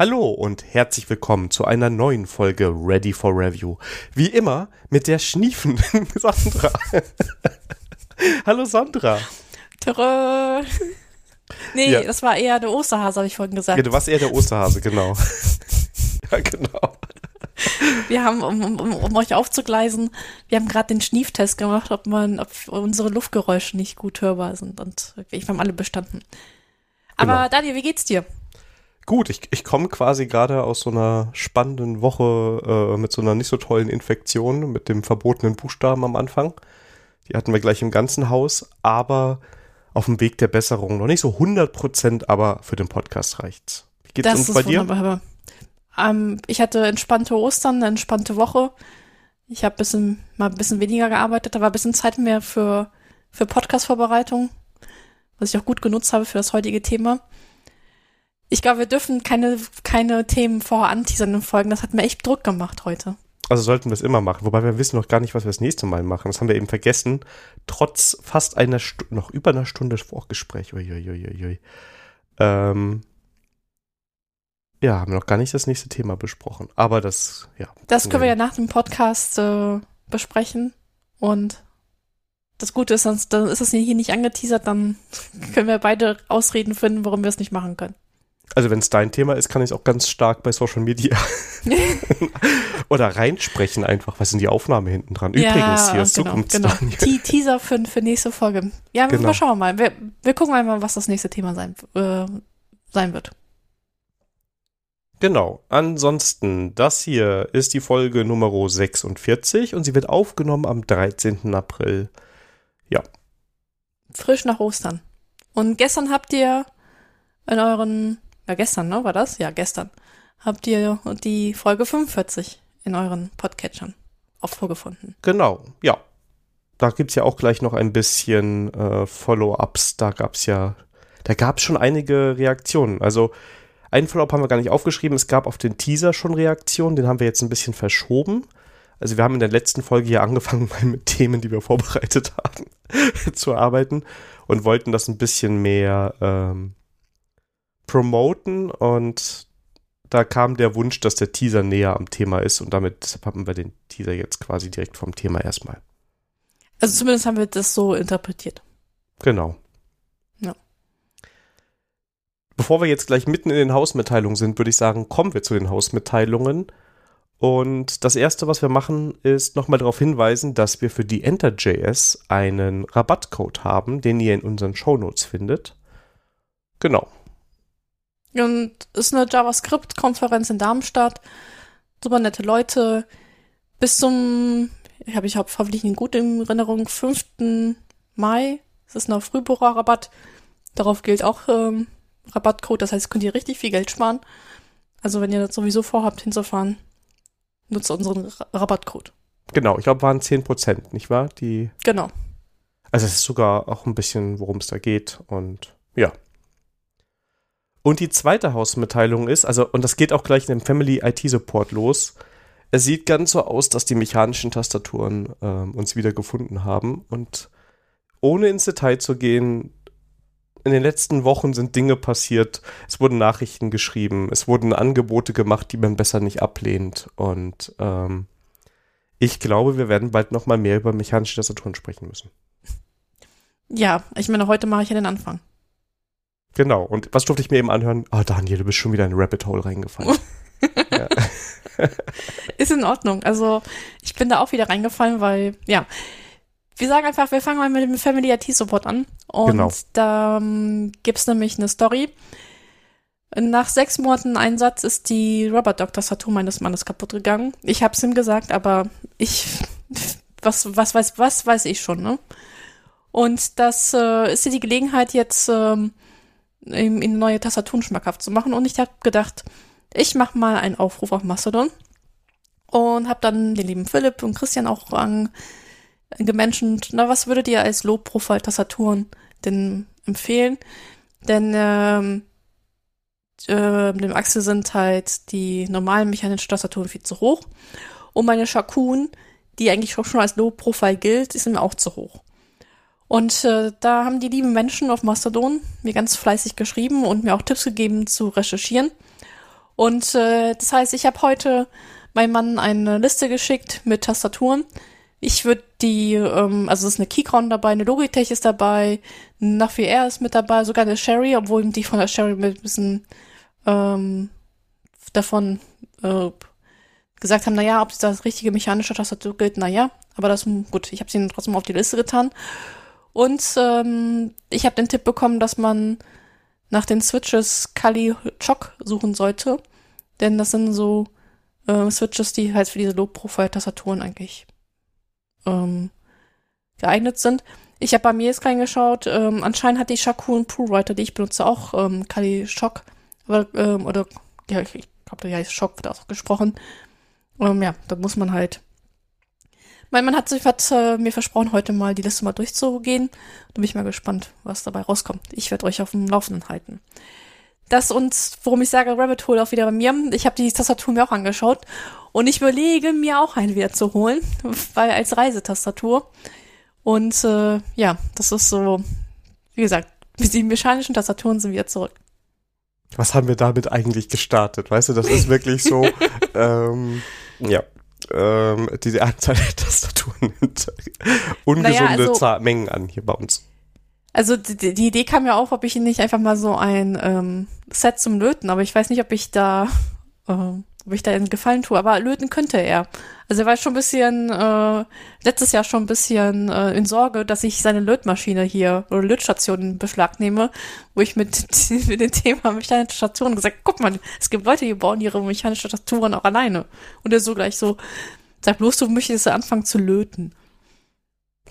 Hallo und herzlich willkommen zu einer neuen Folge Ready for Review. Wie immer mit der schniefenden Sandra. Hallo Sandra. Tada. Nee, Ja. das war eher der Osterhase, habe ich vorhin gesagt. Ja, du warst eher der Osterhase, genau. ja, genau. Wir haben, um, um, um, um euch aufzugleisen, wir haben gerade den Schnieftest gemacht, ob man, ob unsere Luftgeräusche nicht gut hörbar sind. Und wir haben alle bestanden. Aber Genau. Daniel, wie geht's dir? Gut, ich, ich komme quasi gerade aus so einer spannenden Woche äh, mit so einer nicht so tollen Infektion, mit dem verbotenen Buchstaben am Anfang. Die hatten wir gleich im ganzen Haus, aber auf dem Weg der Besserung. Noch nicht so 100 Prozent, aber für den Podcast reicht's. Wie geht's uns bei dir? Ähm, ich hatte entspannte Ostern, eine entspannte Woche. Ich habe bisschen, mal ein bisschen weniger gearbeitet, da war ein bisschen Zeit mehr für, für Podcast-Vorbereitung, was ich auch gut genutzt habe für das heutige Thema. Ich glaube, wir dürfen keine, keine Themen vorher anteasern in Folgen. Das hat mir echt Druck gemacht heute. Also sollten wir es immer machen. Wobei wir wissen noch gar nicht, was wir das nächste Mal machen. Das haben wir eben vergessen. Trotz fast einer Stunde, noch über einer Stunde Vorgespräch. Uiuiuiui. Ähm, ja, haben wir noch gar nicht das nächste Thema besprochen. Aber das, ja. Das können wir ja nach dem Podcast äh, besprechen. Und das Gute ist, sonst dann ist es hier nicht angeteasert, dann können wir beide Ausreden finden, warum wir es nicht machen können. Also wenn es dein Thema ist, kann ich es auch ganz stark bei Social Media oder reinsprechen einfach. Was sind die Aufnahme hinten dran? Übrigens, hier ist genau, Zukunft. genau. Te Teaser für, für nächste Folge. Ja, Genau. mal schauen wir mal. Wir, wir gucken einmal, was das nächste Thema sein, äh, sein wird. Genau. Ansonsten, das hier ist die Folge Nummer 46 und sie wird aufgenommen am 13. April. Frisch nach Ostern. Und gestern habt ihr in euren, ja gestern, ne, war das? Ja, gestern. Habt ihr die Folge 45 in euren Podcatchern auch vorgefunden. Genau, ja. Da gibt's ja auch gleich noch ein bisschen äh, Follow-ups. Da gab's ja, da gab's schon einige Reaktionen. Also einen Follow-up haben wir gar nicht aufgeschrieben. Es gab auf den Teaser schon Reaktionen, den haben wir jetzt ein bisschen verschoben. Also wir haben in der letzten Folge hier angefangen, mit Themen, die wir vorbereitet haben, zu arbeiten und wollten das ein bisschen mehr ähm, promoten und da kam der Wunsch, dass der Teaser näher am Thema ist und damit haben wir den Teaser jetzt quasi direkt vom Thema erstmal. Also zumindest haben wir das so interpretiert. Genau. Ja. Bevor wir jetzt gleich mitten in den Hausmitteilungen sind, würde ich sagen, kommen wir zu den Hausmitteilungen. Und das erste, was wir machen, ist nochmal darauf hinweisen, dass wir für die Enter.js einen Rabattcode haben, den ihr in unseren Shownotes findet. Genau. Und ist eine JavaScript-Konferenz in Darmstadt. Super nette Leute. Bis zum, habe ich hab hoffentlich eine gute Erinnerung, 5. Mai. Es ist noch Frühbucherrabatt. Darauf gilt auch ähm, Rabattcode. Das heißt, könnt ihr richtig viel Geld sparen. Also wenn ihr das sowieso vorhabt hinzufahren, nutzt unseren Ra- Rabattcode. Genau, ich glaube, waren 10%, nicht wahr? Die, Genau. also es ist sogar auch ein bisschen, worum es da geht. Und ja. Und die zweite Hausmitteilung ist, also, und das geht auch gleich in dem Family IT Support los. Es sieht ganz so aus, dass die mechanischen Tastaturen ähm, uns wieder gefunden haben. Und ohne ins Detail zu gehen, in den letzten Wochen sind Dinge passiert. Es wurden Nachrichten geschrieben, es wurden Angebote gemacht, die man besser nicht ablehnt. Und ähm, ich glaube, wir werden bald noch mal mehr über mechanische Tastaturen sprechen müssen. Ja, ich meine, heute mache ich ja den Anfang. Genau. Und was durfte ich mir eben anhören? Ah, Daniel, du bist schon wieder in ein Rabbit Hole reingefallen. ja. Ist in Ordnung. Also ich bin da auch wieder reingefallen, weil, ja, wir sagen einfach, wir fangen mal mit dem Family IT Support an. Und Genau. da ähm, gibt's nämlich eine Story. Nach sechs Monaten Einsatz ist die Robot Dog Tastatur meines Mannes kaputt gegangen. Ich hab's ihm gesagt, aber ich, was, was weiß, was weiß ich schon, ne? Und das äh, ist hier die Gelegenheit, jetzt ähm, ihm ihm neue Tastaturen schmackhaft zu machen. Und ich habe gedacht, ich mache mal einen Aufruf auf Mastodon und habe dann den lieben Philipp und Christian auch an, gemenschent, na, was würdet ihr als Low-Profile-Tastaturen denn empfehlen? Denn ähm, äh, dem Axel sind halt die normalen mechanischen Tastaturen viel zu hoch. Und meine Shakun, die eigentlich schon als Low-Profile gilt, ist mir auch zu hoch. Und äh, da haben die lieben Menschen auf Mastodon mir ganz fleißig geschrieben und mir auch Tipps gegeben zu recherchieren. Und äh, das heißt, ich habe heute meinem Mann eine Liste geschickt mit Tastaturen. Ich würde die, ähm, also es ist eine Keychron dabei, eine Logitech ist dabei, ein VR ist mit dabei, sogar eine Sherry, obwohl die von der Sherry mit ein bisschen ähm, davon äh, gesagt haben, naja, ob es das richtige mechanische Tastatur gilt, naja, aber das, gut, ich habe sie trotzdem auf die Liste getan. Und ähm, ich habe den Tipp bekommen, dass man nach den Switches Kali Choc suchen sollte, denn das sind so äh, Switches, die halt für diese Low-Profile-Tastaturen eigentlich ähm, geeignet sind. Ich habe bei mir jetzt reingeschaut, ähm, anscheinend hat die Shakun ProWriter, die ich benutze, auch ähm, Kali Shock, aber, ähm, oder, ja, ich glaube, der heißt Shock, wird auch gesprochen. Ähm, ja, da muss man halt mein Mann hat sich hat, äh, mir versprochen, heute mal die Liste mal durchzugehen. Da bin ich mal gespannt, was dabei rauskommt. Ich werde euch auf dem Laufenden halten. Das und worum ich sage, Rabbit Hole auch wieder bei mir. Ich habe die Tastatur mir auch angeschaut und ich überlege mir auch einen wieder zu holen, weil als Reisetastatur. Und äh, ja, das ist so, wie gesagt, die mechanischen Tastaturen sind wieder zurück. Was haben wir damit eigentlich gestartet? Weißt du, das ist wirklich so, ähm, ja, ähm, diese Anzahl der Tastaturen nimmt ungesunde naja, also, Mengen an hier bei uns. Also die, die, Idee kam ja auf, ob ich nicht einfach mal so ein ähm, Set zum Löten, aber ich weiß nicht, ob ich da, äh, ob ich da einen Gefallen tue. Aber löten könnte er. Also er war schon ein bisschen, äh, letztes Jahr schon ein bisschen äh, in Sorge, dass ich seine Lötmaschine hier oder Lötstation in Beschlag nehme, wo ich mit, mit dem Thema mechanische Tastaturen gesagt, guck mal, es gibt Leute, die bauen ihre mechanische Tastaturen auch alleine. Und er so gleich so, sag bloß, du möchtest anfangen zu löten.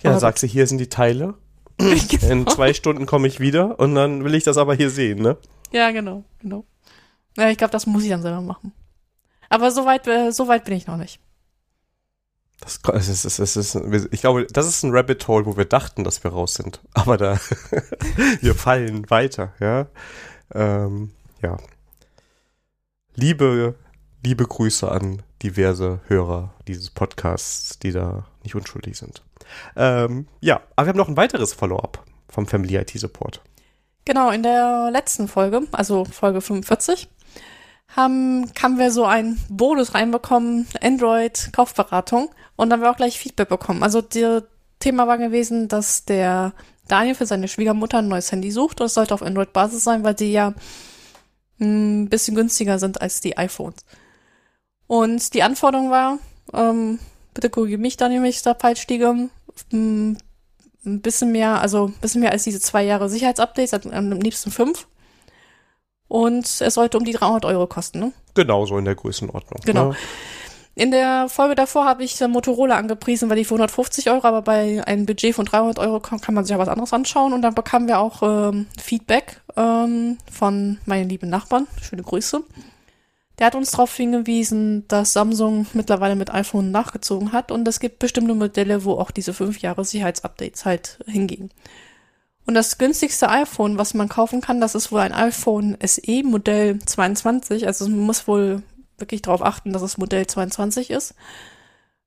Ja, dann sagst du, hier sind die Teile genau. In zwei Stunden komme ich wieder und dann will ich das aber hier sehen, ne? Ja, genau, genau. Ja, ich glaube, das muss ich dann selber machen. Aber so weit, äh, so weit bin ich noch nicht. Das, das ist, das ist, ich glaube, das ist ein Rabbit Hole, wo wir dachten, dass wir raus sind. Aber da, wir fallen weiter, ja. Ähm, ja. Liebe, liebe Grüße an diverse Hörer dieses Podcasts, die da nicht unschuldig sind. Ähm, ja, aber wir haben noch ein weiteres Follow-up vom Family IT Support. Genau, in der letzten Folge, also Folge 45, haben, haben wir so einen Bonus reinbekommen, Android Kaufberatung und dann haben wir auch gleich Feedback bekommen. Also das Thema war gewesen, dass der Daniel für seine Schwiegermutter ein neues Handy sucht und es sollte auf Android-Basis sein, weil die ja ein bisschen günstiger sind als die iPhones. Und die Anforderung war, ähm, bitte korrigiere mich, Daniel, wenn ich da falsch liege, ein bisschen mehr, also ein bisschen mehr als diese zwei Jahre Sicherheitsupdates, am liebsten fünf. Und es sollte um die 300 Euro kosten, ne? Genau, so in der Größenordnung. Genau. Ne? In der Folge davor habe ich Motorola angepriesen, weil die für 150 Euro, aber bei einem Budget von 300 Euro kann, kann man sich ja was anderes anschauen. Und dann bekamen wir auch ähm, Feedback ähm, von meinen lieben Nachbarn. Schöne Grüße. Der hat uns darauf hingewiesen, dass Samsung mittlerweile mit iPhone nachgezogen hat und es gibt bestimmte Modelle, wo auch diese fünf Jahre Sicherheitsupdates halt hingehen. Und das günstigste iPhone, was man kaufen kann, das ist wohl ein iPhone SE Modell 22. Also man muss wohl wirklich darauf achten, dass es Modell 22 ist.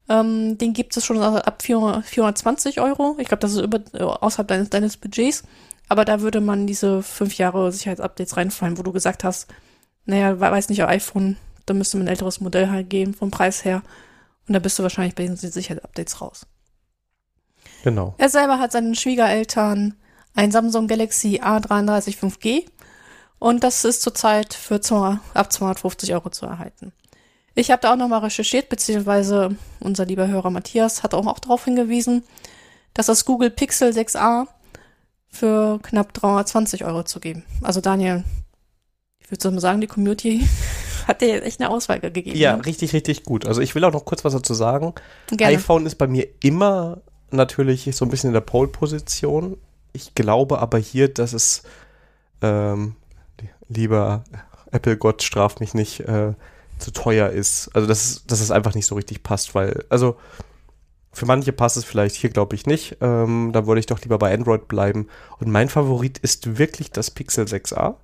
Ähm, den gibt es schon ab 400, 420 Euro. Ich glaube, das ist über, außerhalb deines, deines Budgets. Aber da würde man diese fünf Jahre Sicherheitsupdates reinfallen, wo du gesagt hast, naja, weiß nicht, iPhone, da müsste man ein älteres Modell halt geben vom Preis her. Und da bist du wahrscheinlich bei den Sicherheitsupdates raus. Genau. Er selber hat seinen Schwiegereltern ein Samsung Galaxy A33 5G und das ist zurzeit für ab 250 Euro zu erhalten. Ich habe da auch nochmal recherchiert, beziehungsweise unser lieber Hörer Matthias hat auch, auch darauf hingewiesen, dass das Google Pixel 6a für knapp 320 Euro zu geben. Also Daniel, ich würde mal sagen, die Community hat dir echt eine Auswahl gegeben. Ja, ne? richtig, richtig gut. Also ich will auch noch kurz was dazu sagen. Gerne. iPhone ist bei mir immer natürlich so ein bisschen in der Pole-Position. Ich glaube aber hier, dass es, ähm, lieber Apple-Gott, straft mich nicht, äh, zu teuer ist. Also dass es, dass es einfach nicht so richtig passt, weil, also für manche passt es vielleicht, hier glaube ich nicht. Ähm, da würde ich doch lieber bei Android bleiben. Und mein Favorit ist wirklich das Pixel 6a.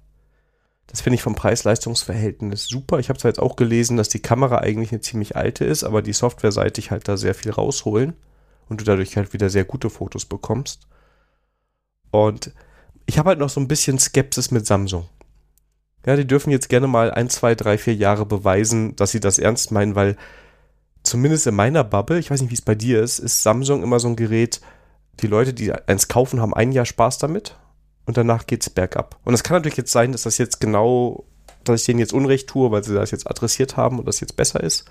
Das finde ich vom Preis-Leistungs-Verhältnis super. Ich habe zwar jetzt auch gelesen, dass die Kamera eigentlich eine ziemlich alte ist, aber die softwareseitig halt da sehr viel rausholen und du dadurch halt wieder sehr gute Fotos bekommst. Und ich habe halt noch so ein bisschen Skepsis mit Samsung. Ja, die dürfen jetzt gerne mal ein, zwei, drei, vier Jahre beweisen, dass sie das ernst meinen, weil zumindest in meiner Bubble, ich weiß nicht, wie es bei dir ist, ist Samsung immer so ein Gerät, die Leute, die eins kaufen, haben ein Jahr Spaß damit und danach geht's bergab. Und es kann natürlich jetzt sein, dass das jetzt genau, dass ich denen jetzt Unrecht tue, weil sie das jetzt adressiert haben und das jetzt besser ist.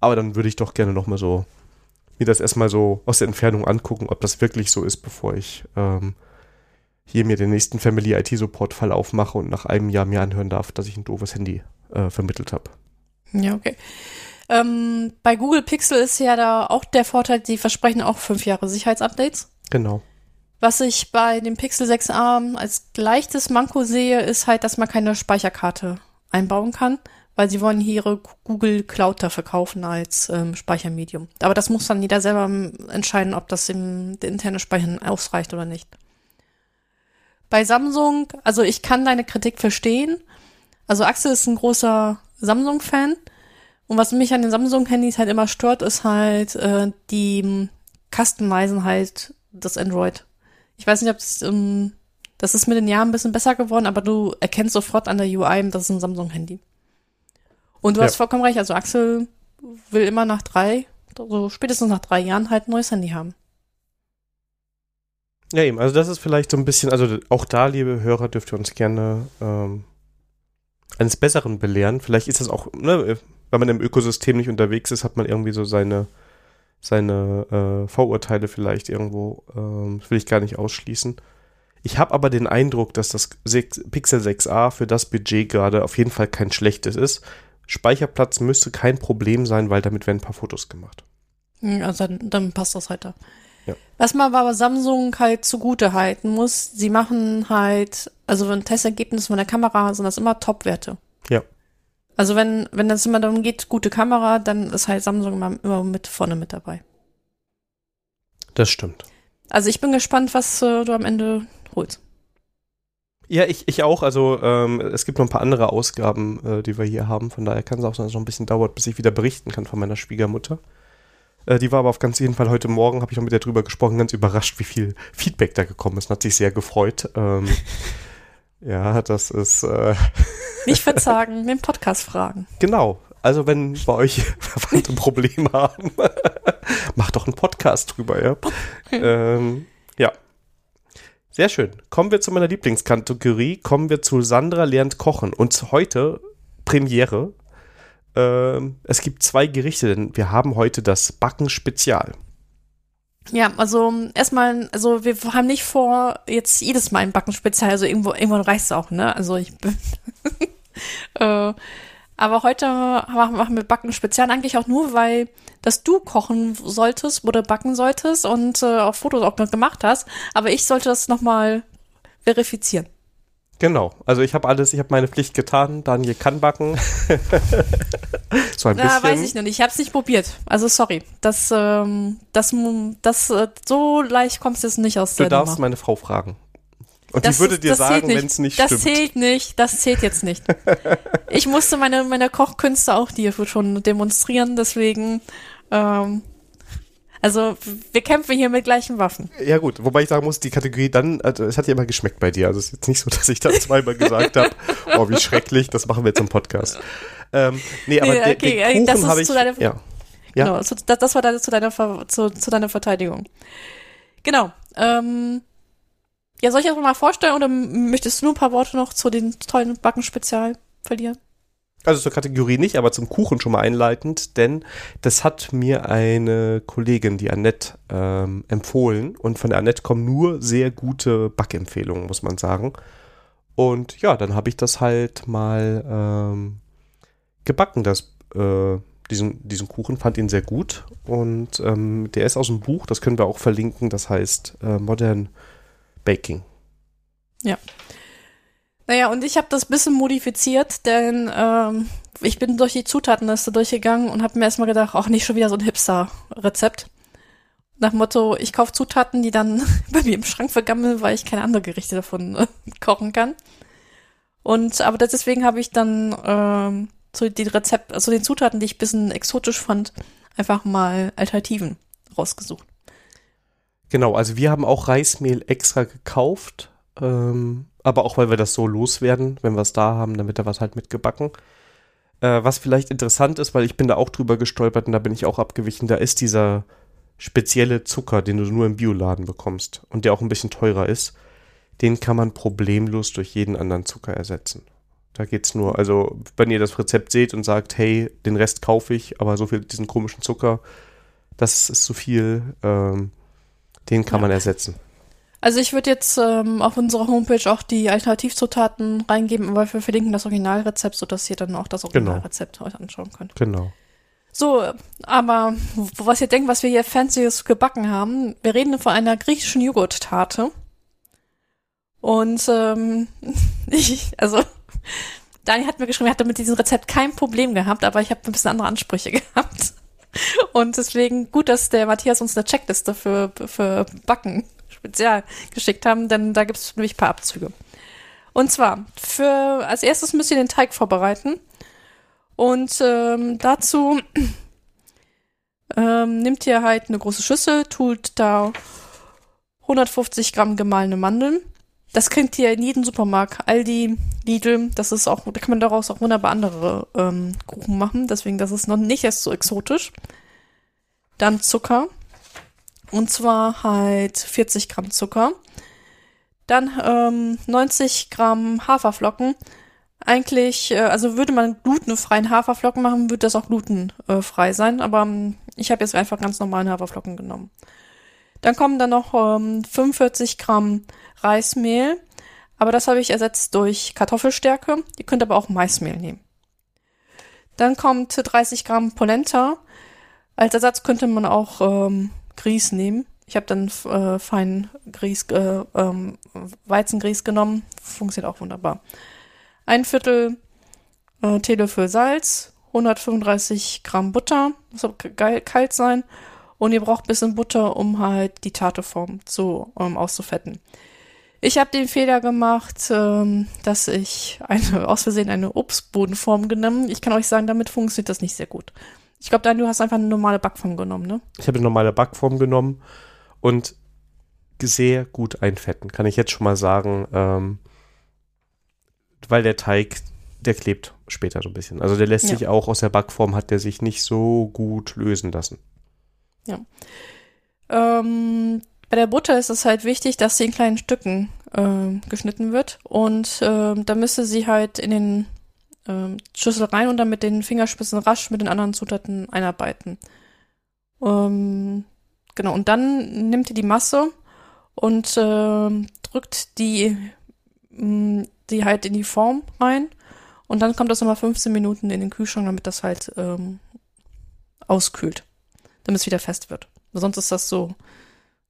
Aber dann würde ich doch gerne nochmal so mir das erstmal so aus der Entfernung angucken, ob das wirklich so ist, bevor ich ähm, hier mir den nächsten Family IT Support Fall aufmache und nach einem Jahr mir anhören darf, dass ich ein doofes Handy äh, vermittelt habe. Ja, okay. Ähm, bei Google Pixel ist ja da auch der Vorteil, die versprechen auch fünf Jahre Sicherheitsupdates. Genau. Was ich bei dem Pixel 6a als leichtes Manko sehe, ist halt, dass man keine Speicherkarte einbauen kann, weil sie wollen hier ihre Google Cloud da verkaufen als ähm, Speichermedium. Aber das muss dann jeder selber entscheiden, ob das im der interne Speichern ausreicht oder nicht. Bei Samsung, also ich kann deine Kritik verstehen. Also Axel ist ein großer Samsung-Fan. Und was mich an den Samsung-Handys halt immer stört, ist halt äh, die Customizen halt das Android. Ich weiß nicht, ob das, ähm, das ist mit den Jahren ein bisschen besser geworden, aber du erkennst sofort an der UI, das ist ein Samsung-Handy. Und du ja. hast vollkommen recht, also Axel will immer nach drei, so spätestens nach drei Jahren halt ein neues Handy haben. Ja, eben, also das ist vielleicht so ein bisschen, also auch da, liebe Hörer, dürft ihr uns gerne ähm, eines Besseren belehren. Vielleicht ist das auch, ne, wenn man im Ökosystem nicht unterwegs ist, hat man irgendwie so seine, seine äh, Vorurteile vielleicht irgendwo. Ähm, das will ich gar nicht ausschließen. Ich habe aber den Eindruck, dass das 6, Pixel 6a für das Budget gerade auf jeden Fall kein schlechtes ist. Speicherplatz müsste kein Problem sein, weil damit werden ein paar Fotos gemacht. Hm, also dann, dann passt das halt da. Ja. Was man aber Samsung halt zugute halten muss, sie machen halt, also wenn Testergebnisse von der Kamera sind das immer Top-Werte. Ja. Also wenn, wenn es immer darum geht, gute Kamera, dann ist halt Samsung immer, immer mit vorne mit dabei. Das stimmt. Also ich bin gespannt, was äh, du am Ende holst. Ja, ich, ich auch. Also ähm, es gibt noch ein paar andere Ausgaben, äh, die wir hier haben. Von daher kann es auch sein, dass es noch ein bisschen dauert, bis ich wieder berichten kann von meiner Schwiegermutter. Äh, die war aber auf ganz jeden Fall heute Morgen, habe ich noch mit der drüber gesprochen, ganz überrascht, wie viel Feedback da gekommen ist. Und hat sich sehr gefreut. Ähm, ja, das ist. Äh Nicht verzagen, den Podcast fragen. Genau. Also, wenn bei euch Verwandte Probleme haben, macht doch einen Podcast drüber, ja. ähm, ja. Sehr schön. Kommen wir zu meiner Lieblingskategorie. Kommen wir zu Sandra lernt kochen. Und heute Premiere. Ähm, es gibt zwei Gerichte, denn wir haben heute das Backen Spezial. Ja, also erstmal, also wir haben nicht vor, jetzt jedes Mal ein Backen spezial, also irgendwo, irgendwann reicht es auch, ne? Also ich bin. äh, aber heute machen wir Backen spezial eigentlich auch nur, weil dass du kochen solltest oder backen solltest und äh, auch Fotos auch gemacht hast. Aber ich sollte das nochmal verifizieren. Genau, also ich habe alles, ich habe meine Pflicht getan. Daniel kann backen. so ein bisschen. Ja, weiß ich noch nicht. Ich habe es nicht probiert. Also sorry, das, ähm, das, das, äh, so leicht kommst du jetzt nicht aus du der Du darfst Nummer. meine Frau fragen. Und das, die würde dir sagen, wenn es nicht das stimmt. Das zählt nicht, das zählt jetzt nicht. ich musste meine, meine Kochkünste auch dir schon demonstrieren, deswegen ähm, also wir kämpfen hier mit gleichen Waffen. Ja gut, wobei ich sagen muss, die Kategorie dann, also, es hat ja immer geschmeckt bei dir. Also es ist jetzt nicht so, dass ich da zweimal gesagt habe, oh wie schrecklich, das machen wir jetzt im Podcast. Ähm, nee, aber nee, okay, den, den Kuchen habe ich, deiner, ja. Genau, das, das war da, zu, deiner, zu, zu deiner Verteidigung. Genau. Ähm, ja, soll ich das mal vorstellen oder möchtest du nur ein paar Worte noch zu den tollen Backenspezial verlieren? Also zur Kategorie nicht, aber zum Kuchen schon mal einleitend, denn das hat mir eine Kollegin, die Annette, ähm, empfohlen. Und von der Annette kommen nur sehr gute Backempfehlungen, muss man sagen. Und ja, dann habe ich das halt mal ähm, gebacken, das, äh, diesen, diesen Kuchen, fand ihn sehr gut. Und ähm, der ist aus dem Buch, das können wir auch verlinken, das heißt äh, Modern Baking. Ja. Naja, und ich habe das bisschen modifiziert, denn ähm, ich bin durch die Zutatenliste durchgegangen und habe mir erstmal gedacht, auch nicht schon wieder so ein Hipster-Rezept. Nach Motto, ich kaufe Zutaten, die dann bei mir im Schrank vergammeln, weil ich keine anderen Gerichte davon äh, kochen kann. Und aber deswegen habe ich dann ähm, zu den Rezept, also den Zutaten, die ich bisschen exotisch fand, einfach mal Alternativen rausgesucht. Genau, also wir haben auch Reismehl extra gekauft. Ähm, aber auch weil wir das so loswerden, wenn wir es da haben, dann wird da was halt mitgebacken. Äh, was vielleicht interessant ist, weil ich bin da auch drüber gestolpert und da bin ich auch abgewichen, da ist dieser spezielle Zucker, den du nur im Bioladen bekommst und der auch ein bisschen teurer ist, den kann man problemlos durch jeden anderen Zucker ersetzen. Da geht's nur, also wenn ihr das Rezept seht und sagt, hey, den Rest kaufe ich, aber so viel diesen komischen Zucker, das ist zu viel, ähm, den kann ja. man ersetzen. Also ich würde jetzt ähm, auf unserer Homepage auch die Alternativzutaten reingeben, aber wir verlinken das Originalrezept, sodass ihr dann auch das genau. Originalrezept genau. euch anschauen könnt. Genau. So, aber was ihr denkt, was wir hier Fancyes gebacken haben, wir reden von einer griechischen Joghurt-Tate. Und ähm, ich, also Dani hat mir geschrieben, er hatte mit diesem Rezept kein Problem gehabt, aber ich habe ein bisschen andere Ansprüche gehabt. Und deswegen gut, dass der Matthias uns eine Checkliste für, für Backen spezial geschickt haben, denn da gibt es nämlich ein paar Abzüge. Und zwar, für als erstes müsst ihr den Teig vorbereiten. Und ähm, dazu ähm, nimmt ihr halt eine große Schüssel, tut da 150 Gramm gemahlene Mandeln. Das kriegt ihr in jedem Supermarkt, Aldi, Lidl. Das ist auch, da kann man daraus auch wunderbar andere ähm, Kuchen machen. Deswegen, das ist noch nicht erst so exotisch. Dann Zucker. Und zwar halt 40 Gramm Zucker. Dann ähm, 90 Gramm Haferflocken. Eigentlich, äh, also würde man glutenfreien Haferflocken machen, würde das auch glutenfrei sein. Aber ähm, ich habe jetzt einfach ganz normalen Haferflocken genommen. Dann kommen dann noch ähm, 45 Gramm Reismehl. Aber das habe ich ersetzt durch Kartoffelstärke. Ihr könnt aber auch Maismehl nehmen. Dann kommt 30 Gramm Polenta. Als Ersatz könnte man auch ähm, Grieß nehmen. Ich habe dann äh, fein Grieß, äh, ähm, Weizengrieß genommen. Funktioniert auch wunderbar. Ein Viertel äh, Teelöffel Salz, 135 Gramm Butter, muss auch geil, kalt sein. Und ihr braucht ein bisschen Butter, um halt die Tateform zu, ähm, auszufetten. Ich habe den Fehler gemacht, ähm, dass ich eine, aus Versehen eine Obstbodenform genommen. Ich kann euch sagen, damit funktioniert das nicht sehr gut. Ich glaube, du hast einfach eine normale Backform genommen, ne? Ich habe eine normale Backform genommen und sehr gut einfetten, kann ich jetzt schon mal sagen, ähm, weil der Teig, der klebt später so ein bisschen. Also der lässt ja. sich auch aus der Backform, hat der sich nicht so gut lösen lassen. Ja. Ähm, bei der Butter ist es halt wichtig, dass sie in kleinen Stücken äh, geschnitten wird und äh, da müsste sie halt in den äh, Schüssel rein und dann mit den Fingerspitzen rasch mit den anderen Zutaten einarbeiten. Ähm, genau, und dann nimmt ihr die Masse und äh, drückt die, mh, mm, die halt in die Form rein und dann kommt das nochmal 15 Minuten in den Kühlschrank, damit das halt ähm, auskühlt, damit es wieder fest wird. Sonst ist das so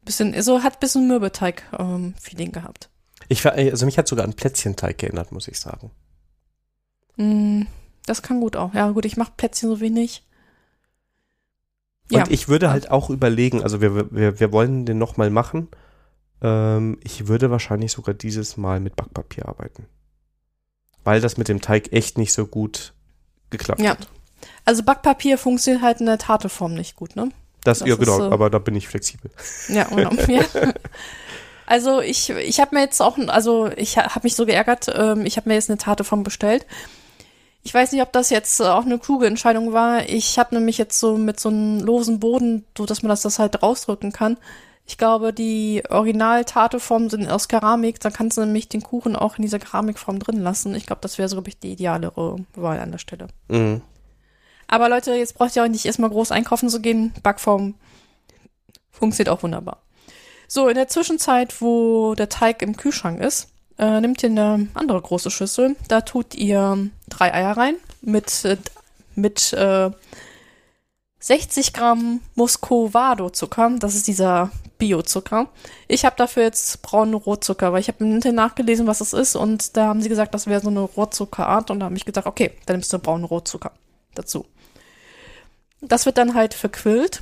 bisschen, so hat ein bisschen Mürbeteig-Feeling ähm, gehabt. Ich also mich hat sogar an Plätzchenteig geändert, muss ich sagen. Mm, das kann gut auch. Ja, gut, ich mache Plätzchen so wenig. Und ja. ich würde halt auch überlegen, also wir, wir, wir wollen den nochmal machen. Ähm, ich würde wahrscheinlich sogar dieses Mal mit Backpapier arbeiten. Weil das mit dem Teig echt nicht so gut geklappt ja. hat. Also Backpapier funktioniert halt in der Tateform nicht gut, ne? Das, das ja, genau, so, aber da bin ich flexibel. Ja, genau. ja. Also ich, ich habe mir jetzt auch, also ich habe mich so geärgert, ähm, ich habe mir jetzt eine Tateform bestellt ich weiß nicht, ob das jetzt auch eine kluge Entscheidung war. Ich habe nämlich jetzt so mit so einem losen Boden, so dass man das, das halt rausdrücken kann. Ich glaube, die Original-Tateformen sind aus Keramik. Da kannst du nämlich den Kuchen auch in dieser Keramikform drin lassen. Ich glaube, das wäre so, glaube ich, die idealere Wahl an der Stelle. Mhm. Aber Leute, jetzt braucht ihr auch nicht erstmal groß einkaufen zu gehen. Backform funktioniert auch wunderbar. So, in der Zwischenzeit, wo der Teig im Kühlschrank ist, äh, nehmt ihr eine andere große Schüssel. Da tut ihr drei Eier rein mit, äh, mit äh, 60 Gramm Muscovado-Zucker. Das ist dieser Biozucker. Ich habe dafür jetzt braunen Rohzucker, weil ich habe im Internet nachgelesen, was das ist und da haben sie gesagt, das wäre so eine Rohrzuckerart und da habe ich gesagt, okay, dann nimmst du braunen Rohzucker dazu. Das wird dann halt verquillt.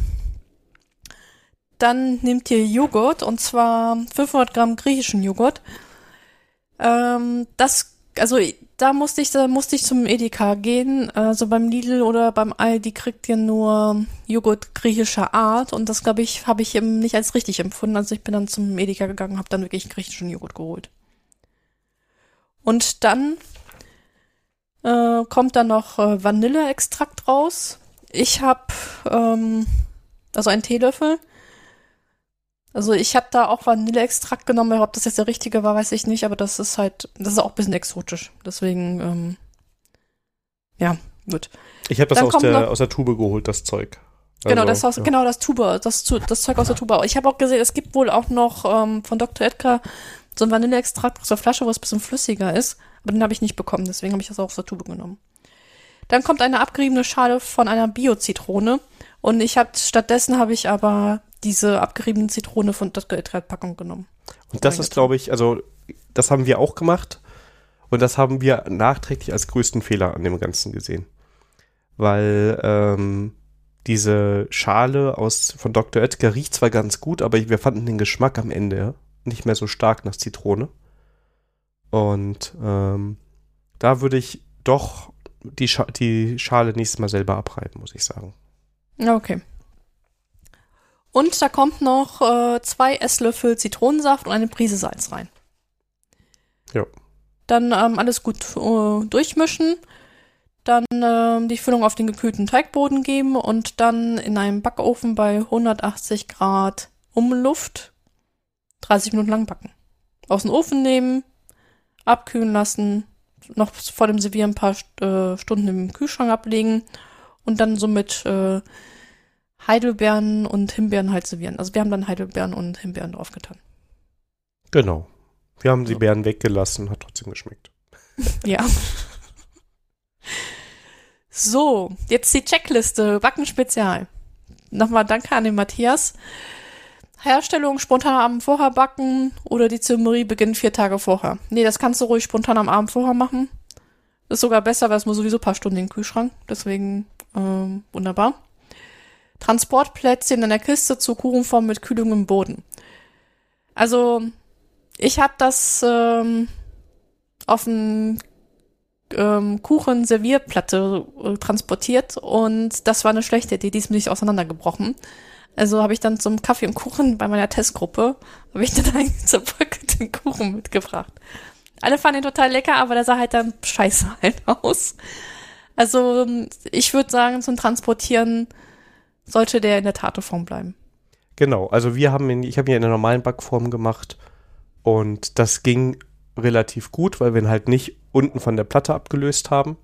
Dann nehmt ihr Joghurt und zwar 500 Gramm griechischen Joghurt. Ähm, das, also da musste ich, da musste ich zum Edeka gehen. Also beim Lidl oder beim Aldi kriegt ihr nur Joghurt griechischer Art und das glaube ich habe ich eben nicht als richtig empfunden. Also ich bin dann zum Edeka gegangen, habe dann wirklich griechischen Joghurt geholt. Und dann äh, kommt dann noch äh, Vanilleextrakt raus. Ich habe ähm, also einen Teelöffel. Also ich habe da auch Vanilleextrakt genommen. Ob das jetzt der richtige war, weiß ich nicht. Aber das ist halt, das ist auch ein bisschen exotisch. Deswegen, ähm, ja, gut. Ich habe das Dann aus der, noch- aus der Tube geholt, das Zeug. Genau, Also, das aus, ja. genau das Tuba, das, das Zeug aus der Tuba. Ich habe auch gesehen, es gibt wohl auch noch ähm, von Dr. Edgar so ein Vanilleextrakt aus der Flasche, wo es ein bisschen flüssiger ist. Aber den habe ich nicht bekommen, deswegen habe ich das auch aus der Tube genommen. Dann kommt eine abgeriebene Schale von einer Bio-Zitrone. Und ich habe stattdessen habe ich aber diese abgeriebene Zitrone von Dr. Edgar Packung genommen. Und das ist, glaube ich, also das haben wir auch gemacht und das haben wir nachträglich als größten Fehler an dem Ganzen gesehen. Weil ähm, diese Schale aus von Dr. Oetker riecht zwar ganz gut, aber wir fanden den Geschmack am Ende nicht mehr so stark nach Zitrone. Und ähm, da würde ich doch die, Scha die Schale nächstes Mal selber abreiben, muss ich sagen. Okay. Und da kommt noch äh, zwei Esslöffel Zitronensaft und eine Prise Salz rein. Ja. Dann ähm, alles gut äh, durchmischen. Dann ähm, die Füllung auf den gekühlten Teigboden geben und dann in einem Backofen bei 180 Grad Umluft 30 Minuten lang backen. Aus dem Ofen nehmen, abkühlen lassen, noch vor dem Servieren ein paar äh, Stunden im Kühlschrank ablegen und dann so mit äh, Heidelbeeren und Himbeeren halt servieren. Also wir haben dann Heidelbeeren und Himbeeren draufgetan. Genau. Wir haben die So. Beeren weggelassen, hat trotzdem geschmeckt. Ja. So, jetzt die Checkliste. Backen Spezial. Nochmal danke an den Matthias. Herstellung spontan am Abend vorher backen oder die Zeremonie beginnt vier Tage vorher. Nee, das kannst du ruhig spontan am Abend vorher machen. Ist sogar besser, weil es muss sowieso ein paar Stunden in den Kühlschrank. Deswegen ähm, wunderbar. Transportplätzchen in der Kiste zur Kuchenform mit Kühlung im Boden. Also, ich habe das ähm, auf einen ähm, Kuchen-Servierplatte äh, transportiert und das war eine schlechte Idee, die ist mir nicht auseinandergebrochen. Also habe ich dann zum Kaffee und Kuchen bei meiner Testgruppe, habe ich dann einen zerbröckelten Kuchen mitgebracht. Alle fanden ihn total lecker, aber der sah halt dann scheiße halt aus. Also ich würde sagen, zum Transportieren sollte der in der Tateform bleiben. Genau, also wir haben ihn, ich habe ihn in der normalen Backform gemacht und das ging relativ gut, weil wir ihn halt nicht unten von der Platte abgelöst haben.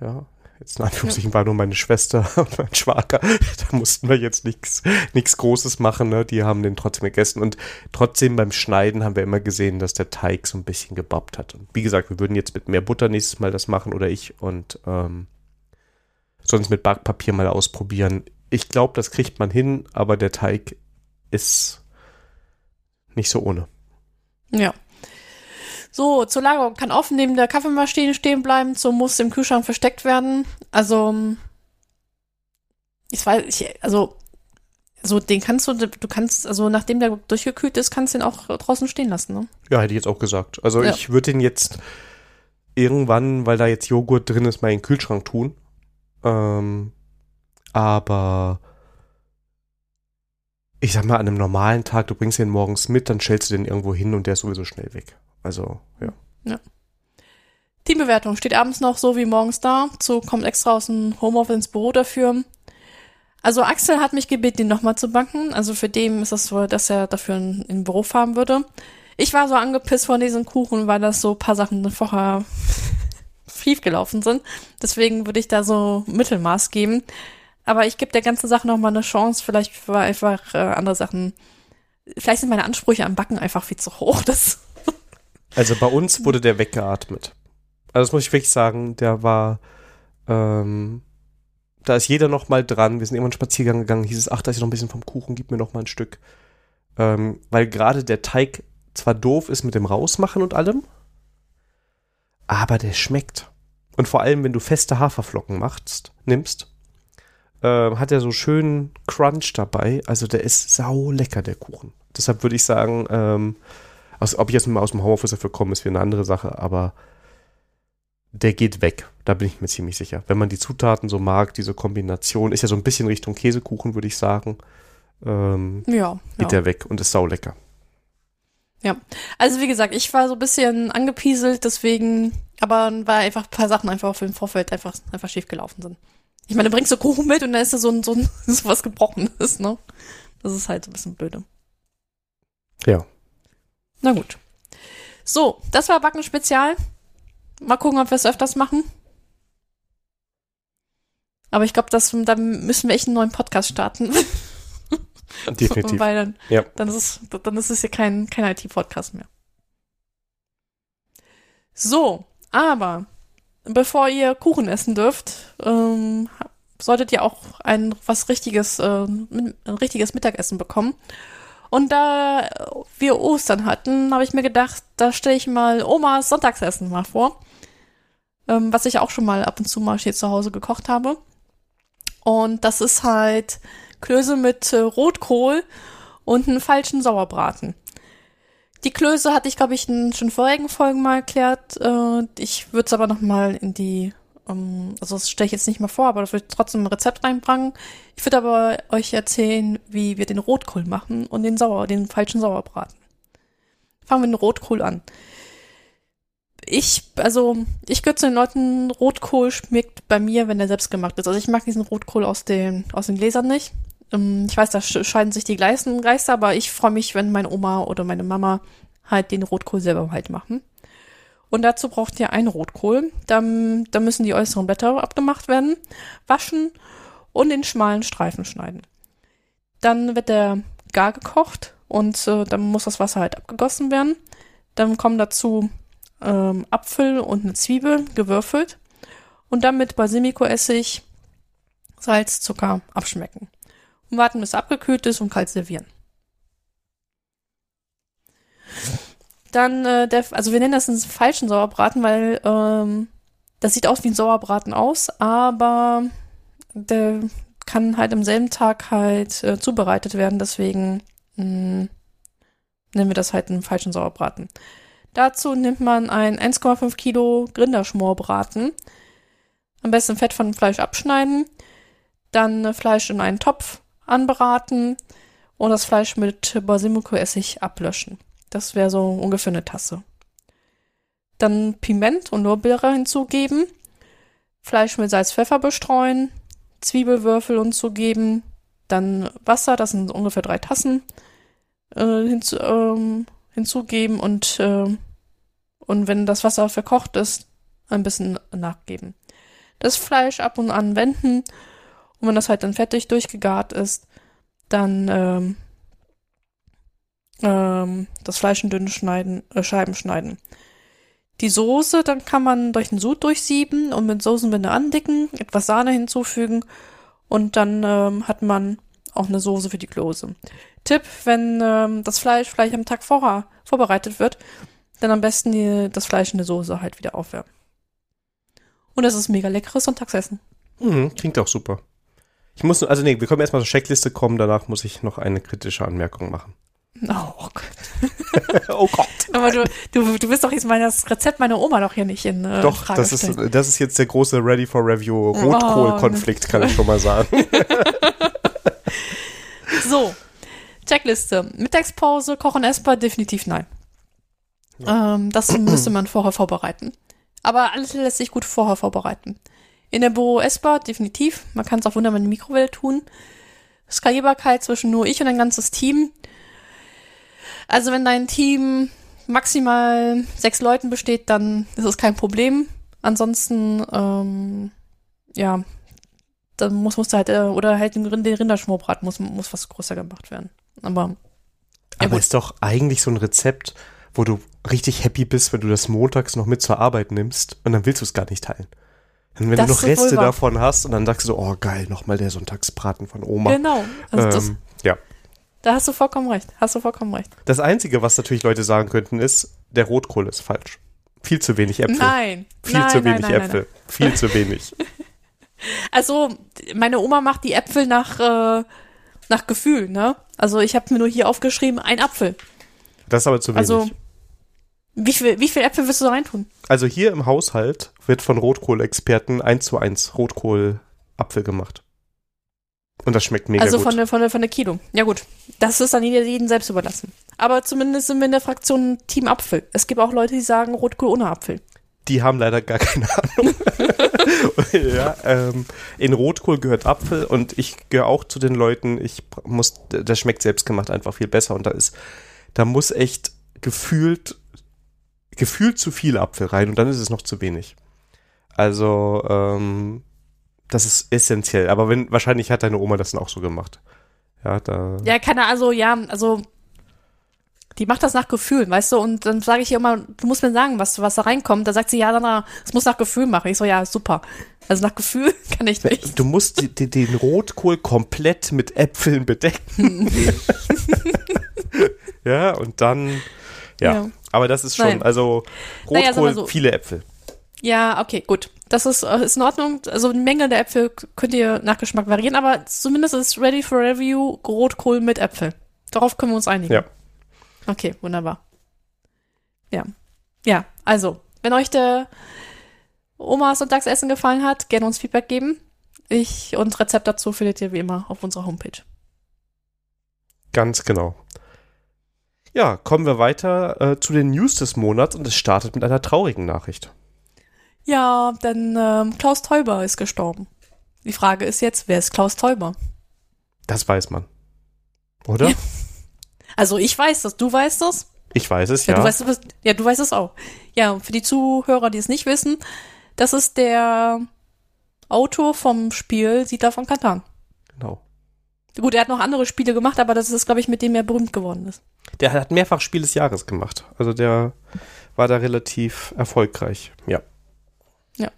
Ja, jetzt in Anführungszeichen war nur meine Schwester und mein Schwager. Da mussten wir jetzt nichts nichts Großes machen, ne? Die haben den trotzdem gegessen und trotzdem beim Schneiden haben wir immer gesehen, dass der Teig so ein bisschen gebappt hat. Und wie gesagt, wir würden jetzt mit mehr Butter nächstes Mal das machen oder ich und ähm, sonst mit Backpapier mal ausprobieren. Ich glaube, das kriegt man hin, aber der Teig ist nicht so ohne. Ja. So, zur Lagerung kann offen neben der Kaffeemaschine stehen bleiben, so muss im Kühlschrank versteckt werden. Also, ich weiß, ich, also, so den kannst du, du kannst, also nachdem der durchgekühlt ist, kannst du ihn auch draußen stehen lassen, ne? Ja, hätte ich jetzt auch gesagt. Also Ja. ich würde den jetzt irgendwann, weil da jetzt Joghurt drin ist, mal in den Kühlschrank tun. Ähm, aber ich sag mal, an einem normalen Tag, du bringst den morgens mit, dann stellst du den irgendwo hin und der ist sowieso schnell weg. Also, ja. Teambewertung steht abends noch so wie morgens da. So kommt extra aus dem Homeoffice ins Büro dafür. Also Axel hat mich gebeten, ihn nochmal zu backen. Also für den ist das so, dass er dafür in, in Büro fahren würde. Ich war so angepisst von diesem Kuchen, weil das so ein paar Sachen vorher schief gelaufen sind. Deswegen würde ich da so Mittelmaß geben. Aber ich gebe der ganzen Sache nochmal eine Chance. Vielleicht war einfach äh, andere Sachen. Vielleicht sind meine Ansprüche am Backen einfach viel zu hoch. Das Also bei uns wurde der weggeatmet. Also das muss ich wirklich sagen, der war, ähm, da ist jeder noch mal dran. Wir sind irgendwann Spaziergang gegangen, hieß es, ach, da ist noch ein bisschen vom Kuchen, gib mir noch mal ein Stück. Ähm, weil gerade der Teig zwar doof ist mit dem Rausmachen und allem, aber der schmeckt. Und vor allem, wenn du feste Haferflocken machst, nimmst, ähm, hat er so schönen Crunch dabei. Also der ist sau lecker, der Kuchen. Deshalb würde ich sagen, ähm, aus, ob ich jetzt mal aus dem Homeoffice dafür komme, ist wieder eine andere Sache, aber der geht weg. Da bin ich mir ziemlich sicher. Wenn man die Zutaten so mag, diese Kombination, ist ja so ein bisschen Richtung Käsekuchen, würde ich sagen, ähm, ja, geht ja. der weg und ist sau lecker. Ja. Also wie gesagt, ich war so ein bisschen angepieselt, deswegen, aber war einfach ein paar Sachen einfach für den Vorfeld einfach, einfach schief gelaufen sind. Ich meine, du bringst so Kuchen mit und dann ist da so ein, so ein, so was Gebrochenes, ne? Das ist halt so ein bisschen blöde. Ja. Na gut. So, das war Backen Spezial. Mal gucken, ob wir es öfters machen. Aber ich glaube, da müssen wir echt einen neuen Podcast starten. Definitiv. Weil dann, Ja. dann, ist es, dann ist es ja kein, kein IT-Podcast mehr. So, aber bevor ihr Kuchen essen dürft, ähm, solltet ihr auch ein was richtiges, äh, ein richtiges Mittagessen bekommen. Und da wir Ostern hatten, habe ich mir gedacht, da stelle ich mal Omas Sonntagsessen mal vor. Ähm, was ich auch schon mal ab und zu mal hier zu Hause gekocht habe. Und das ist halt Klöße mit äh, Rotkohl und einen falschen Sauerbraten. Die Klöße hatte ich, glaube ich, in schon vorigen Folgen mal erklärt. Äh, ich würde es aber noch mal in die, ähm, also das stelle ich jetzt nicht mal vor, aber da würde ich trotzdem ein Rezept reinbringen. Ich würde aber euch erzählen, wie wir den Rotkohl machen und den Sauer, den falschen Sauerbraten. Fangen wir mit dem Rotkohl an. Ich, also, ich gehöre zu den Leuten, Rotkohl schmeckt bei mir, wenn der selbst gemacht ist. Also ich mag diesen Rotkohl aus den, aus den Gläsern nicht. Ähm, ich weiß, da scheiden sich die Geister, Geister aber ich freue mich, wenn meine Oma oder meine Mama halt den Rotkohl selber halt machen. Und dazu braucht ihr einen Rotkohl. Dann, dann müssen die äußeren Blätter abgemacht werden, waschen und in schmalen Streifen schneiden. Dann wird der gar gekocht und äh, dann muss das Wasser halt abgegossen werden. Dann kommen dazu ähm, Apfel und eine Zwiebel gewürfelt und dann mit Basilico-Essig, Salz, Zucker abschmecken. Und warten, bis es abgekühlt ist und kalt servieren. Dann, äh, der, also wir nennen das einen falschen Sauerbraten, weil ähm, das sieht aus wie ein Sauerbraten aus, aber der kann halt am selben Tag halt äh, zubereitet werden, deswegen mh, nennen wir das halt einen falschen Sauerbraten. Dazu nimmt man ein 1,5 Kilo Grinderschmorbraten. Am besten Fett von Fleisch abschneiden, dann Fleisch in einen Topf anbraten und das Fleisch mit Basilico-Essig ablöschen. Das wäre so ungefähr eine Tasse. Dann Piment und Lorbeere hinzugeben, Fleisch mit Salz, Pfeffer bestreuen, Zwiebelwürfel hinzugeben, dann Wasser, das sind ungefähr drei Tassen, äh, hinzu, ähm, hinzugeben und, äh, und wenn das Wasser verkocht ist, ein bisschen nachgeben. Das Fleisch ab und an wenden und wenn das halt dann fertig durchgegart ist, dann ähm, ähm, das Fleisch in dünne schneiden, äh, Scheiben schneiden. Die Soße, dann kann man durch den Sud durchsieben und mit Soßenwinde andicken, etwas Sahne hinzufügen und dann ähm, hat man auch eine Soße für die Klose. Tipp, wenn ähm, das Fleisch vielleicht am Tag vorher vorbereitet wird, dann am besten die, das Fleisch in der Soße halt wieder aufwärmen. Und das ist mega leckeres Sonntagsessen. Mhm, klingt auch super. Ich muss, also nee, wir können erstmal zur Checkliste kommen, danach muss ich noch eine kritische Anmerkung machen. Oh Gott. oh Gott. Aber du, du, du willst doch jetzt mal das Rezept meiner Oma doch hier nicht in äh, Doch, Frage das stellen. ist, das ist jetzt der große Ready for Review Rotkohl-Konflikt, kann ich schon mal sagen. So, Checkliste. Mittagspause, Kochen essbar, definitiv nein. Ähm, das müsste man vorher vorbereiten. Aber alles lässt sich gut vorher vorbereiten. In der Büro essbar, definitiv. Man kann es auch wunderbar in die Mikrowelle tun. Skalierbarkeit zwischen nur ich und ein ganzes Team. Also wenn dein Team maximal sechs Leuten besteht, dann ist es kein Problem. Ansonsten, ähm, ja, dann muss, muss halt, äh, oder halt den, Rind- den Rinderschmorbraten muss, muss was größer gemacht werden. Aber Aber gut. ist doch eigentlich so ein Rezept, wo du richtig happy bist, wenn du das montags noch mit zur Arbeit nimmst und dann willst du es gar nicht teilen. Und wenn Das du noch Reste davon hast und dann sagst du so, oh geil, nochmal der Sonntagsbraten von Oma. genau, also das, ähm, ja. da hast du vollkommen recht. Hast du vollkommen recht. Das Einzige, was natürlich Leute sagen könnten, ist, der Rotkohl ist falsch. Viel zu wenig Äpfel. Nein, Viel nein, zu nein, wenig nein, Äpfel. Viel zu wenig. Also meine Oma macht die Äpfel nach äh, nach Gefühl, ne? Also ich habe mir nur hier aufgeschrieben, ein Apfel. Das ist aber zu wenig. Also, wie viel wie viel Äpfel wirst du da reintun? also hier im Haushalt wird von Rotkohl-Experten 1 zu 1 Rotkohl-Apfel gemacht. Und das schmeckt mega also gut. von der von der von der Kilo. Ja gut, das ist dann jedem selbst überlassen. Aber zumindest sind wir in der Fraktion Team Apfel. Es gibt auch Leute, die sagen Rotkohl ohne Apfel. Die haben leider gar keine Ahnung. ja, ähm, in Rotkohl gehört Apfel und ich gehöre auch zu den Leuten, ich muss, das schmeckt selbstgemacht einfach viel besser und da ist, da muss echt gefühlt, gefühlt zu viel Apfel rein und dann ist es noch zu wenig. Also, ähm, das ist essentiell. Aber wenn, wahrscheinlich hat deine Oma das dann auch so gemacht. Ja, da. Ja, keine, also, ja, also, die macht das nach Gefühl, weißt du? Und dann sage ich ihr immer, du musst mir sagen, was, was da reinkommt. Da sagt sie, ja, Sandra, es muss nach Gefühl machen. Ich so, ja, super. Also nach Gefühl kann ich nicht. Du musst die, die, den Rotkohl komplett mit Äpfeln bedecken. ja, und dann, ja. ja. Aber das ist schon, Nein. also Rotkohl, naja, so. viele Äpfel. Ja, okay, gut. Das ist, äh, ist in Ordnung. Also eine Menge der Äpfel könnt ihr nach Geschmack variieren, aber zumindest ist Ready for Review Rotkohl mit Äpfel. Darauf können wir uns einigen. Ja. Okay, wunderbar. Ja. Ja, also, wenn euch der Omas Sonntagsessen gefallen hat, gerne uns Feedback geben. Ich und Rezept dazu findet ihr wie immer auf unserer Homepage. Ganz genau. Ja, kommen wir weiter äh, zu den News des Monats und es startet mit einer traurigen Nachricht. Ja, denn ähm, Klaus Teuber ist gestorben. Die Frage ist jetzt, wer ist Klaus Teuber? Das weiß man. Oder? Ja. Also ich weiß das, du weißt das? Ich weiß es, ja. Ja, du weißt, ja, du weißt es auch. Ja, für die Zuhörer, die es nicht wissen, das ist der Autor vom Spiel Siedler von Katan. Genau. Gut, er hat noch andere Spiele gemacht, aber das ist, glaube ich, mit dem er berühmt geworden ist. Der hat mehrfach Spiel des Jahres gemacht. Also der war da relativ erfolgreich, ja. Ja.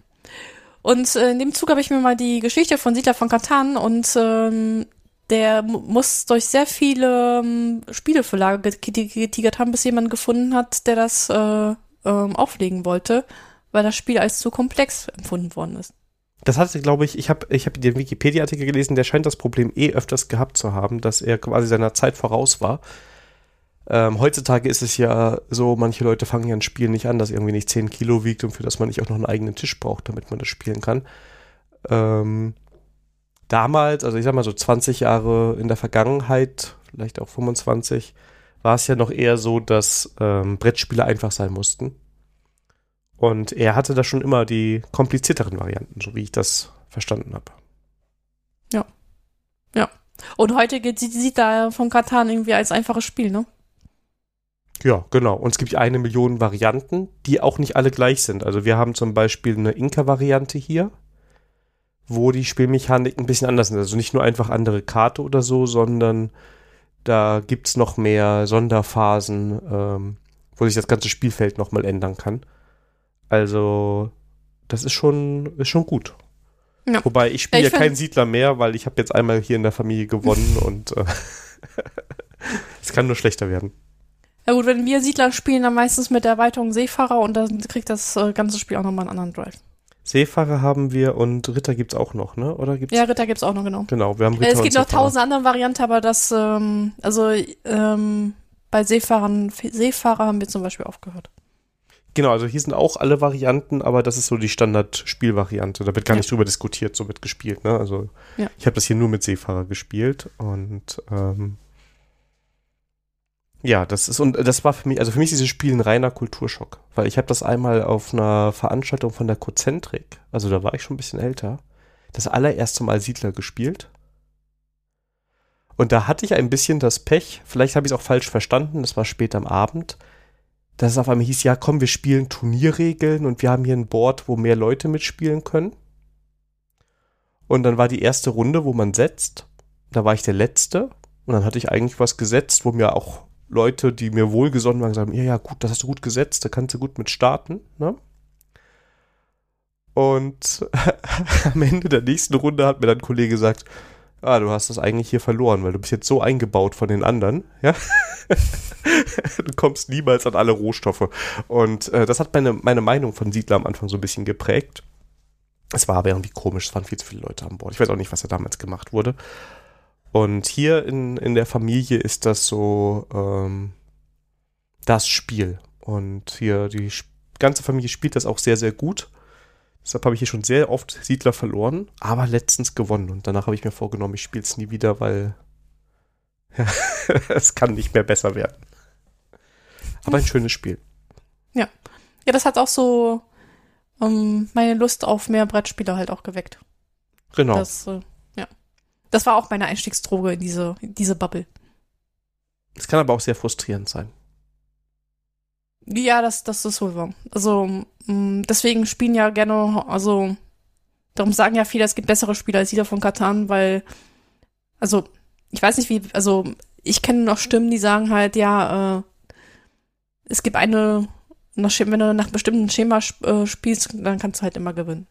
Und äh, in dem Zug habe ich mir mal die Geschichte von Siedler von Katan und ähm, der muss durch sehr viele ähm, Spieleverlage getigert haben, bis jemand gefunden hat, der das äh, ähm, auflegen wollte, weil das Spiel als zu komplex empfunden worden ist. Das hatte, glaube ich, ich habe ich hab den Wikipedia-Artikel gelesen, der scheint das Problem eh öfters gehabt zu haben, dass er quasi seiner Zeit voraus war. Ähm, heutzutage ist es ja so, manche Leute fangen ja ein Spiel nicht an, das irgendwie nicht 10 Kilo wiegt und für das man nicht auch noch einen eigenen Tisch braucht, damit man das spielen kann. Ähm, damals, also ich sag mal so 20 Jahre in der Vergangenheit, vielleicht auch 25, war es ja noch eher so, dass ähm, Brettspiele einfach sein mussten. Und er hatte da schon immer die komplizierteren Varianten, so wie ich das verstanden habe. Ja. Ja. Und heute geht, sieht da von Katan irgendwie als einfaches Spiel, ne? Ja, genau. Und es gibt eine Million Varianten, die auch nicht alle gleich sind. Also wir haben zum Beispiel eine Inka-Variante hier wo die Spielmechanik ein bisschen anders sind. Also nicht nur einfach andere Karte oder so, sondern da gibt es noch mehr Sonderphasen, ähm, wo sich das ganze Spielfeld nochmal ändern kann. Also, das ist schon, ist schon gut. Ja. Wobei ich spiele ja, keinen Siedler mehr, weil ich habe jetzt einmal hier in der Familie gewonnen und äh, es kann nur schlechter werden. Ja gut, wenn wir Siedler spielen, dann meistens mit der Erweiterung Seefahrer und dann kriegt das äh, ganze Spiel auch nochmal einen anderen Drive. Seefahrer haben wir und Ritter gibt's auch noch, ne? Oder gibt's? Ja, Ritter gibt's auch noch, genau. Genau, wir haben Ritter. Es gibt noch tausend andere Varianten, aber das, ähm, also ähm, bei Seefahrern, Seefahrer haben wir zum Beispiel aufgehört. Genau, also hier sind auch alle Varianten, aber das ist so die Standard-Spielvariante. Da wird gar ja. nicht drüber diskutiert, so wird gespielt, ne? Also ja. ich habe das hier nur mit Seefahrer gespielt und ähm, ja, das ist und das war für mich, also für mich ist dieses Spiel ein reiner Kulturschock, weil ich habe das einmal auf einer Veranstaltung von der Cozentrik, also da war ich schon ein bisschen älter, das allererste Mal Siedler gespielt. Und da hatte ich ein bisschen das Pech, vielleicht habe ich es auch falsch verstanden, das war spät am Abend, dass es auf einmal hieß, ja komm, wir spielen Turnierregeln und wir haben hier ein Board, wo mehr Leute mitspielen können. Und dann war die erste Runde, wo man setzt. Da war ich der Letzte. Und dann hatte ich eigentlich was gesetzt, wo mir auch Leute, die mir wohlgesonnen waren, sagen, ja, ja, gut, das hast du gut gesetzt, da kannst du gut mit starten. Ne? Und am Ende der nächsten Runde hat mir dann ein Kollege gesagt, ah, du hast das eigentlich hier verloren, weil du bist jetzt so eingebaut von den anderen, ja. du kommst niemals an alle Rohstoffe. Und äh, das hat meine, meine Meinung von Siedler am Anfang so ein bisschen geprägt. Es war aber irgendwie komisch, es waren viel zu viele Leute an Bord. Ich weiß auch nicht, was da damals gemacht wurde. Und hier in, in der Familie ist das so ähm, das Spiel. Und hier die ganze Familie spielt das auch sehr, sehr gut. Deshalb habe ich hier schon sehr oft Siedler verloren, aber letztens gewonnen. Und danach habe ich mir vorgenommen, ich spiele es nie wieder, weil ja, es kann nicht mehr besser werden. Aber ein schönes Spiel. Ja, das hat auch so ähm, meine Lust auf mehr Brettspiele halt auch geweckt. Genau. Das, äh, ja. Das war auch meine Einstiegsdroge in diese, in diese Bubble. Es kann aber auch sehr frustrierend sein. Ja, das, das ist wohl wahr. Also, mh, deswegen spielen ja gerne, also, darum sagen ja viele, es gibt bessere Spiele als Siedler von Katan, weil, also, ich weiß nicht wie, also, ich kenne noch Stimmen, die sagen halt, ja, äh, es gibt eine, nach, wenn du nach bestimmten Schema äh, spielst, dann kannst du halt immer gewinnen.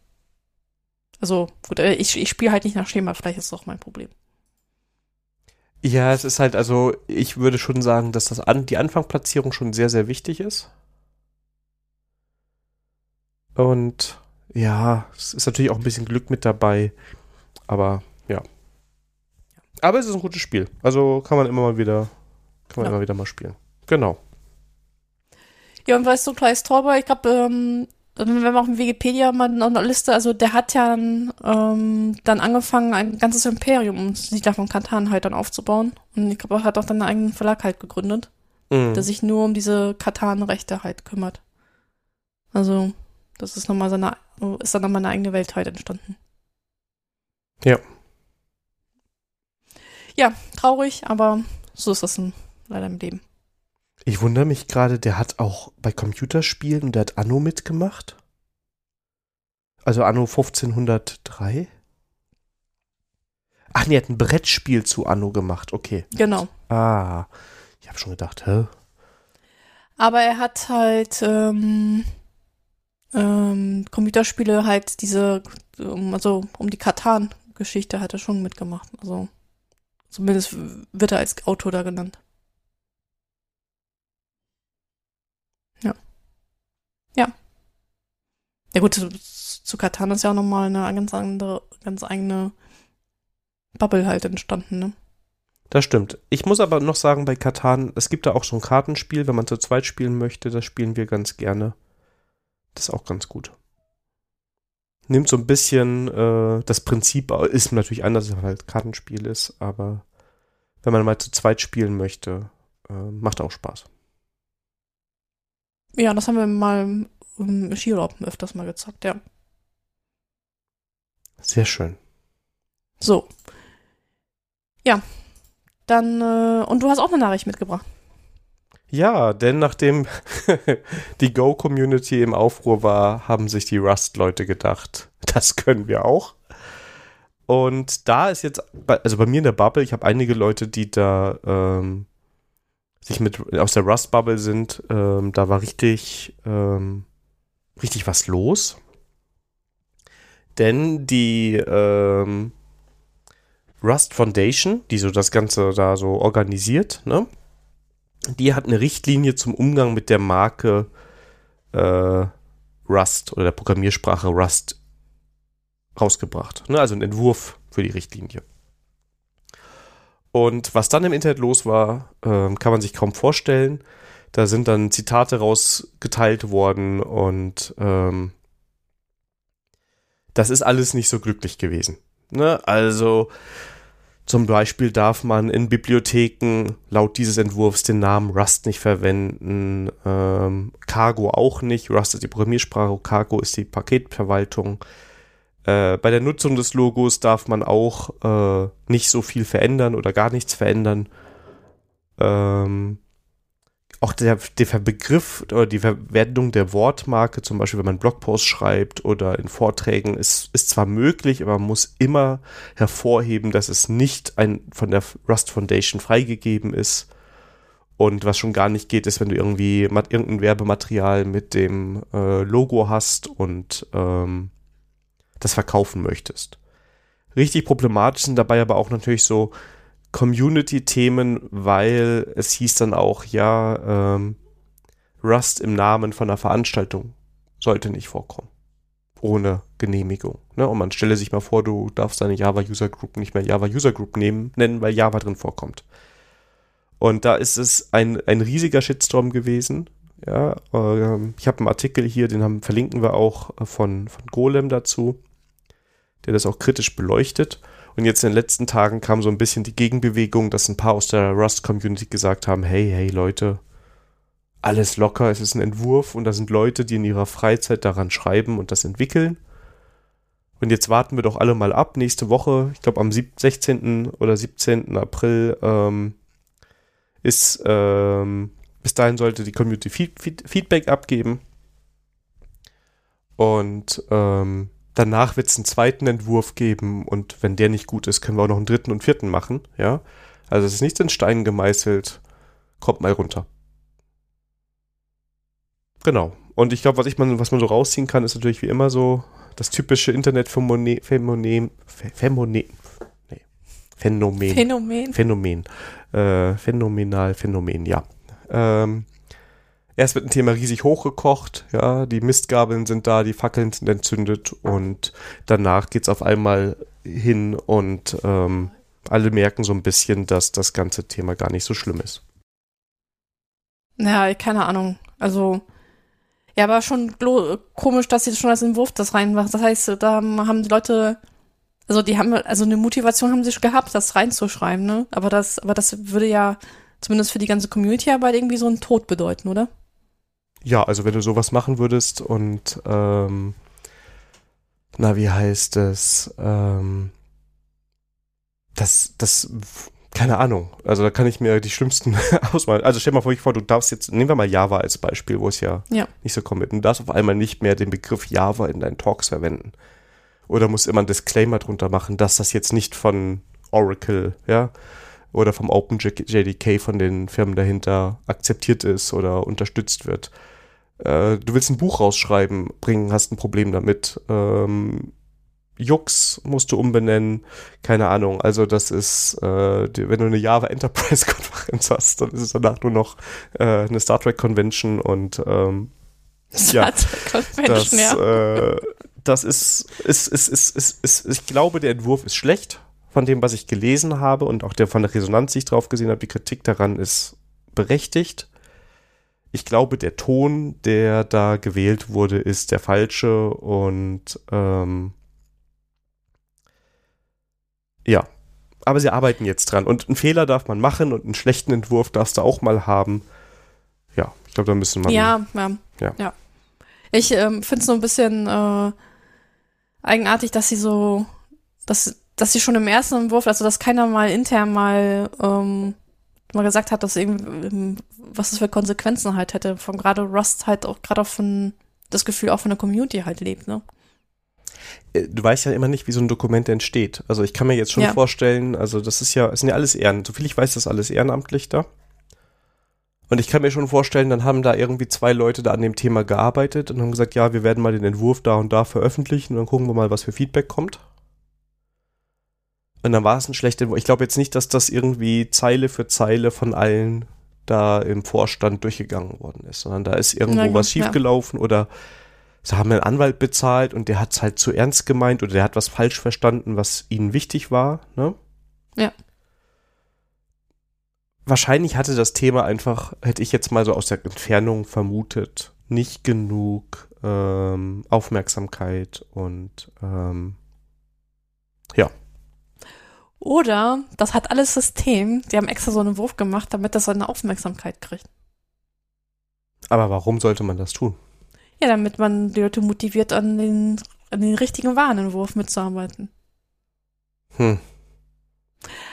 Also, gut, äh, ich, ich spiele halt nicht nach Schema, vielleicht ist das auch mein Problem. Ja, es ist halt, also ich würde schon sagen, dass das an, die Anfangplatzierung schon sehr, sehr wichtig ist. Und ja, es ist natürlich auch ein bisschen Glück mit dabei. Aber ja. Aber es ist ein gutes Spiel. Also kann man immer mal wieder, kann man Ja. immer wieder mal spielen. Genau. Ja, und weißt du, Klaus Torber, ich glaube, ähm, wenn wir auf dem Wikipedia mal noch eine Liste, also der hat ja ähm, dann angefangen, ein ganzes Imperium um Siedler von Katan halt dann aufzubauen. Und ich glaube, er hat auch dann einen eigenen Verlag halt gegründet, Mhm. der sich nur um diese Katan-Rechte halt kümmert. Also, das ist nochmal seine, ist dann nochmal eine eigene Welt halt entstanden. Ja. Ja, traurig, aber so ist das in, leider im Leben. Ich wundere mich gerade, der hat auch bei Computerspielen und der hat Anno mitgemacht. Also Anno 1503. Ach nee, er hat ein Brettspiel zu Anno gemacht. Okay. Genau. Ah, ich habe schon gedacht, hä? Aber er hat halt ähm, ähm, Computerspiele halt diese, um, also um die Katan-Geschichte hat er schon mitgemacht. Also zumindest wird er als Autor da genannt. Ja. Ja. Ja gut, zu, Katan ist ja auch nochmal eine ganz andere, ganz eigene Bubble halt entstanden, ne? Das stimmt. Ich muss aber noch sagen, bei Katan, es gibt da auch so ein Kartenspiel, wenn man zu zweit spielen möchte, das spielen wir ganz gerne. Das ist auch ganz gut. Nimmt so ein bisschen äh, das Prinzip, ist natürlich anders, weil halt Kartenspiel ist, aber wenn man mal zu zweit spielen möchte, äh, macht auch Spaß. Ja, das haben wir mal im Skiurlaub öfters mal gezockt, ja. Sehr schön. So. Ja. Dann, äh, und du hast auch eine Nachricht mitgebracht. Ja, denn nachdem die Go-Community im Aufruhr war, haben sich die Rust-Leute gedacht, das können wir auch. Und da ist jetzt, also bei mir in der Bubble, ich habe einige Leute, die da ähm, sich mit aus der Rust-Bubble sind, ähm, da war richtig, ähm, richtig was los. Denn die ähm, Rust Foundation, die so das Ganze da so organisiert, ne? die hat eine Richtlinie zum Umgang mit der Marke äh, Rust oder der Programmiersprache Rust rausgebracht. Ne? Also ein Entwurf für die Richtlinie. Und was dann im Internet los war, ähm, kann man sich kaum vorstellen. Da sind dann Zitate rausgeteilt worden und ähm, das ist alles nicht so glücklich gewesen. Ne? Also zum Beispiel darf man in Bibliotheken laut dieses Entwurfs den Namen Rust nicht verwenden, ähm, Cargo auch nicht. Rust ist die Programmiersprache, Cargo ist die Paketverwaltung. Äh, bei der Nutzung des Logos darf man auch äh, nicht so viel verändern oder gar nichts verändern. Ähm, auch der, der Begriff oder die Verwendung der Wortmarke, zum Beispiel wenn man Blogposts schreibt oder in Vorträgen, ist, ist zwar möglich, aber man muss immer hervorheben, dass es nicht ein, von der Rust Foundation freigegeben ist. Und was schon gar nicht geht, ist, wenn du irgendwie irgendein Werbematerial mit dem äh, Logo hast und ähm, das verkaufen möchtest. Richtig problematisch sind dabei aber auch natürlich so Community-Themen, weil es hieß dann auch, ja, ähm, Rust im Namen von einer Veranstaltung sollte nicht vorkommen. Ohne Genehmigung. Ne? Und man stelle sich mal vor, du darfst deine Java User Group nicht mehr Java User Group nehmen, nennen, weil Java drin vorkommt. Und da ist es ein, ein riesiger Shitstorm gewesen. Ja, ähm, ich habe einen Artikel hier, den haben, verlinken wir auch äh, von, von Golem dazu, der das auch kritisch beleuchtet. Und jetzt in den letzten Tagen kam so ein bisschen die Gegenbewegung, dass ein paar aus der Rust-Community gesagt haben, hey, hey Leute, alles locker, es ist ein Entwurf und da sind Leute, die in ihrer Freizeit daran schreiben und das entwickeln. Und jetzt warten wir doch alle mal ab. Nächste Woche, ich glaube am 16. oder 17. April, ähm, ist, ähm, bis dahin sollte die Community Feed Feed Feedback abgeben. Und ähm, danach wird es einen zweiten Entwurf geben und wenn der nicht gut ist, können wir auch noch einen dritten und vierten machen, ja. Also es ist nicht in Stein gemeißelt. Kommt mal runter. Genau. Und ich glaube, was ich man, was man so rausziehen kann, ist natürlich wie immer so das typische Internetphänomen, Phänomen, Phänomen, nee, Phänomen, Phänomen. Phänomen, äh, phänomenal, Phänomen, ja. Ähm, erst wird ein Thema riesig hochgekocht, ja, die Mistgabeln sind da, die Fackeln sind entzündet und danach geht's auf einmal hin und ähm, alle merken so ein bisschen, dass das ganze Thema gar nicht so schlimm ist. Ja, keine Ahnung. Also, ja, aber schon komisch, dass sie schon als Entwurf das reinmachen. Das heißt, da haben die Leute, also die haben, also eine Motivation haben sie schon gehabt, das reinzuschreiben, ne? Aber das, aber das würde ja zumindest für die ganze Community-Arbeit irgendwie so einen Tod bedeuten, oder? Ja, also wenn du sowas machen würdest und ähm, na, wie heißt es? Ähm, das, das, keine Ahnung. Also da kann ich mir die schlimmsten ausmalen. Also stell mal vor, du darfst jetzt, nehmen wir mal Java als Beispiel, wo es ja, ja. nicht so kommt. Du darfst auf einmal nicht mehr den Begriff Java in deinen Talks verwenden. Oder musst immer einen Disclaimer drunter machen, dass das jetzt nicht von Oracle, ja, oder vom OpenJDK von den Firmen dahinter akzeptiert ist oder unterstützt wird. Äh, du willst ein Buch rausschreiben, bringen, hast ein Problem damit. Ähm, Jux musst du umbenennen, keine Ahnung. Also das ist, äh, die, wenn du eine Java Enterprise Konferenz hast, dann ist es danach nur noch äh, eine Star Trek Convention und ähm, Star Trek Convention, das, ja. Äh, das ist, ist, ist, ist, ist, ist, ich glaube, der Entwurf ist schlecht von dem, was ich gelesen habe und auch der von der Resonanz, die ich drauf gesehen habe, die Kritik daran ist berechtigt. Ich glaube, der Ton, der da gewählt wurde, ist der falsche und ähm, ja, aber sie arbeiten jetzt dran. Und einen Fehler darf man machen und einen schlechten Entwurf darfst du auch mal haben. Ja, ich glaube, da müssen wir. Ja, ja, Ja. ja. Ich ähm, finde es so ein bisschen äh, eigenartig, dass sie so, dass, dass sie schon im ersten Entwurf, also dass keiner mal intern mal, ähm, mal gesagt hat, dass irgendwie, ähm, was das für Konsequenzen halt hätte. Von gerade Rust halt auch gerade von das Gefühl auch von der Community halt lebt, ne? Äh, du weißt ja immer nicht, wie so ein Dokument entsteht. Also ich kann mir jetzt schon Ja. vorstellen, also das ist ja, es sind ja alles Ehren. Soviel ich weiß, das ist alles ehrenamtlich da. Und ich kann mir schon vorstellen, dann haben da irgendwie zwei Leute da an dem Thema gearbeitet und haben gesagt, ja, wir werden mal den Entwurf da und da veröffentlichen und dann gucken wir mal, was für Feedback kommt. Und dann war es ein schlechter Entwurf. Ich glaube jetzt nicht, dass das irgendwie Zeile für Zeile von allen da im Vorstand durchgegangen worden ist, sondern da ist irgendwo gut, was ja. schiefgelaufen oder sie haben einen Anwalt bezahlt und der hat es halt zu ernst gemeint oder der hat was falsch verstanden, was ihnen wichtig war, ne? Ja. Wahrscheinlich hatte das Thema einfach, hätte ich jetzt mal so aus der Entfernung vermutet, nicht genug ähm, Aufmerksamkeit und ähm, Oder das hat alles System, die haben extra so einen Wurf gemacht, damit das so eine Aufmerksamkeit kriegt. aber warum sollte man das tun? Ja, damit man die Leute motiviert, an den, an den richtigen Warenentwurf mitzuarbeiten. Hm.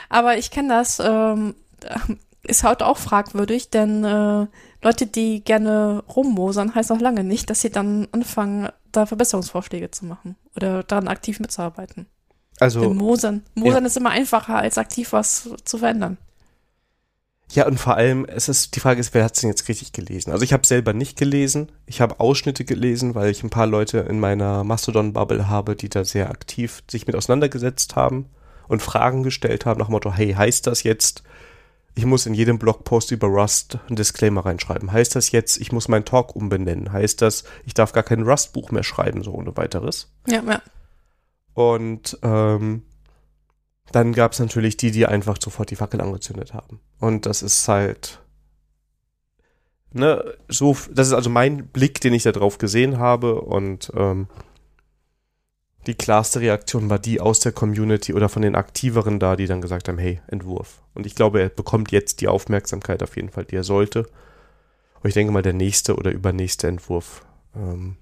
Aber ich kenne das, ähm, ist heute auch fragwürdig, denn äh, Leute, die gerne rummosern, heißt noch lange nicht, dass sie dann anfangen, da Verbesserungsvorschläge zu machen oder daran aktiv mitzuarbeiten. Also, Mosern, Mosern ist immer einfacher, als aktiv was zu verändern. ja, und vor allem, es ist, die Frage ist, wer hat es denn jetzt richtig gelesen? Also ich habe selber nicht gelesen. Ich habe Ausschnitte gelesen, weil ich ein paar Leute in meiner Mastodon-Bubble habe, die da sehr aktiv sich mit auseinandergesetzt haben und Fragen gestellt haben nach dem Motto, hey, heißt das jetzt, ich muss in jedem Blogpost über Rust einen Disclaimer reinschreiben? Heißt das jetzt, ich muss meinen Talk umbenennen? Heißt das, ich darf gar kein Rust-Buch mehr schreiben, so ohne weiteres? Ja, ja. Und ähm, dann gab es natürlich die, die einfach sofort die Fackel angezündet haben. Und das ist halt, ne, so, das ist also mein Blick, den ich da drauf gesehen habe. Und ähm, die klarste Reaktion war die aus der Community oder von den Aktiveren da, die dann gesagt haben, hey, Entwurf. Und ich glaube, er bekommt jetzt die Aufmerksamkeit auf jeden Fall, die er sollte. Aber ich denke mal, der nächste oder übernächste Entwurf, ähm,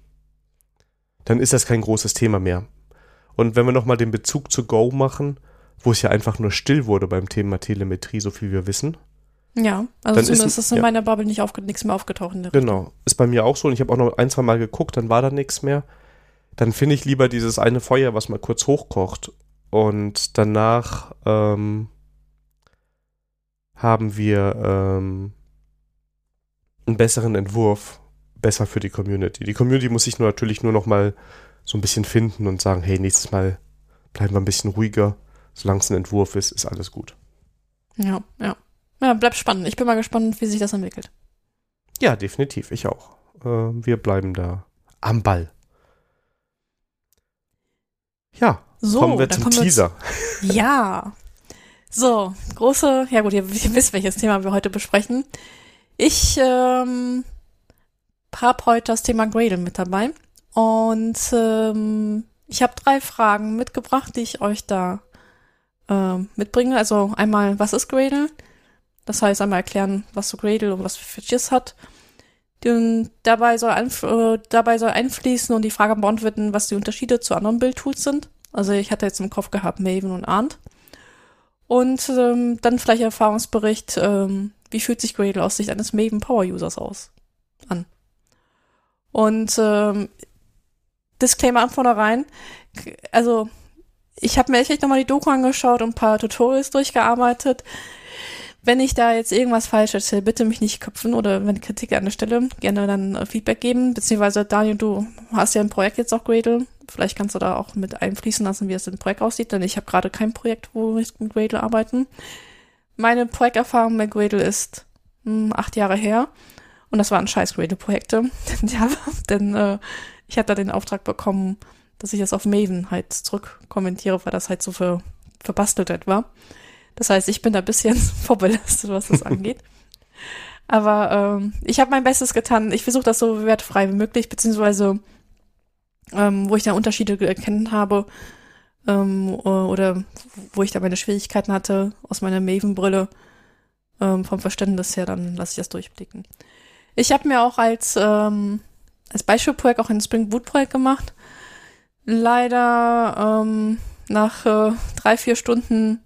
dann ist das kein großes Thema mehr. Und wenn wir nochmal den Bezug zu Go machen, wo es ja einfach nur still wurde beim Thema Telemetrie, so viel wir wissen. Ja, also Dann zumindest ist- ist in ja. meiner Bubble nicht aufge nichts mehr aufgetaucht. In der Genau. Ist bei mir auch so und ich habe auch noch ein, zwei Mal geguckt, dann war da nichts mehr. Dann finde ich lieber dieses eine Feuer, was mal kurz hochkocht. Und danach ähm, haben wir ähm, einen besseren Entwurf, besser für die Community. Die Community muss sich nur natürlich nur noch mal so ein bisschen finden und sagen, hey, nächstes Mal bleiben wir ein bisschen ruhiger. Solange es ein Entwurf ist, ist alles gut. Ja, ja. Ja, bleibt spannend. Ich bin mal gespannt, wie sich das entwickelt. Ja, definitiv. Ich auch. Ähm, wir bleiben da am Ball. Ja, So, kommen wir zum kommen wir Teaser. Ja. So, große, ja gut, ihr, ihr wisst, welches Thema wir heute besprechen. Ich ähm, habe heute das Thema Gradle mit dabei. Und ähm, ich habe drei Fragen mitgebracht, die ich euch da ähm, mitbringe. Also einmal, was ist Gradle? Das heißt, einmal erklären, was so Gradle und was für Features hat. Und dabei soll, äh, dabei soll einfließen und die Frage beantworten, was die Unterschiede zu anderen Bildtools sind. Also ich hatte jetzt im Kopf gehabt Maven und Arndt. Und ähm, dann vielleicht Erfahrungsbericht, ähm, wie fühlt sich Gradle aus Sicht eines Maven Power Users aus an. Und ähm, Disclaimer an vornherein, also ich habe mir echt nochmal die Doku angeschaut und ein paar Tutorials durchgearbeitet. Wenn ich da jetzt irgendwas falsch erzähle, bitte mich nicht köpfen oder wenn Kritik an der Stelle, gerne dann äh, Feedback geben. Beziehungsweise Daniel, du hast ja ein Projekt jetzt auch Gradle. Vielleicht kannst du da auch mit einfließen lassen, wie es im Projekt aussieht, denn ich habe gerade kein Projekt, wo ich mit Gradle arbeiten. Meine Projekterfahrung mit Gradle ist mh, acht Jahre her und das waren scheiß Gradle-Projekte. ja, denn äh, ich hatte da den Auftrag bekommen, dass ich das auf Maven halt zurückkommentiere, weil das halt so ver verbastelt war. Das heißt, ich bin da ein bisschen vorbelastet, was das angeht. Aber ähm, ich habe mein Bestes getan. Ich versuche das so wertfrei wie möglich, beziehungsweise ähm, wo ich da Unterschiede erkennen habe ähm, oder wo ich da meine Schwierigkeiten hatte aus meiner Maven-Brille ähm, vom Verständnis her, dann lasse ich das durchblicken. Ich habe mir auch als, ähm, als Beispielprojekt auch ein Spring Boot-Projekt gemacht. Leider ähm, nach äh, drei, vier Stunden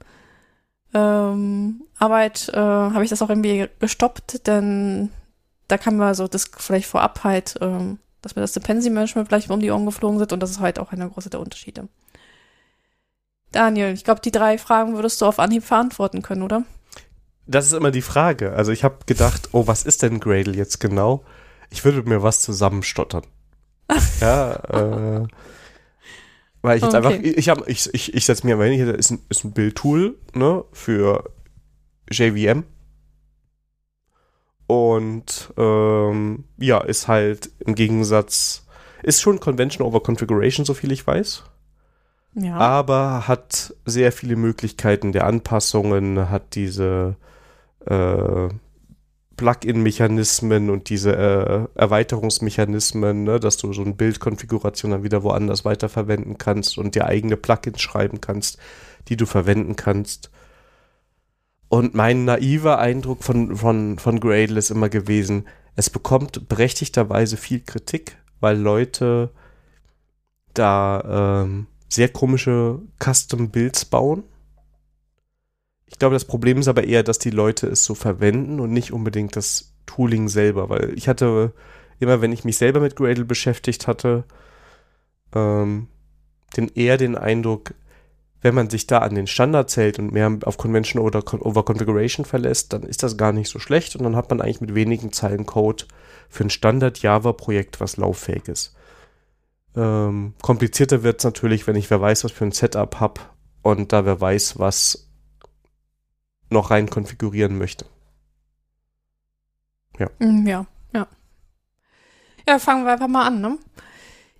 ähm, Arbeit äh, habe ich das auch irgendwie gestoppt, denn da kam mir so das vielleicht vorab halt, ähm, dass mir das Dependency Management vielleicht um die Ohren geflogen sind und das ist halt auch einer große der Unterschiede. Daniel, ich glaube, die drei Fragen würdest du auf Anhieb verantworten können, oder? Das ist immer die Frage. Also ich habe gedacht, oh, was ist denn Gradle jetzt genau? Ich würde mir was zusammenstottern. ja, äh, weil ich jetzt Okay. einfach, ich habe, ich, ich, ich setze mir mal hin, ist ein, ist ein Bildtool, ne, für JVM. Und ähm, ja, ist halt im Gegensatz, ist schon Convention over Configuration, so viel ich weiß. Ja. aber hat sehr viele Möglichkeiten der Anpassungen, hat diese äh, Plugin-Mechanismen und diese äh, Erweiterungsmechanismen, ne, dass du so eine Bildkonfiguration dann wieder woanders weiterverwenden kannst und dir eigene Plugins schreiben kannst, die du verwenden kannst. Und mein naiver Eindruck von, von, von Gradle ist immer gewesen, es bekommt berechtigterweise viel Kritik, weil Leute da ähm, sehr komische Custom-Builds bauen. Ich glaube, das Problem ist aber eher, dass die Leute es so verwenden und nicht unbedingt das Tooling selber, weil ich hatte immer, wenn ich mich selber mit Gradle beschäftigt hatte, ähm, den eher den Eindruck, wenn man sich da an den Standards hält und mehr auf Convention oder Configuration verlässt, dann ist das gar nicht so schlecht und dann hat man eigentlich mit wenigen Zeilen Code für ein Standard-Java-Projekt, was lauffähig ist. Ähm, komplizierter wird es natürlich, wenn ich wer weiß, was für ein Setup habe und da wer weiß, was noch rein konfigurieren möchte. Mm, Ja, ja. Ja, fangen wir einfach mal an, ne?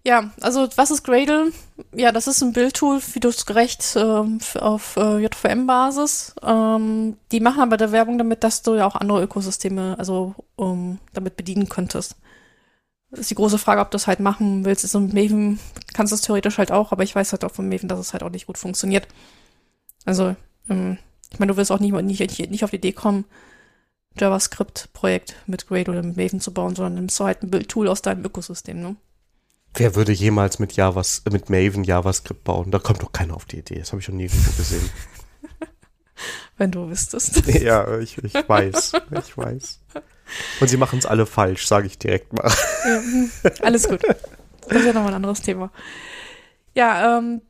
Ja, also was ist Gradle? Ja, das ist ein Bildtool, wie du es gerecht f- auf äh, JVM-Basis. Ähm, die machen aber der Werbung damit, dass du ja auch andere Ökosysteme also ähm, damit bedienen könntest. Das ist die große Frage, ob du es halt machen willst. Ist so mit Maven kannst du es theoretisch halt auch, aber ich weiß halt auch von Maven, dass es halt auch nicht gut funktioniert. Also, ähm, ich meine, du wirst auch nicht, nicht, nicht auf die Idee kommen, JavaScript-Projekt mit Gradle oder mit Maven zu bauen, sondern nimmst du halt ein Bildtool aus deinem Ökosystem, ne? Wer würde jemals mit Javas, mit Maven JavaScript bauen? Da kommt doch keiner auf die Idee. Das habe ich schon nirgendwo gesehen. Wenn du wüsstest. ja, ich, ich weiß. Ich weiß. Und sie machen es alle falsch, sage ich direkt mal. Ja, alles gut. Das ist ja nochmal ein anderes Thema. Ja, ähm,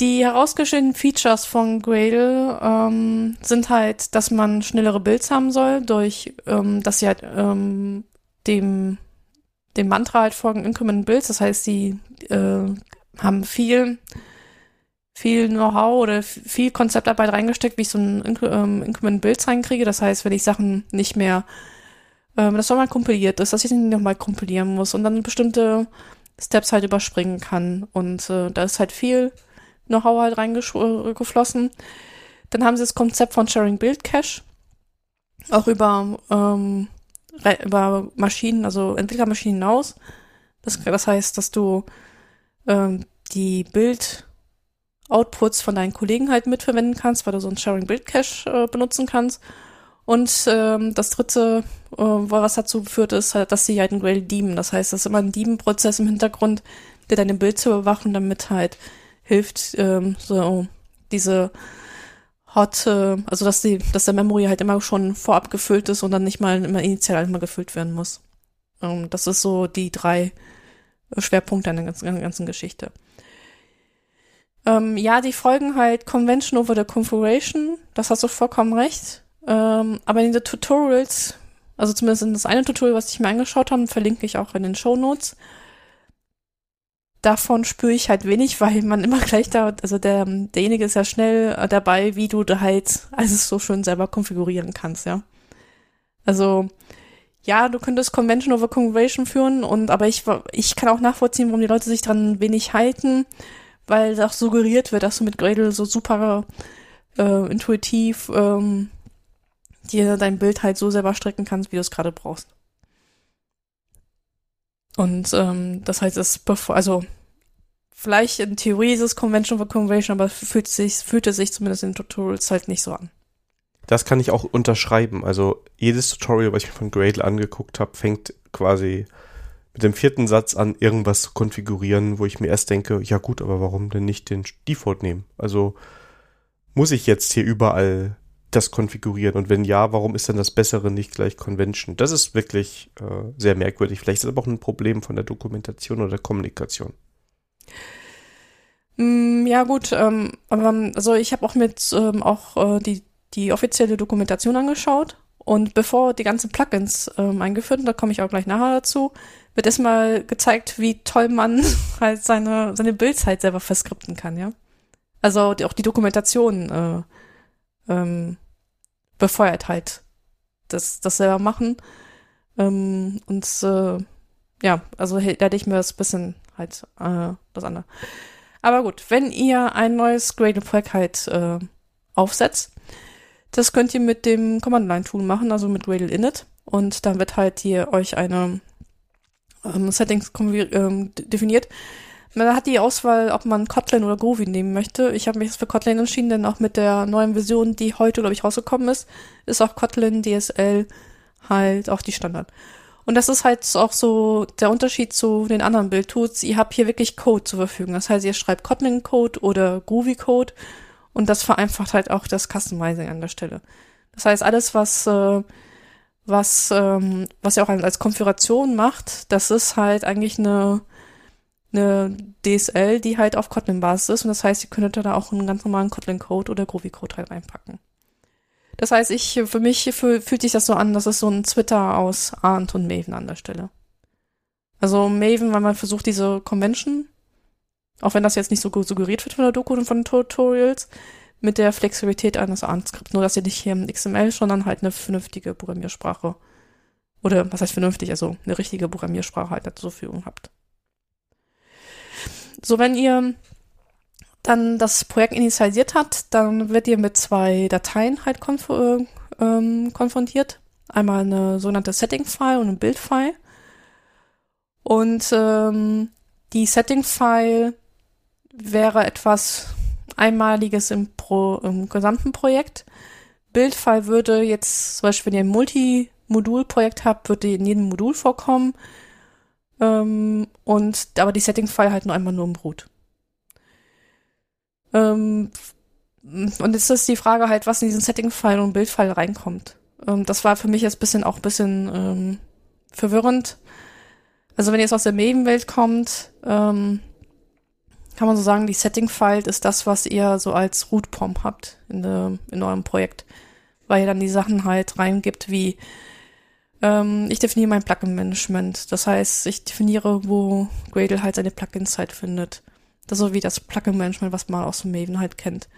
die herausgestellten Features von Gradle ähm, sind halt, dass man schnellere Builds haben soll, durch, ähm, dass sie halt ähm, dem, dem Mantra halt folgen, Increment Builds. Das heißt, sie äh, haben viel, viel Know-how oder viel Konzeptarbeit reingesteckt, wie ich so ein ähm, Increment Builds reinkriege. Das heißt, wenn ich Sachen nicht mehr, ähm, das soll mal kompiliert ist, dass ich nicht nochmal kompilieren muss und dann bestimmte Steps halt überspringen kann. Und äh, da ist halt viel Know-how halt reingeflossen. Dann haben sie das Konzept von Sharing Build Cache. Auch über, ähm, über Maschinen, also Entwicklermaschinen hinaus. Das, das heißt, dass du ähm, die Bild-Outputs von deinen Kollegen halt mitverwenden kannst, weil du so ein Sharing Build Cache äh, benutzen kannst. Und ähm, das dritte, äh, was dazu führt, ist halt, dass sie halt ein Grail deemen. Das heißt, das ist immer ein Deemen-Prozess im Hintergrund, der deine Bild zu überwachen, damit halt hilft, ähm, so diese Hot, äh, also dass die, dass der Memory halt immer schon vorab gefüllt ist und dann nicht mal immer initial einmal gefüllt werden muss. Ähm, das ist so die drei Schwerpunkte an der ganzen, ganzen Geschichte. Ähm, ja, die folgen halt Convention over the Configuration, das hast du vollkommen recht. Ähm, aber in den Tutorials, also zumindest in das eine Tutorial, was ich mir angeschaut habe, verlinke ich auch in den Show Notes, davon spüre ich halt wenig, weil man immer gleich da, also der, derjenige ist ja schnell äh, dabei, wie du da halt alles so schön selber konfigurieren kannst, ja. Also, ja, du könntest Convention over Configuration führen und, aber ich, ich kann auch nachvollziehen, warum die Leute sich dran wenig halten, weil auch suggeriert wird, dass du mit Gradle so super äh, intuitiv ähm, dir dein Bild halt so selber strecken kannst, wie du es gerade brauchst. Und ähm, das heißt, es bevor, also vielleicht in Theorie ist es Convention for Convention, aber fühlt sich, fühlt es sich zumindest in Tutorials halt nicht so an. Das kann ich auch unterschreiben. Also jedes Tutorial, was ich mir von Gradle angeguckt habe, fängt quasi mit dem vierten Satz an, irgendwas zu konfigurieren, wo ich mir erst denke, ja gut, aber warum denn nicht den Default nehmen? Also muss ich jetzt hier überall das konfigurieren? Und wenn ja, warum ist dann das Bessere nicht gleich Convention? Das ist wirklich äh, sehr merkwürdig. Vielleicht ist es aber auch ein Problem von der Dokumentation oder der Kommunikation. Mm, ja gut, ähm, aber also ich habe auch mit ähm, auch äh, die die offizielle Dokumentation angeschaut und bevor die ganzen Plugins ähm, eingeführt, und da komme ich auch gleich nachher dazu, wird erstmal gezeigt, wie toll man halt seine seine Builds halt selber verskripten kann, ja. Also die, auch die Dokumentation äh, ähm, befeuert halt das, das selber machen. Ähm, und äh, ja, also da hätte ich mir das bisschen halt äh, das andere. Aber gut, wenn ihr ein neues Gradle-Projekt halt äh, aufsetzt, das könnt ihr mit dem Command-Line-Tool machen, also mit Gradle Init. Und dann wird halt hier euch eine ähm, Settings ähm, definiert, man hat die Auswahl, ob man Kotlin oder Groovy nehmen möchte. Ich habe mich jetzt für Kotlin entschieden, denn auch mit der neuen Version, die heute, glaube ich, rausgekommen ist, ist auch Kotlin DSL halt auch die Standard. Und das ist halt auch so der Unterschied zu den anderen Build-Tools. Ihr habt hier wirklich Code zur Verfügung. Das heißt, ihr schreibt Kotlin-Code oder Groovy-Code und das vereinfacht halt auch das Customizing an der Stelle. Das heißt, alles, was, äh, was, ähm, was ihr auch als Konfiguration macht, das ist halt eigentlich eine eine DSL, die halt auf Kotlin-Basis ist. Und das heißt, ihr könntet da auch einen ganz normalen Kotlin-Code oder Groovy-Code halt reinpacken. Das heißt, ich, für mich für, fühlt sich das so an, dass es so ein Twitter aus Arndt und Maven an der Stelle. Also Maven, weil man versucht, diese Convention, auch wenn das jetzt nicht so suggeriert wird von der Doku und von den Tutorials, mit der Flexibilität eines Arndt-Skripts. Nur, dass ihr nicht hier im XML, sondern halt eine vernünftige Programmiersprache oder was heißt vernünftig, also eine richtige Programmiersprache halt zur Verfügung habt. So, wenn ihr dann das Projekt initialisiert habt, dann wird ihr mit zwei Dateien halt konf äh, ähm, konfrontiert. Einmal eine sogenannte Setting-File und ein Build-File. Und ähm, die Setting-File wäre etwas Einmaliges im, Pro, im gesamten Projekt. Bildfile würde jetzt, zum Beispiel, wenn ihr ein Multi-Modul-Projekt habt, würde in jedem Modul vorkommen. Ähm, und aber die Setting-File halt nur einmal nur im Root. Ähm, und jetzt ist die Frage halt, was in diesen Setting-File und Bildfile reinkommt. Ähm, das war für mich jetzt bisschen auch ein bisschen ähm, verwirrend. Also wenn ihr jetzt aus der Maven-Welt kommt, ähm, kann man so sagen, die Setting-File ist das, was ihr so als Root-Pom habt in, de, in eurem Projekt. Weil ihr dann die Sachen halt reingibt wie ähm, ich definiere mein Plugin-Management. Das heißt, ich definiere, wo Gradle halt seine Plugins halt findet. Das ist so wie das Plugin-Management, was man aus dem Maven halt kennt.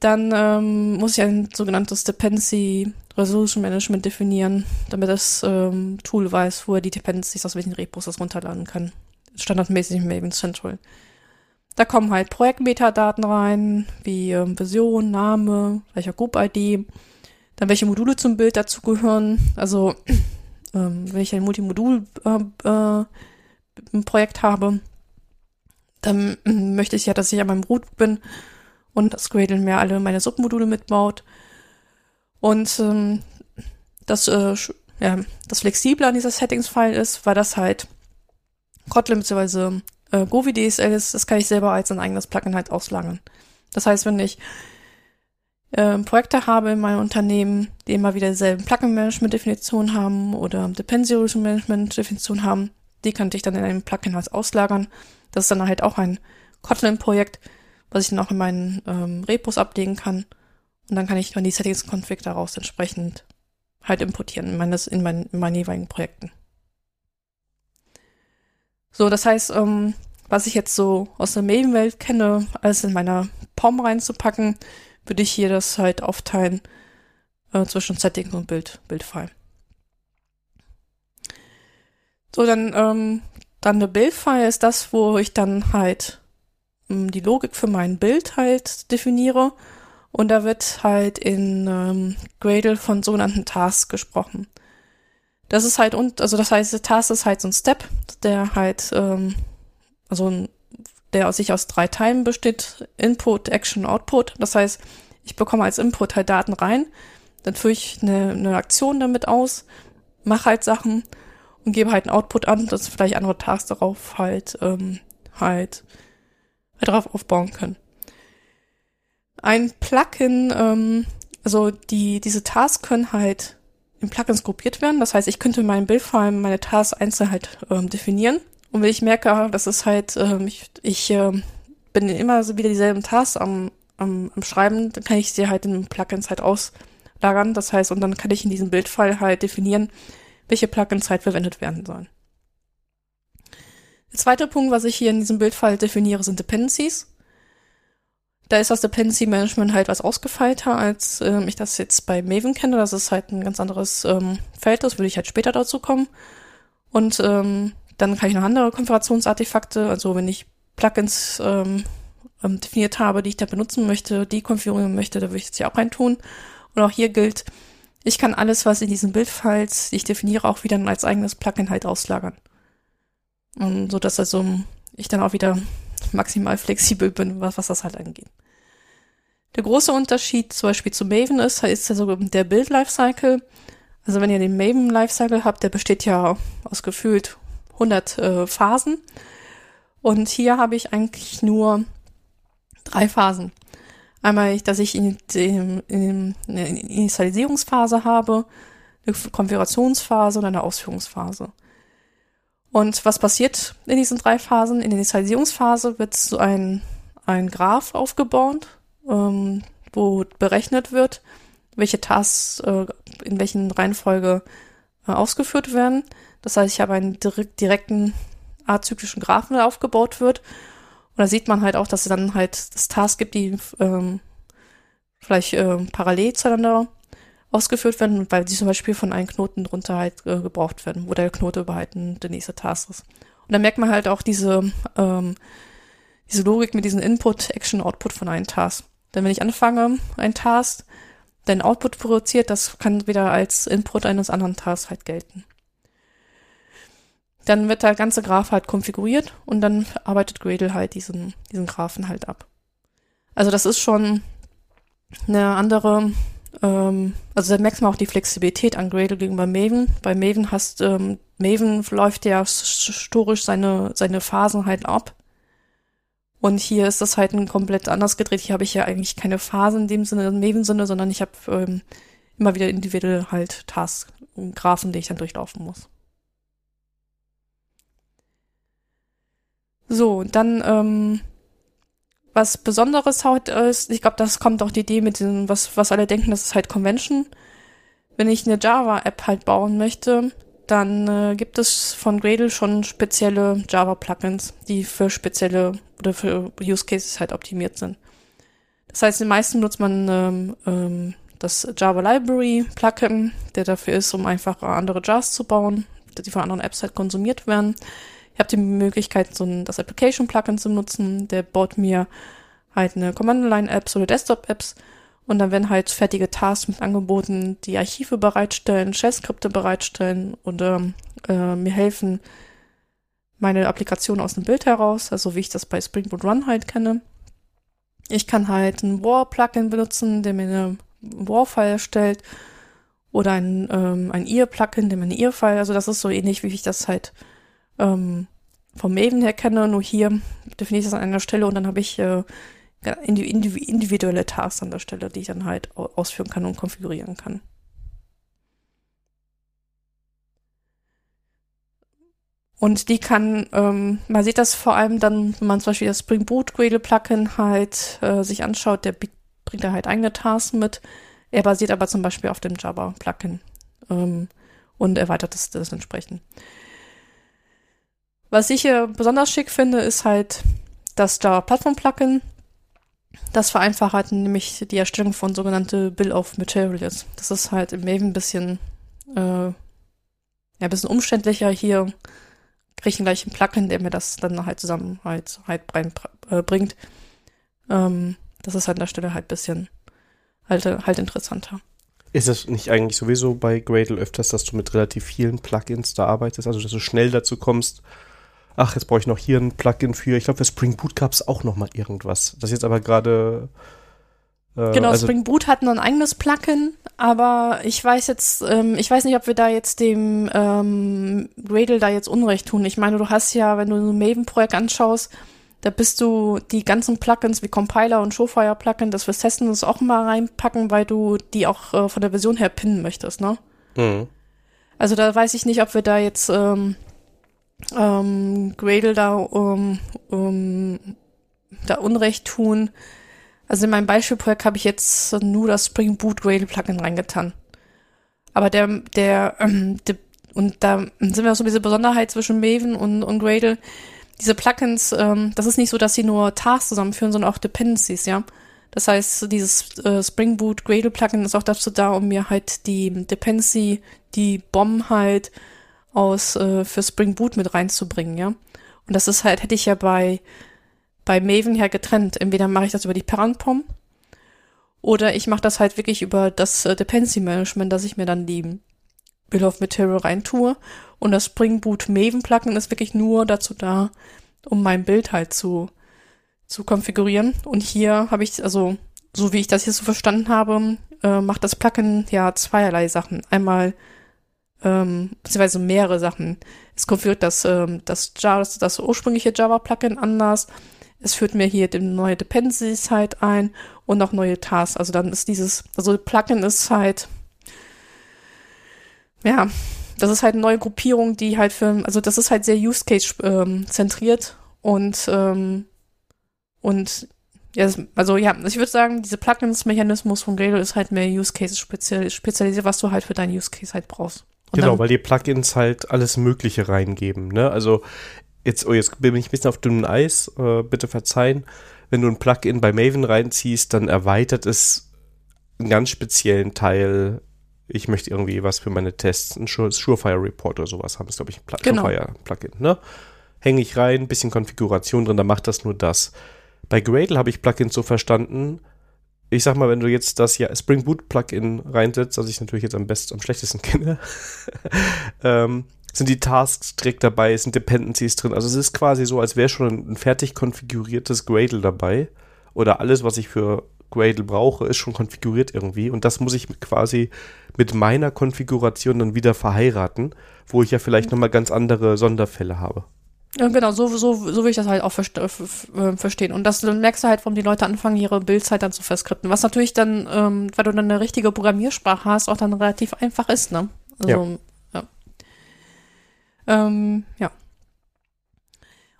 Dann ähm, muss ich ein sogenanntes Dependency Resolution Management definieren, damit das ähm, Tool weiß, wo er die Dependencies aus welchen Repos das runterladen kann. Standardmäßig in Maven Central. Da kommen halt Projektmetadaten rein, wie ähm, Version, Name, welcher Group-ID, dann welche Module zum Bild dazugehören. Also ähm, wenn ich ein Multimodul-Projekt äh, äh, habe, dann äh, möchte ich ja, dass ich an meinem Root bin und das Gradle mir alle meine Submodule mitbaut. Und ähm, das, äh, ja, das Flexible an dieser Settings-File ist, weil das halt Kotlin bzw. Äh, Govi DSL ist, das kann ich selber als ein eigenes Plugin halt auslagern. Das heißt, wenn ich äh, Projekte habe in meinem Unternehmen, die immer wieder dieselben Plugin-Management-Definitionen haben oder Dependency-Management-Definitionen haben, die könnte ich dann in einem Plugin halt auslagern. Das ist dann halt auch ein Kotlin-Projekt, was ich dann auch in meinen ähm, Repos ablegen kann. Und dann kann ich dann die Settings-Config daraus entsprechend halt importieren in, meines, in, mein, in meinen jeweiligen Projekten. So, das heißt, ähm, was ich jetzt so aus der Maven-Welt kenne, alles in meiner POM reinzupacken, würde ich hier das halt aufteilen äh, zwischen Setting und Bild, Bildfile. So, dann, ähm, dann eine Bildfile ist das, wo ich dann halt ähm, die Logik für mein Bild halt definiere. Und da wird halt in ähm, Gradle von sogenannten Tasks gesprochen. Das ist halt, und, also das heißt, der Task ist halt so ein Step, der halt, ähm, also ein der sich aus drei Teilen besteht, Input, Action, Output. Das heißt, ich bekomme als Input halt Daten rein, dann führe ich eine, eine Aktion damit aus, mache halt Sachen und gebe halt einen Output an, dass vielleicht andere Tasks darauf halt, ähm, halt, halt darauf aufbauen können. Ein Plugin, ähm, also die, diese Tasks können halt in Plugins gruppiert werden. Das heißt, ich könnte in meinem Bildfile meine Tasks einzeln halt ähm, definieren und wenn ich merke, das ist halt, ähm, ich, ich äh, bin immer so wieder dieselben Tasks am, am, am Schreiben, dann kann ich sie halt in Plugins halt auslagern. Das heißt, und dann kann ich in diesem Bildfile halt definieren, welche Plugins halt verwendet werden sollen. Der zweite Punkt, was ich hier in diesem Bildfile definiere, sind Dependencies. Da ist das Dependency Management halt was ausgefeilter, als ähm, ich das jetzt bei Maven kenne. Das ist halt ein ganz anderes ähm, Feld, das würde ich halt später dazu kommen. Und ähm, dann kann ich noch andere Konfigurationsartefakte, also wenn ich Plugins ähm, ähm, definiert habe, die ich da benutzen möchte, die konfigurieren möchte, da würde ich jetzt hier auch reintun. Und auch hier gilt, ich kann alles, was in diesen Bildfiles, ich definiere, auch wieder als eigenes Plugin halt auslagern. Und so dass also ich dann auch wieder maximal flexibel bin, was, was das halt angeht. Der große Unterschied zum Beispiel zu Maven ist, ist also der Build-Lifecycle. Also wenn ihr den Maven-Lifecycle habt, der besteht ja aus gefühlt 100 äh, Phasen. Und hier habe ich eigentlich nur drei Phasen. Einmal, dass ich in, in, in eine Initialisierungsphase habe, eine Konfigurationsphase und eine Ausführungsphase. Und was passiert in diesen drei Phasen? In der Initialisierungsphase wird so ein, ein Graph aufgebaut, ähm, wo berechnet wird, welche Tasks äh, in welchen Reihenfolge äh, ausgeführt werden. Das heißt, ich habe einen direkten azyklischen Graphen, der aufgebaut wird. Und da sieht man halt auch, dass es dann halt das Task gibt, die ähm, vielleicht äh, parallel zueinander ausgeführt werden, weil die zum Beispiel von einem Knoten drunter halt äh, gebraucht werden, wo der Knote überhalten der nächste Task ist. Und da merkt man halt auch diese, ähm, diese Logik mit diesem Input, Action, Output von einem Task. Denn wenn ich anfange, ein Task, den Output produziert, das kann wieder als Input eines anderen Tasks halt gelten. Dann wird der ganze Graph halt konfiguriert und dann arbeitet Gradle halt diesen, diesen Graphen halt ab. Also das ist schon eine andere ähm, also da merkt man auch die Flexibilität an Gradle gegenüber Maven. Bei Maven hast, ähm, Maven läuft ja historisch seine, seine Phasen halt ab. Und hier ist das halt ein komplett anders gedreht. Hier habe ich ja eigentlich keine Phasen in dem Sinne, im Maven-Sinne, sondern ich habe ähm, immer wieder individuell halt Tasks Graphen, die ich dann durchlaufen muss. So, dann ähm, was Besonderes halt ist, ich glaube, das kommt auch die Idee mit diesem, was, was alle denken, das ist halt Convention. Wenn ich eine Java-App halt bauen möchte, dann äh, gibt es von Gradle schon spezielle Java-Plugins, die für spezielle oder für Use Cases halt optimiert sind. Das heißt, den meisten nutzt man ähm, ähm, das Java Library Plugin, der dafür ist, um einfach andere Jars zu bauen, die von anderen Apps halt konsumiert werden. Ich habe die Möglichkeit, so ein, das Application-Plugin zu nutzen. Der baut mir halt eine Command-Line-Apps oder Desktop-Apps und dann werden halt fertige Tasks mit angeboten, die Archive bereitstellen, Shell-Skripte bereitstellen oder äh, mir helfen, meine Applikation aus dem Bild heraus, also wie ich das bei Spring Boot Run halt kenne. Ich kann halt ein War-Plugin benutzen, der mir eine War-File erstellt oder ein, ähm, ein IR-Plugin, der mir eine IR-File, also das ist so ähnlich, wie ich das halt ähm, vom Maven her kenne, nur hier definiere ich das an einer Stelle und dann habe ich äh, individuelle Tasks an der Stelle, die ich dann halt ausführen kann und konfigurieren kann. Und die kann, ähm, man sieht das vor allem dann, wenn man zum Beispiel das Spring Boot Gradle Plugin halt äh, sich anschaut, der bringt da halt eigene Tasks mit. Er basiert aber zum Beispiel auf dem Java Plugin ähm, und erweitert das, das entsprechend. Was ich hier besonders schick finde, ist halt das Java Platform Plugin. Das vereinfacht halt nämlich die Erstellung von sogenannte Bill of Materials. Das ist halt im Maven ein bisschen, äh, ja, ein bisschen umständlicher. Hier kriege ich gleich einen Plugin, der mir das dann halt zusammen halt, halt äh, bringt. Ähm, das ist halt an der Stelle halt ein bisschen halt, halt interessanter. Ist es nicht eigentlich sowieso bei Gradle öfters, dass du mit relativ vielen Plugins da arbeitest, also dass du schnell dazu kommst, ach, jetzt brauche ich noch hier ein Plugin für, ich glaube, für Spring Boot gab es auch noch mal irgendwas. Das jetzt aber gerade äh, Genau, also Spring Boot hat noch ein eigenes Plugin, aber ich weiß jetzt, ähm, ich weiß nicht, ob wir da jetzt dem ähm, Gradle da jetzt Unrecht tun. Ich meine, du hast ja, wenn du ein Maven-Projekt anschaust, da bist du die ganzen Plugins wie Compiler und Showfire Plugin, das fürs Testen das auch mal reinpacken, weil du die auch äh, von der Version her pinnen möchtest, ne? Mhm. Also da weiß ich nicht, ob wir da jetzt ähm, ähm, Gradle da, um, um, da Unrecht tun. Also in meinem Beispielprojekt habe ich jetzt nur das Spring Boot Gradle Plugin reingetan. Aber der, der, ähm, der und da sind wir auch so diese Besonderheit zwischen Maven und, und Gradle. Diese Plugins, ähm, das ist nicht so, dass sie nur Tasks zusammenführen, sondern auch Dependencies, ja. Das heißt, dieses äh, Spring Boot Gradle Plugin ist auch dazu da, um mir halt die Dependency, die Bomb halt aus äh, für Spring Boot mit reinzubringen, ja. Und das ist halt, hätte ich ja bei, bei Maven ja getrennt. Entweder mache ich das über die Parent-POM oder ich mache das halt wirklich über das äh, Dependency Management, dass ich mir dann die Bill of Material reintue. Und das Spring Boot Maven Plugin ist wirklich nur dazu da, um mein Bild halt zu, zu konfigurieren. Und hier habe ich, also, so wie ich das hier so verstanden habe, äh, macht das Plugin ja zweierlei Sachen. Einmal ähm, beziehungsweise mehrere Sachen. Es konfiguriert das, ähm, das, Java, das, das ursprüngliche Java-Plugin anders. Es führt mir hier neue Dependencies halt ein und auch neue Tasks. Also dann ist dieses, also Plugin ist halt, ja, das ist halt eine neue Gruppierung, die halt für, also das ist halt sehr Use Case ähm, zentriert und ähm, und ja, also ja, ich würde sagen, diese Plugins-Mechanismus von Gradle ist halt mehr Use Cases spezialisiert, was du halt für deinen Use Case halt brauchst. Und genau, weil die Plugins halt alles Mögliche reingeben. Ne? Also jetzt, oh, jetzt bin ich ein bisschen auf dünnem Eis, äh, bitte verzeihen. Wenn du ein Plugin bei Maven reinziehst, dann erweitert es einen ganz speziellen Teil. Ich möchte irgendwie was für meine Tests, ein Surefire Report oder sowas haben. Ist, glaube ich, ein Pl genau. Surefire Plugin. Ne? Hänge ich rein, bisschen Konfiguration drin, dann macht das nur das. Bei Gradle habe ich Plugins so verstanden, ich sag mal, wenn du jetzt das ja Spring Boot Plugin reinsetzt, das ich natürlich jetzt am besten, am schlechtesten kenne, ähm, sind die Tasks direkt dabei, sind Dependencies drin. Also es ist quasi so, als wäre schon ein, fertig konfiguriertes Gradle dabei. Oder alles, was ich für Gradle brauche, ist schon konfiguriert irgendwie. Und das muss ich quasi mit meiner Konfiguration dann wieder verheiraten, wo ich ja vielleicht nochmal ganz andere Sonderfälle habe. Ja, genau, so, so, so will ich das halt auch verste äh, verstehen. Und das dann merkst du halt, warum die Leute anfangen, ihre Bildzeit dann zu verskripten. Was natürlich dann, ähm, weil du dann eine richtige Programmiersprache hast, auch dann relativ einfach ist, ne? Also, ja. Ja. Ähm, ja.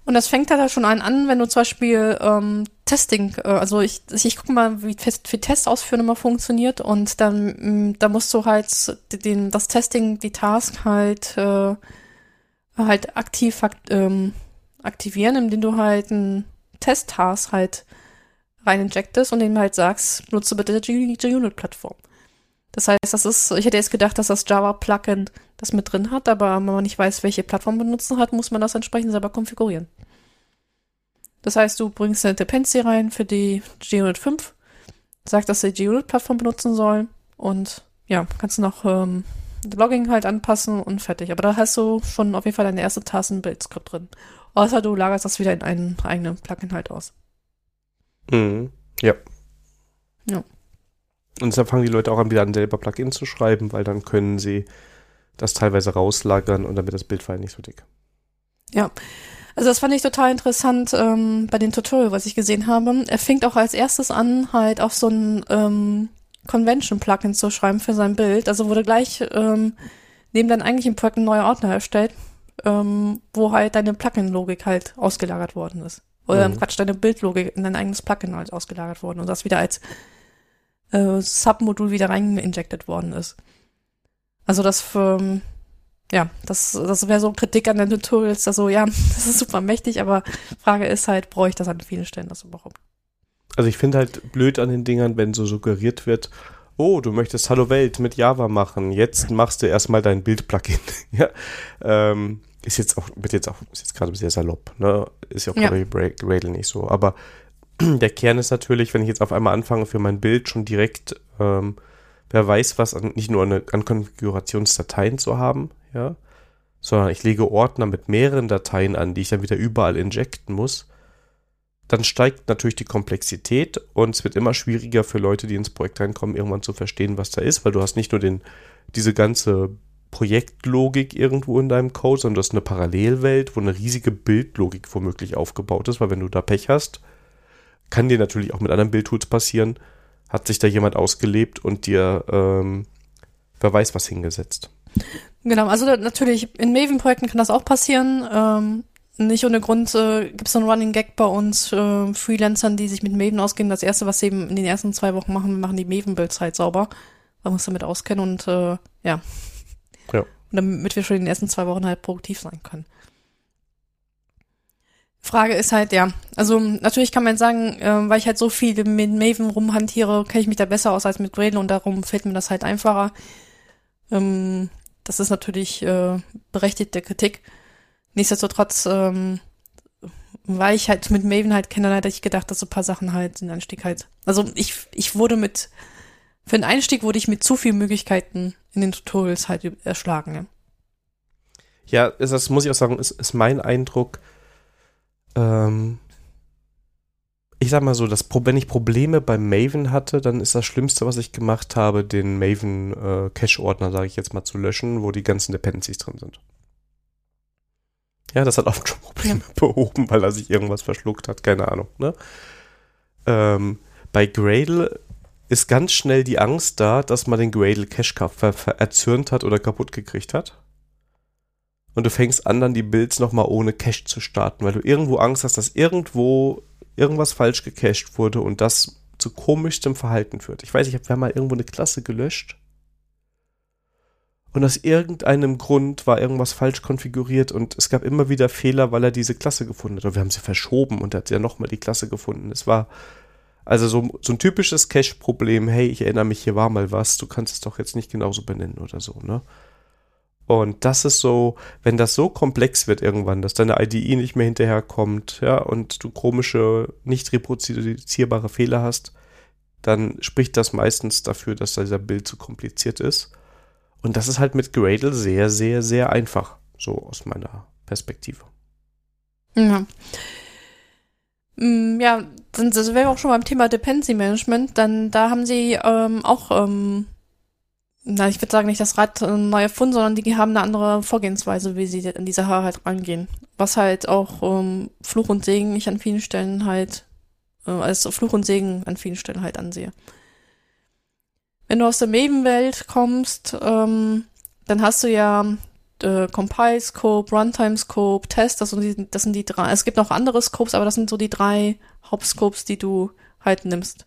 Und das fängt halt schon an, wenn du zum Beispiel ähm, Testing, äh, also ich, ich gucke mal, wie, wie Test ausführen immer funktioniert und dann mh, mm, da musst du halt den, das Testing, die Task halt äh, halt aktiv ähm, aktivieren, indem du halt einen Test-Task halt rein injectest und dem halt sagst, nutze bitte die JUnit-Plattform. Das heißt, das ist, ich hätte jetzt gedacht, dass das Java-Plugin das mit drin hat, aber wenn man nicht weiß, welche Plattform benutzen hat, muss man das entsprechend selber konfigurieren. Das heißt, du bringst eine Dependency rein für die JUnit 5, sagst, dass sie die JUnit-Plattform benutzen soll und ja, kannst du noch ähm, Logging halt anpassen und fertig. Aber da hast du schon auf jeden Fall deine erste Tasse Build-Skript drin. Außer du lagerst das wieder in einen eigenen Plugin halt aus. Mhm. Ja. Ja. Und deshalb fangen die Leute auch an, wieder an selber Plugin zu schreiben, weil dann können sie das teilweise rauslagern und dann wird das Bildfile nicht so dick. Ja. Also das fand ich total interessant ähm, bei dem Tutorial, was ich gesehen habe. Er fängt auch als erstes an, halt auch so ein ähm, Convention-Plugin zu schreiben für sein Bild. Also wurde gleich ähm, neben deinem eigentlichen Projekt ein neuer Ordner erstellt, ähm, wo halt deine Plugin-Logik halt ausgelagert worden ist. Oder mhm. Quatsch, deine Bildlogik in dein eigenes Plugin halt ausgelagert worden und das wieder als äh, Submodul wieder reinginjected worden ist. Also das für, ähm, ja, das, das wäre so Kritik an den Tutorials, also ja, das ist super mächtig, aber Frage ist halt, brauche ich das an vielen Stellen das überhaupt? Also ich finde halt blöd an den Dingern, wenn so suggeriert wird, oh, du möchtest Hallo Welt mit Java machen, jetzt machst du erstmal dein Bild-Plugin. ja, ähm, ist jetzt auch, wird jetzt auch, ist jetzt gerade sehr salopp, ne? Ist ja auch ja. bei Gradle nicht so. Aber der Kern ist natürlich, wenn ich jetzt auf einmal anfange für mein Bild schon direkt, ähm, wer weiß was, an, nicht nur eine, an Konfigurationsdateien zu haben, ja, sondern ich lege Ordner mit mehreren Dateien an, die ich dann wieder überall injecten muss dann steigt natürlich die Komplexität und es wird immer schwieriger für Leute, die ins Projekt reinkommen, irgendwann zu verstehen, was da ist, weil du hast nicht nur den, diese ganze Projektlogik irgendwo in deinem Code, sondern du hast eine Parallelwelt, wo eine riesige Bildlogik womöglich aufgebaut ist, weil wenn du da Pech hast, kann dir natürlich auch mit anderen Bildtools passieren, hat sich da jemand ausgelebt und dir, ähm, wer weiß was hingesetzt. Genau, also natürlich in Maven-Projekten kann das auch passieren. Ähm, nicht ohne Grund äh, gibt es so einen Running Gag bei uns, äh, Freelancern, die sich mit Maven auskennen. Das erste, was sie eben in den ersten zwei Wochen machen, wir machen die Maven-Builds halt sauber. Man muss damit auskennen und äh, ja. Ja. Und damit wir schon in den ersten zwei Wochen halt produktiv sein können. Frage ist halt, ja, also natürlich kann man sagen, äh, weil ich halt so viel mit Maven rumhantiere, kenne ich mich da besser aus als mit Gradle und darum fällt mir das halt einfacher. Ähm, das ist natürlich äh, berechtigte Kritik. Nichtsdestotrotz, ähm, weil ich halt mit Maven halt kenne, hätte ich gedacht, dass so ein paar Sachen halt den Einstieg halt. Also ich, ich wurde mit, für den Einstieg wurde ich mit zu vielen Möglichkeiten in den Tutorials halt erschlagen. Ja, ja das muss ich auch sagen, ist, ist mein Eindruck. Ähm, ich sag mal so, dass, wenn ich Probleme beim Maven hatte, dann ist das Schlimmste, was ich gemacht habe, den Maven äh, Cache-Ordner, sage ich jetzt mal, zu löschen, wo die ganzen Dependencies drin sind. Ja, das hat oft schon Probleme ja. behoben, weil er sich irgendwas verschluckt hat, keine Ahnung. Ne? Ähm, bei Gradle ist ganz schnell die Angst da, dass man den Gradle Cache erzürnt hat oder kaputt gekriegt hat. Und du fängst an, dann die Builds nochmal ohne Cache zu starten, weil du irgendwo Angst hast, dass irgendwo irgendwas falsch gecached wurde und das zu komischstem Verhalten führt. Ich weiß, ich habe mal irgendwo eine Klasse gelöscht und aus irgendeinem Grund war irgendwas falsch konfiguriert und es gab immer wieder Fehler, weil er diese Klasse gefunden hat. Und wir haben sie verschoben und er hat ja nochmal die Klasse gefunden. Es war also so, so ein typisches Cache-Problem. Hey, ich erinnere mich, hier war mal was, du kannst es doch jetzt nicht genauso benennen oder so, ne? Und das ist so, wenn das so komplex wird irgendwann, dass deine IDE nicht mehr hinterherkommt, ja, und du komische, nicht reproduzierbare Fehler hast, dann spricht das meistens dafür, dass dieser Bild zu kompliziert ist. Und das ist halt mit Gradle sehr, sehr, sehr einfach, so aus meiner Perspektive. Ja. Mm, Ja, dann das wäre auch schon beim Thema Dependency Management, dann da haben sie ähm, auch, ähm, na, ich würde sagen, nicht das Rad äh, neu erfunden, sondern die haben eine andere Vorgehensweise, wie sie an die Sache halt rangehen. Was halt auch ähm, Fluch und Segen ich an vielen Stellen halt, äh, als Fluch und Segen an vielen Stellen halt ansehe. Wenn du aus der Maven-Welt kommst, ähm, dann hast du ja äh, Compile Scope, Runtime Scope, Test, das sind, die, das sind die drei. Es gibt noch andere Scopes, aber das sind so die drei Hauptscopes, die du halt nimmst.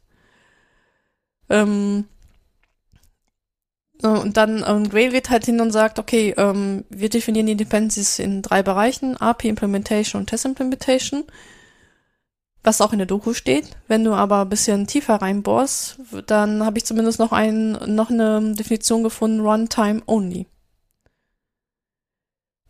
Ähm, äh, und dann ähm, Grail geht halt hin und sagt, okay, ähm, wir definieren die Dependencies in drei Bereichen, API Implementation und Test Implementation, was auch in der Doku steht. Wenn du aber ein bisschen tiefer reinbohrst, dann habe ich zumindest noch ein, noch eine Definition gefunden, Runtime Only.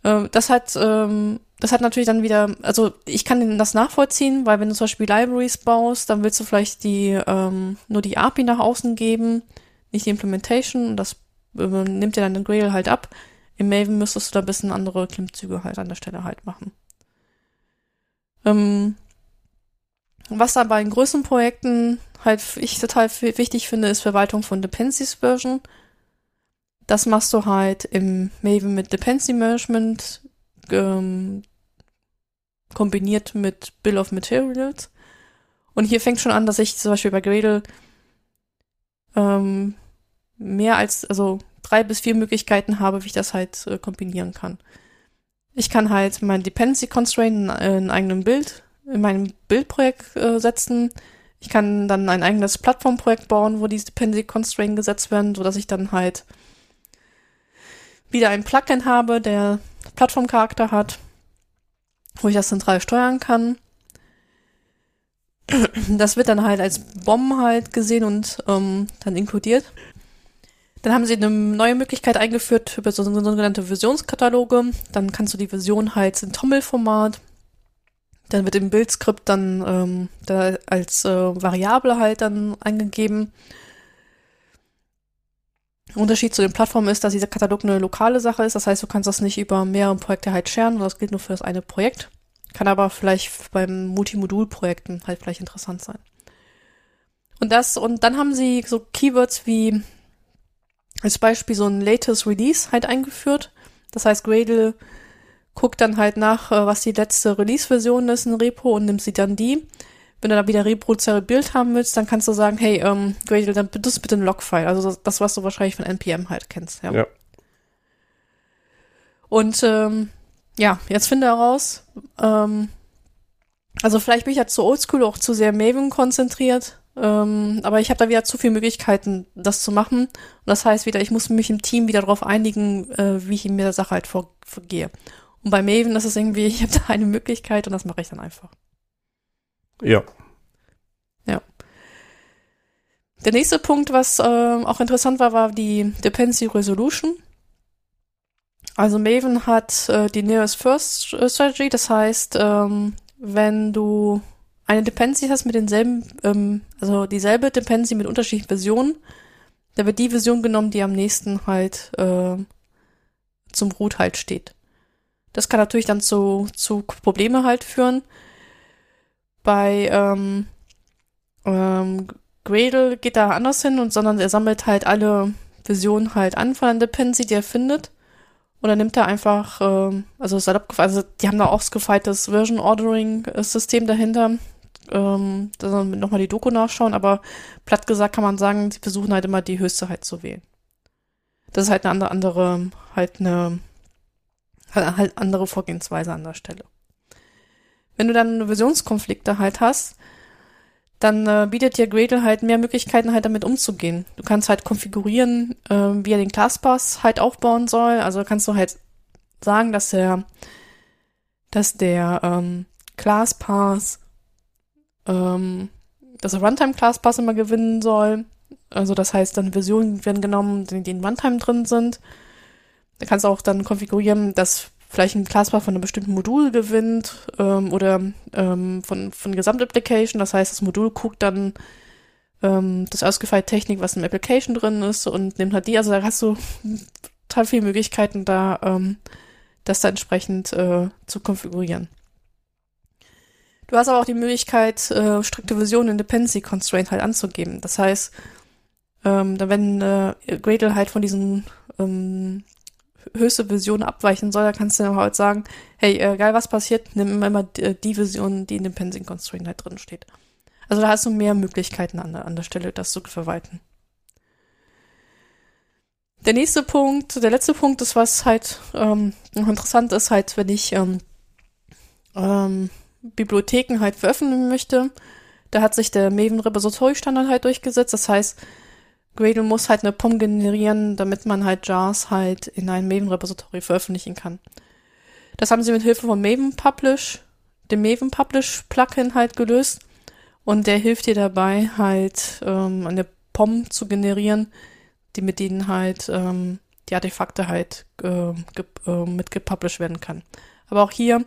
Ähm, das hat, ähm, das hat natürlich dann wieder, also ich kann das nachvollziehen, weil wenn du zum Beispiel Libraries baust, dann willst du vielleicht die ähm, nur die API nach außen geben, nicht die Implementation. Das äh, nimmt dir dann den Grail halt ab. Im Maven müsstest du da ein bisschen andere Klimmzüge halt an der Stelle halt machen. Was dann bei den größeren Projekten halt ich total wichtig finde, ist Verwaltung von Dependencies Version. Das machst du halt im Maven mit Dependency Management ähm, kombiniert mit Bill of Materials. Und hier fängt schon an, dass ich zum Beispiel bei Gradle ähm, mehr als, also drei bis vier Möglichkeiten habe, wie ich das halt äh, kombinieren kann. Ich kann halt mein Dependency Constraint in, in eigenem Bild, in meinem Bildprojekt äh, setzen. Ich kann dann ein eigenes Plattformprojekt bauen, wo diese Dependency Constraint gesetzt werden, so dass ich dann halt wieder ein Plugin habe, der Plattformcharakter hat, wo ich das zentral steuern kann. Das wird dann halt als Bomben halt gesehen und ähm, dann inkludiert. Dann haben sie eine neue Möglichkeit eingeführt über so sogenannte Versionskataloge. Dann kannst du die Version halt in Toml-Format. Dann wird im Bildskript dann ähm, da als äh, Variable halt dann eingegeben. Unterschied zu den Plattformen ist, dass dieser Katalog eine lokale Sache ist. Das heißt, du kannst das nicht über mehrere Projekte halt sharen. Das gilt nur für das eine Projekt. Kann aber vielleicht beim Multimodul-Projekten halt vielleicht interessant sein. Und das, und dann haben sie so Keywords wie als Beispiel so ein latest Release halt eingeführt. Das heißt, Gradle guckt dann halt nach, äh, was die letzte Release-Version ist in Repo und nimmt sie dann die. Wenn du da wieder reproduzierbare Bild haben willst, dann kannst du sagen, hey, ähm, Gradle, dann das bitte ein Logfile. Also das, was du wahrscheinlich von NPM halt kennst. Ja. Ja. Und ähm, ja, jetzt finde heraus, ähm, also vielleicht bin ich ja zu oldschool auch zu sehr Maven konzentriert, ähm, aber ich habe da wieder zu viele Möglichkeiten, das zu machen. Und das heißt wieder, ich muss mich im Team wieder darauf einigen, äh, wie ich in der Sache halt vor, vorgehe. Und bei Maven ist es irgendwie, ich habe da eine Möglichkeit und das mache ich dann einfach. Ja. Der nächste Punkt, was äh, auch interessant war, war die Dependency Resolution. Also Maven hat äh, die Nearest First Strategy, das heißt, ähm, wenn du eine Dependency hast mit denselben, ähm, also dieselbe Dependency mit unterschiedlichen Versionen, da wird die Version genommen, die am nächsten halt äh, zum Root halt steht. Das kann natürlich dann zu, zu Probleme halt führen. Bei ähm, ähm, Gradle geht da anders hin und sondern er sammelt halt alle Versionen halt an von der Dependency, die er findet. Und dann nimmt er einfach, ähm, also salopp, also die haben da auch ausgefeiltes Version Ordering System dahinter. Ähm, da soll man nochmal die Doku nachschauen, aber platt gesagt kann man sagen, sie versuchen halt immer die höchste halt zu wählen. Das ist halt eine andere, andere halt eine halt andere Vorgehensweise an der Stelle. Wenn du dann Versionskonflikte halt hast, dann äh, bietet dir Gradle halt mehr Möglichkeiten, halt damit umzugehen. Du kannst halt konfigurieren, äh, wie er den ClassPass halt aufbauen soll. Also kannst du halt sagen, dass der, dass der ähm, ClassPass, ähm, dass der Runtime ClassPass immer gewinnen soll. Also das heißt, dann Versionen werden genommen, die in Runtime drin sind. Du kannst auch dann konfigurieren, dass vielleicht ein Classpath von einem bestimmten Modul gewinnt ähm, oder ähm, von, von Gesamtapplication. Das heißt, das Modul guckt dann ähm, das ausgefeilte Technik, was im Application drin ist und nimmt halt die. Also da hast du total viele Möglichkeiten da, ähm, das da entsprechend äh, zu konfigurieren. Du hast aber auch die Möglichkeit, äh, strikte Vision in Dependency Constraint halt anzugeben. Das heißt, ähm, wenn äh, Gradle halt von diesen ähm, höchste Vision abweichen soll, dann kannst du dann halt sagen, hey, äh, geil, was passiert, nimm immer die, die Vision, die in dem Dependency Constraint halt drin steht. Also da hast du mehr Möglichkeiten an der, an der Stelle, das zu verwalten. Der nächste Punkt, der letzte Punkt ist, was halt ähm, interessant ist, halt, wenn ich ähm, ähm, Bibliotheken halt veröffentlichen möchte, da hat sich der Maven Repository Standard halt durchgesetzt. Das heißt, Gradle muss halt eine POM generieren, damit man halt JARs halt in ein Maven Repository veröffentlichen kann. Das haben sie mit Hilfe von Maven Publish, dem Maven Publish Plugin halt gelöst. Und der hilft dir dabei halt ähm, eine POM zu generieren, die mit denen halt ähm, die Artefakte halt äh, äh, mit gepublished werden kann. Aber auch hier,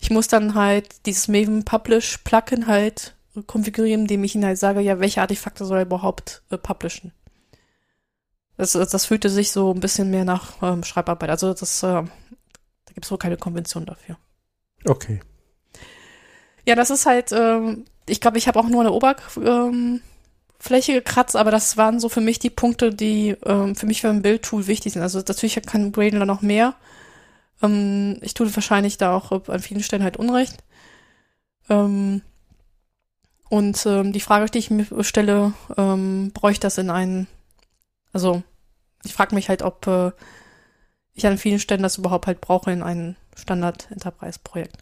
ich muss dann halt dieses Maven Publish Plugin halt konfigurieren, indem ich ihnen halt sage, ja, welche Artefakte soll er überhaupt äh, publishen. Das, das fühlte sich so ein bisschen mehr nach ähm, Schreibarbeit. Also das, äh, da gibt es wohl keine Konvention dafür. Okay. Ja, das ist halt, ähm, ich glaube, ich habe auch nur eine Oberfläche ähm, gekratzt, aber das waren so für mich die Punkte, die ähm, für mich für ein Bildtool wichtig sind. Also natürlich kann Gradle noch mehr. Ähm, ich tue wahrscheinlich da auch an vielen Stellen halt Unrecht. Ähm, und ähm, die Frage, die ich mir stelle, ähm, bräuchte das in einen, also ich frage mich halt, ob äh, ich an vielen Stellen das überhaupt halt brauche in ein Standard-Enterprise-Projekt.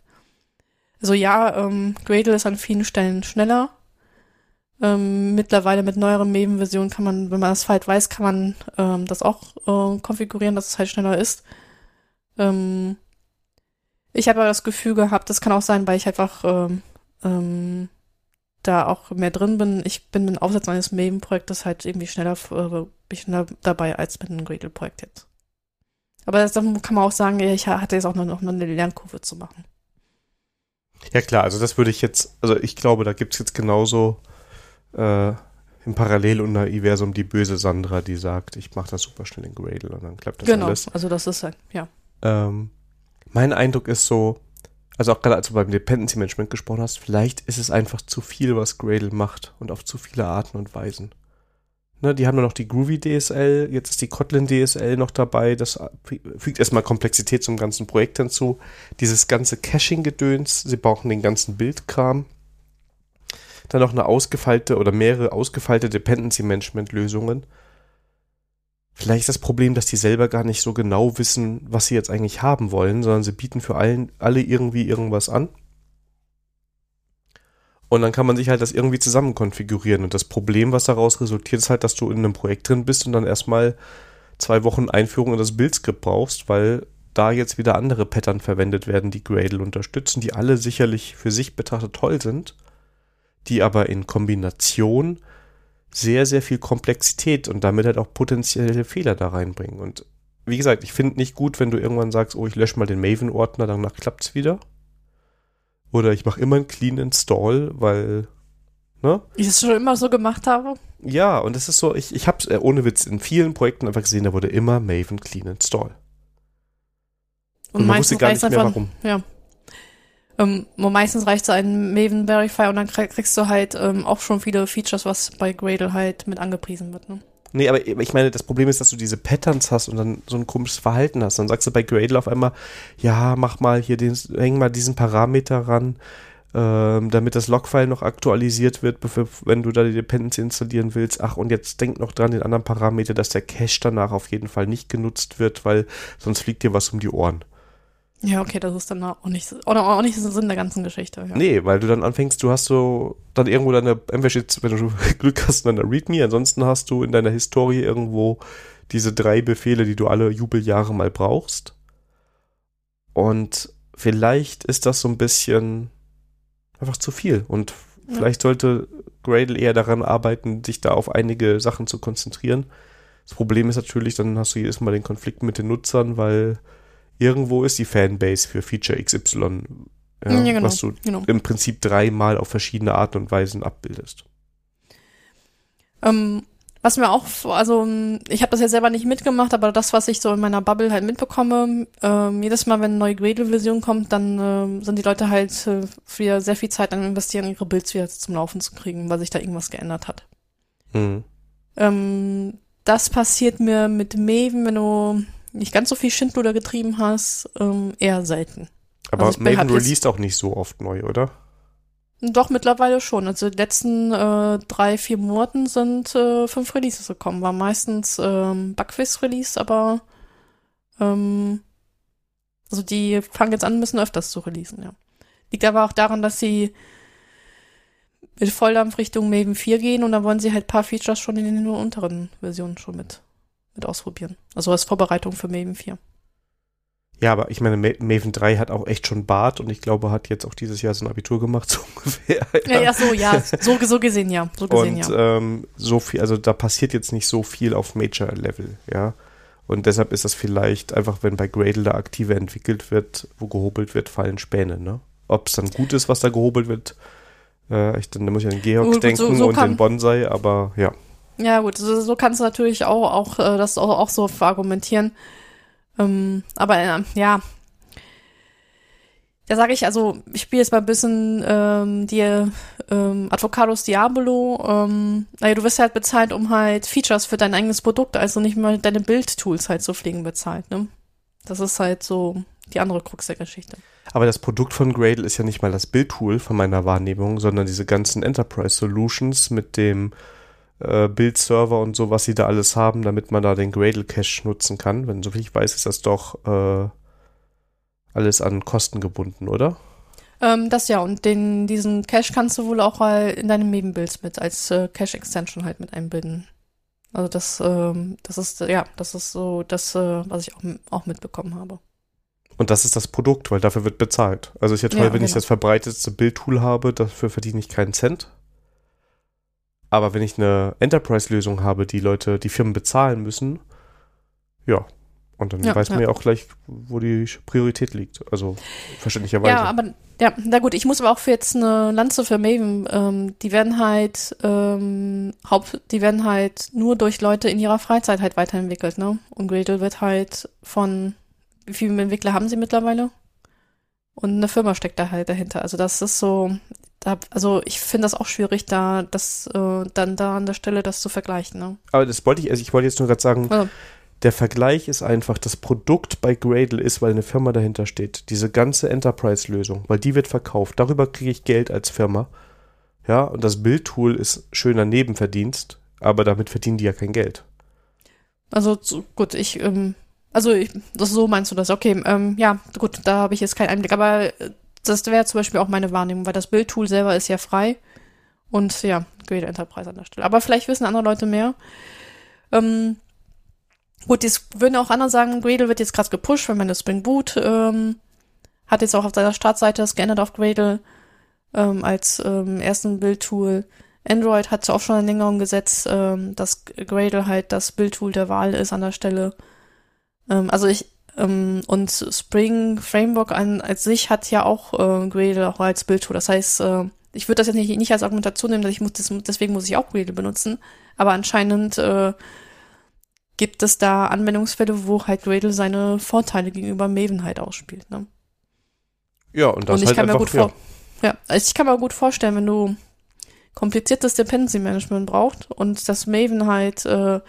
Also ja, ähm, Gradle ist an vielen Stellen schneller. Ähm, mittlerweile mit neueren Maven-Versionen kann man, wenn man das halt weiß, kann man ähm, das auch äh, konfigurieren, dass es halt schneller ist. Ähm, ich habe aber das Gefühl gehabt, das kann auch sein, weil ich einfach ähm, ähm, da auch mehr drin bin. Ich bin mit dem Aufsatz eines Maven-Projektes halt irgendwie schneller, äh, schneller dabei als mit einem Gradle-Projekt jetzt. Aber das, dann kann man auch sagen, ich hatte jetzt auch noch, noch eine Lernkurve zu machen. Ja klar, also das würde ich jetzt, also ich glaube, da gibt es jetzt genauso äh, im Paralleluniversum die böse Sandra, die sagt, ich mache das super schnell in Gradle und dann klappt das genau, alles. Genau, also das ist halt, ja. Ähm, mein Eindruck ist so, also auch gerade als du beim Dependency Management gesprochen hast, vielleicht ist es einfach zu viel, was Gradle macht und auf zu viele Arten und Weisen. Ne, die haben nur noch die Groovy DSL, jetzt ist die Kotlin DSL noch dabei, das fügt erstmal Komplexität zum ganzen Projekt hinzu. Dieses ganze Caching-Gedöns, sie brauchen den ganzen Bildkram. Dann noch eine ausgefeilte oder mehrere ausgefeilte Dependency-Management-Lösungen. Vielleicht ist das Problem, dass die selber gar nicht so genau wissen, was sie jetzt eigentlich haben wollen, sondern sie bieten für allen, alle irgendwie irgendwas an. Und dann kann man sich halt das irgendwie zusammen konfigurieren. Und das Problem, was daraus resultiert, ist halt, dass du in einem Projekt drin bist und dann erstmal zwei Wochen Einführung in das Bildskript brauchst, weil da jetzt wieder andere Pattern verwendet werden, die Gradle unterstützen, die alle sicherlich für sich betrachtet toll sind, die aber in Kombination sehr, sehr viel Komplexität und damit halt auch potenzielle Fehler da reinbringen. Und wie gesagt, ich finde nicht gut, wenn du irgendwann sagst, oh, ich lösche mal den Maven-Ordner, danach klappt es wieder. Oder ich mache immer einen Clean Install, weil, ne? Ich es schon immer so gemacht habe. Ja, und das ist so, ich, ich habe es äh, ohne Witz in vielen Projekten einfach gesehen, da wurde immer Maven Clean Install. Und, und man wusste gar nicht mehr, warum. Ja. Ähm, meistens reicht so ein Maven Verify und dann kriegst du halt ähm, auch schon viele Features, was bei Gradle halt mit angepriesen wird, ne? Nee, aber ich meine, das Problem ist, dass du diese Patterns hast und dann so ein komisches Verhalten hast. Dann sagst du bei Gradle auf einmal, ja, mach mal hier den, häng mal diesen Parameter ran, ähm, damit das Logfile noch aktualisiert wird, wenn du da die Dependency installieren willst. Ach, und jetzt denk noch dran, den anderen Parameter, dass der Cache danach auf jeden Fall nicht genutzt wird, weil sonst fliegt dir was um die Ohren. Ja, okay, das ist dann auch nicht, oder auch nicht der Sinn der ganzen Geschichte. Ja. Nee, weil du dann anfängst, du hast so dann irgendwo deine, entweder steht, wenn du Glück hast, deiner README, ansonsten hast du in deiner Historie irgendwo diese drei Befehle, die du alle Jubeljahre mal brauchst. Und vielleicht ist das so ein bisschen einfach zu viel. Und ja. vielleicht sollte Gradle eher daran arbeiten, sich da auf einige Sachen zu konzentrieren. Das Problem ist natürlich, dann hast du jedes Mal den Konflikt mit den Nutzern, weil irgendwo ist die Fanbase für Feature XY, ja, ja, genau, was du genau. im Prinzip dreimal auf verschiedene Arten und Weisen abbildest. Ähm, Was mir auch, also ich habe das ja selber nicht mitgemacht, aber das, was ich so in meiner Bubble halt mitbekomme, ähm, jedes Mal, wenn eine neue Gradle-Version kommt, dann ähm, sind die Leute halt äh, wieder sehr viel Zeit an investieren, ihre Builds wieder zum Laufen zu kriegen, weil sich da irgendwas geändert hat. Mhm. Ähm, das passiert mir mit Maven, wenn du nicht ganz so viel Schindluder getrieben hast, ähm, eher selten. Aber Also hab jetzt- released auch nicht so oft neu, oder? Doch, mittlerweile schon. Also die letzten äh, drei, vier Monaten sind äh, fünf Releases gekommen. War meistens ähm, Bugfix-Release, aber ähm, also die fangen jetzt an, ein bisschen öfters zu releasen, ja. Liegt aber auch daran, dass sie mit Volldampf Richtung Maven 4 gehen und da wollen sie halt ein paar Features schon in den unteren Versionen schon mit, mit ausprobieren. Also als Vorbereitung für Maven 4. Ja, aber ich meine, Ma- Maven 3 hat auch echt schon Bart und ich glaube, hat jetzt auch dieses Jahr so ein Abitur gemacht, so ungefähr. Ja, ja so, ja. So, so gesehen, ja. So gesehen, Und ja. ähm, so viel, also da passiert jetzt nicht so viel auf Major-Level, ja. Und deshalb ist das vielleicht einfach, wenn bei Gradle da aktiver entwickelt wird, wo gehobelt wird, fallen Späne, ne? Ob es dann gut ist, was da gehobelt wird, äh, ich, dann muss ich an Georg denken so- so und den Bonsai, aber ja. Ja, gut, so, so kannst du natürlich auch, auch äh, das auch, auch so verargumentieren. Ähm, aber äh, ja, da sage ich, also, ich spiele jetzt mal ein bisschen ähm, die ähm, Advocados Diabolo. Ähm, naja, du wirst halt bezahlt, um halt Features für dein eigenes Produkt, also nicht mal deine Bildtools halt zu pflegen bezahlt, ne? Das ist halt so die andere Krux der Geschichte. Aber das Produkt von Gradle ist ja nicht mal das Bildtool von meiner Wahrnehmung, sondern diese ganzen Enterprise Solutions mit dem äh, Bildserver und so, was sie da alles haben, damit man da den Gradle Cache nutzen kann. Wenn so viel ich weiß, ist das doch äh, alles an Kosten gebunden, oder? Ähm, das ja, und den, diesen Cache kannst du wohl auch mal in deinem Maven-Builds mit als äh, Cache-Extension halt mit einbinden. Also das, ähm, das ist, ja, das ist so das, äh, was ich auch, auch mitbekommen habe. Und das ist das Produkt, weil dafür wird bezahlt. Also ist ja toll, Ja, wenn ich genau. das verbreitetste Bildtool habe, dafür verdiene ich keinen Cent. Aber wenn ich eine Enterprise-Lösung habe, die Leute, die Firmen bezahlen müssen, ja. Und dann Ja, weiß man ja. ja auch gleich, wo die Priorität liegt. Also verständlicherweise. Ja, aber, ja, na gut, ich muss aber auch für jetzt eine Lanze für Maven, ähm, die werden halt, ähm, Haupt, die werden halt nur durch Leute in ihrer Freizeit halt weiterentwickelt, ne? Und Gradle wird halt von, wie viele Entwickler haben sie mittlerweile? Und eine Firma steckt da halt dahinter. Also das ist so, da, also ich finde das auch schwierig, da, das, äh, dann da an der Stelle das zu vergleichen, ne? Aber das wollte ich, also ich wollte jetzt nur gerade sagen, Also, der Vergleich ist einfach, das Produkt bei Gradle ist, weil eine Firma dahinter steht. Diese ganze Enterprise-Lösung, weil die wird verkauft. Darüber kriege ich Geld als Firma. Ja, und das Bildtool ist schöner Nebenverdienst, aber damit verdienen die ja kein Geld. Also so, gut, ich, ähm, also ich, das so meinst du das, okay, ähm, ja, gut, da habe ich jetzt keinen Einblick, aber äh, das wäre zum Beispiel auch meine Wahrnehmung, weil das Bildtool selber ist ja frei und ja, Great Enterprise an der Stelle. Aber vielleicht wissen andere Leute mehr. Ähm, gut, jetzt würden auch andere sagen, Gradle wird jetzt krass gepusht, wenn man das Spring Boot ähm, hat jetzt auch auf seiner Startseite das geändert auf Gradle ähm, als ähm, ersten Bildtool. Android hat auch schon eine Längerung gesetzt, ähm, dass Gradle halt das Bildtool der Wahl ist an der Stelle. Ähm, also ich, ähm, und Spring Framework an, als sich hat ja auch äh, Gradle auch als Bildtool. Das heißt, äh, ich würde das jetzt nicht, nicht als Argumentation nehmen, dass ich muss, das, deswegen muss ich auch Gradle benutzen. Aber anscheinend äh, gibt es da Anwendungsfälle, wo halt Gradle seine Vorteile gegenüber Maven halt ausspielt. Ne? Ja, und das und ich halt kann mir einfach, gut vor, ja, also ich kann mir gut vorstellen, wenn du kompliziertes Dependency Management braucht und das Maven halt, äh,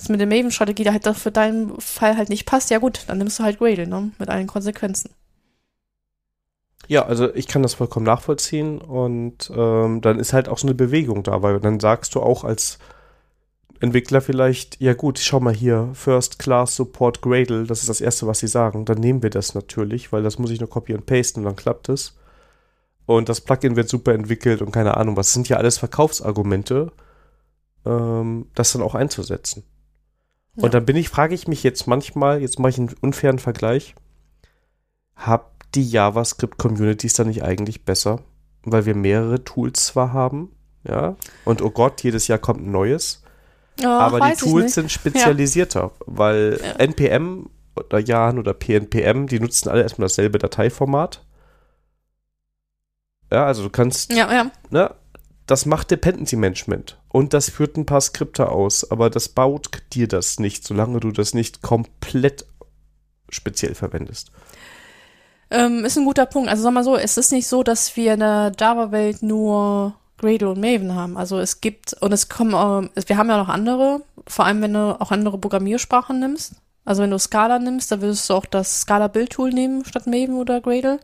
das mit der Maven-Strategie da halt doch für deinen Fall halt nicht passt, ja gut, dann nimmst du halt Gradle, ne, mit allen Konsequenzen. Ja, also ich kann das vollkommen nachvollziehen und ähm, dann ist halt auch so eine Bewegung da, weil dann sagst du auch als Entwickler vielleicht, ja gut, schau mal hier, First Class Support Gradle, das ist das Erste, was sie sagen. Dann nehmen wir das natürlich, weil das muss ich nur copy und pasten und dann klappt es. Und das Plugin wird super entwickelt und keine Ahnung was. Sind ja alles Verkaufsargumente, ähm, das dann auch einzusetzen. Ja. Und dann bin ich, frage ich mich jetzt manchmal, jetzt mache ich einen unfairen Vergleich, habt die JavaScript-Communities da nicht eigentlich besser? Weil wir mehrere Tools zwar haben, ja, und oh Gott, jedes Jahr kommt ein neues, Ja, aber die Tools sind spezialisierter, weil Ja. NPM oder Jan oder PNPM, die nutzen alle erstmal dasselbe Dateiformat. Ja, also du kannst Ja, ja. ne, das macht Dependency Management. Und das führt ein paar Skripte aus, aber das baut dir das nicht, solange du das nicht komplett speziell verwendest. Ähm, ist ein guter Punkt. Also sag mal so, es ist nicht so, dass wir in der Java-Welt nur Gradle und Maven haben. Also es gibt, und es kommen, ähm, wir haben ja noch andere, vor allem wenn du auch andere Programmiersprachen nimmst. Also wenn du Scala nimmst, dann würdest du auch das Scala-Build-Tool nehmen statt Maven oder Gradle.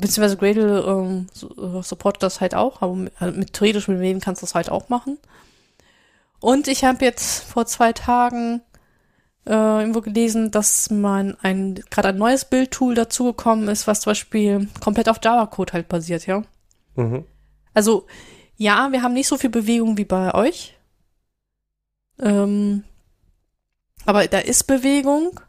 Beziehungsweise Gradle ähm, äh, supportet das halt auch, aber mit, also mit theoretisch mit Maven kannst du das halt auch machen. Und ich habe jetzt vor zwei Tagen äh, irgendwo gelesen, dass man ein gerade ein neues Bildtool dazugekommen ist, was zum Beispiel komplett auf Java-Code halt basiert, ja. Mhm. Also ja, wir haben nicht so viel Bewegung wie bei euch. Ähm, aber da ist Bewegung.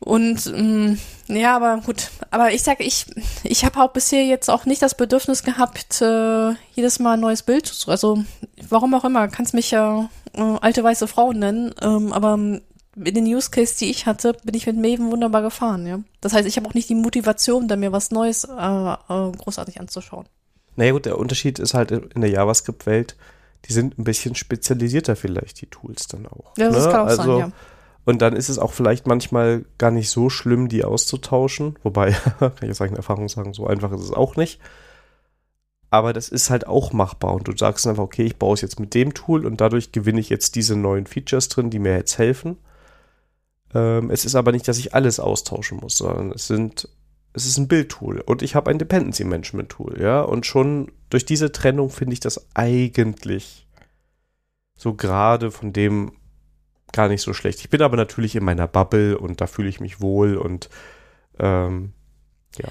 Und ähm, ja, aber gut. Aber ich sag, ich, ich habe auch bisher jetzt auch nicht das Bedürfnis gehabt, äh, jedes Mal ein neues Bild zu. Also warum auch immer, kannst mich ja äh, alte weiße Frau nennen. Ähm, aber in den Use Case, die ich hatte, bin ich mit Maven wunderbar gefahren. Ja, das heißt, ich habe auch nicht die Motivation, da mir was Neues äh, äh, großartig anzuschauen. Naja gut, der Unterschied ist halt in der JavaScript-Welt, die sind ein bisschen spezialisierter vielleicht, die Tools dann auch. Ja, das ne? kann auch also, sein, ja. Und dann ist es auch vielleicht manchmal gar nicht so schlimm, die auszutauschen. Wobei, kann ich aus eigener Erfahrung sagen, so einfach ist es auch nicht. Aber das ist halt auch machbar. Und du sagst einfach, okay, ich baue es jetzt mit dem Tool und dadurch gewinne ich jetzt diese neuen Features drin, die mir jetzt helfen. Ähm, es ist aber nicht, dass ich alles austauschen muss, sondern es sind, es ist ein Bildtool und ich habe ein Dependency Management Tool, ja. Und schon durch diese Trennung finde ich das eigentlich so gerade von dem gar nicht so schlecht. Ich bin aber natürlich in meiner Bubble und da fühle ich mich wohl und ähm, ja.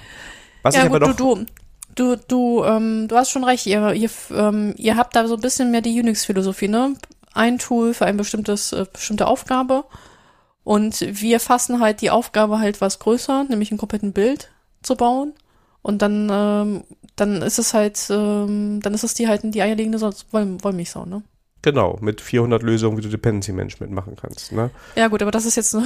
Was ja, ich aber gut, noch, du, du, du, du, ähm, du hast schon recht, ihr, ihr, ähm, ihr habt da so ein bisschen mehr die Unix-Philosophie, ne? Ein Tool für ein bestimmtes, äh, bestimmte Aufgabe. Und wir fassen halt die Aufgabe halt was größer, nämlich ein kompletten Bild zu bauen. Und dann, ähm, dann ist es halt, ähm, dann ist es die halt die eierlegende Woll Wollmilchsau, ne? Genau, mit 400 Lösungen, wie du Dependency Management machen kannst, ne? Ja gut, aber das ist jetzt eine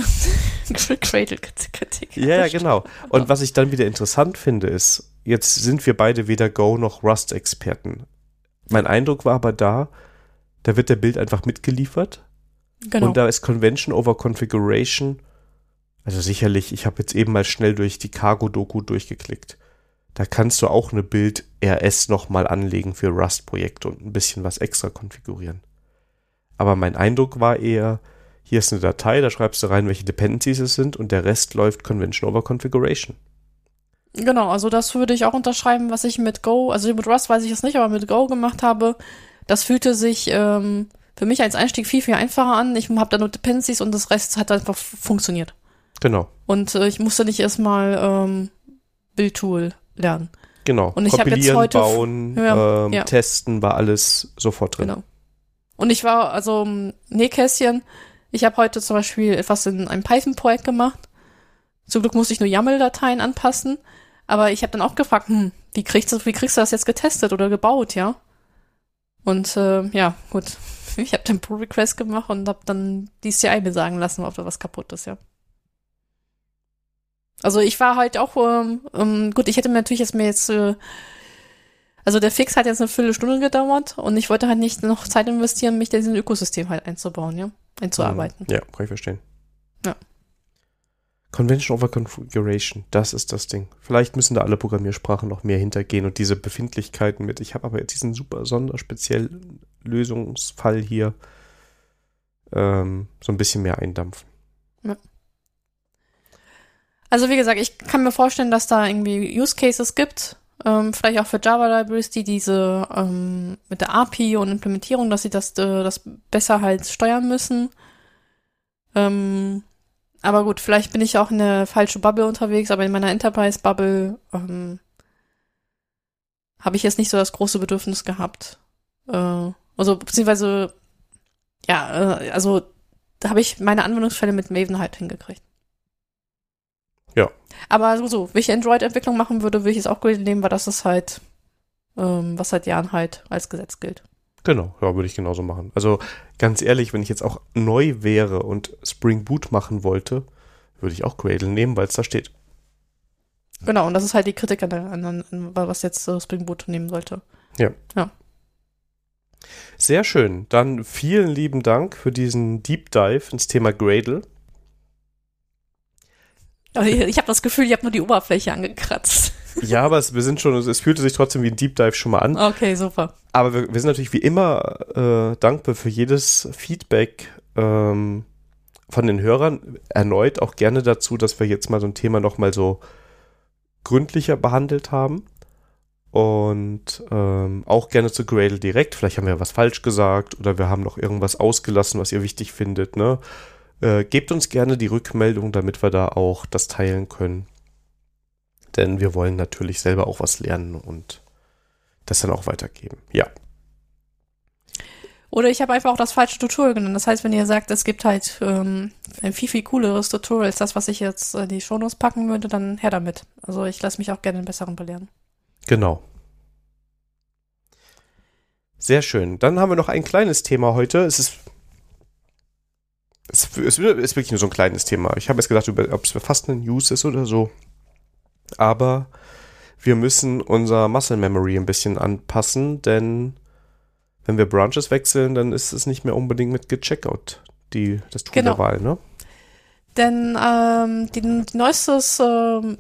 Cradle-Kritik. Ja, ja, genau. Und was ich dann wieder interessant finde, ist, jetzt sind wir beide weder Go noch Rust-Experten. Mein Eindruck war aber da, da wird der Bild einfach mitgeliefert Genau. und da ist Convention over Configuration. Also sicherlich, ich habe jetzt eben mal schnell durch die Cargo-Doku durchgeklickt. Da kannst du auch eine Bild-RS nochmal anlegen für Rust-Projekte und ein bisschen was extra konfigurieren. Aber mein Eindruck war eher, hier ist eine Datei, da schreibst du rein, welche Dependencies es sind und der Rest läuft Convention over Configuration. Genau, also das würde ich auch unterschreiben, was ich mit Go, also mit Rust weiß ich es nicht, aber mit Go gemacht habe. Das fühlte sich ähm, für mich als Einstieg viel, viel einfacher an. Ich habe da nur Dependencies und das Rest hat einfach funktioniert. Genau, Und äh, ich musste nicht erstmal ähm, Bildtool lernen. genau. Und ich hab jetzt heute- bauen, Ja, ähm, ja. testen, war alles sofort drin. Genau. Und ich war, also, ähm, Nähkästchen, ich habe heute zum Beispiel etwas in einem Python-Projekt gemacht. Zum Glück musste ich nur YAML-Dateien anpassen. Aber ich habe dann auch gefragt, hm, wie kriegst du, wie kriegst du das jetzt getestet oder gebaut, ja? Und äh, ja, gut. Ich habe dann Pull-Request gemacht und habe dann die CI mir sagen lassen, ob da was kaputt ist, ja. Also ich war halt auch, ähm, ähm, gut, ich hätte mir natürlich jetzt mir jetzt, äh, also der Fix hat jetzt eine Viertelstunde gedauert und ich wollte halt nicht noch Zeit investieren, mich in diesem Ökosystem halt einzubauen, ja, einzuarbeiten. Ja, kann ich verstehen. Ja. Convention over Configuration, das ist das Ding. Vielleicht müssen da alle Programmiersprachen noch mehr hintergehen und diese Befindlichkeiten mit, ich habe aber jetzt diesen super sonderspeziellen Lösungsfall hier, ähm, so ein bisschen mehr eindampfen. Also wie gesagt, ich kann mir vorstellen, dass da irgendwie Use Cases gibt, ähm, vielleicht auch für Java Libraries, die diese ähm, mit der API und Implementierung, dass sie das, äh, das besser halt steuern müssen. Ähm, aber gut, vielleicht bin ich auch in der falschen Bubble unterwegs, aber in meiner Enterprise Bubble ähm, habe ich jetzt nicht so das große Bedürfnis gehabt. Äh, also beziehungsweise ja, äh, also da habe ich meine Anwendungsfälle mit Maven halt hingekriegt. Ja. Aber so, so, wenn ich Android-Entwicklung machen würde, würde ich es auch Gradle nehmen, weil das ist halt, ähm, was seit Jahren halt als Gesetz gilt. Genau, ja, würde ich genauso machen. Also ganz ehrlich, wenn ich jetzt auch neu wäre und Spring Boot machen wollte, würde ich auch Gradle nehmen, weil es da steht. Genau, und das ist halt die Kritik an, der- an, an was jetzt äh, Spring Boot nehmen sollte. Ja. Ja. Sehr schön. Dann vielen lieben Dank für diesen Deep Dive ins Thema Gradle. Ich habe das Gefühl, ich habe nur die Oberfläche angekratzt. Ja, aber es, wir sind schon, es fühlte sich trotzdem wie ein Deep Dive schon mal an. Okay, super. Aber wir, wir sind natürlich wie immer äh, dankbar für jedes Feedback ähm, von den Hörern. Erneut auch gerne dazu, dass wir jetzt mal so ein Thema nochmal so gründlicher behandelt haben. Und ähm, auch gerne zu Gradle direkt. Vielleicht haben wir was falsch gesagt oder wir haben noch irgendwas ausgelassen, was ihr wichtig findet. Ne? Äh, gebt uns gerne die Rückmeldung, damit wir da auch das teilen können denn wir wollen natürlich selber auch was lernen und das dann auch weitergeben. Ja. Oder ich habe einfach auch das falsche Tutorial genommen. Das heißt, wenn ihr sagt, es gibt halt ähm, ein viel, viel cooleres Tutorial als das, was ich jetzt in die Shownotes packen würde, dann her damit. Also ich lasse mich auch gerne einen besseren belehren. Genau. Sehr schön. Dann haben wir noch ein kleines Thema heute. Es ist, es ist, wirklich nur so ein kleines Thema. Ich habe jetzt gedacht, ob es fast eine News ist oder so aber wir müssen unser Muscle Memory ein bisschen anpassen, denn wenn wir Branches wechseln, dann ist es nicht mehr unbedingt mit Git Checkout die, das Tool genau. der Wahl, ne? Denn ähm, die, die neuestes, ähm,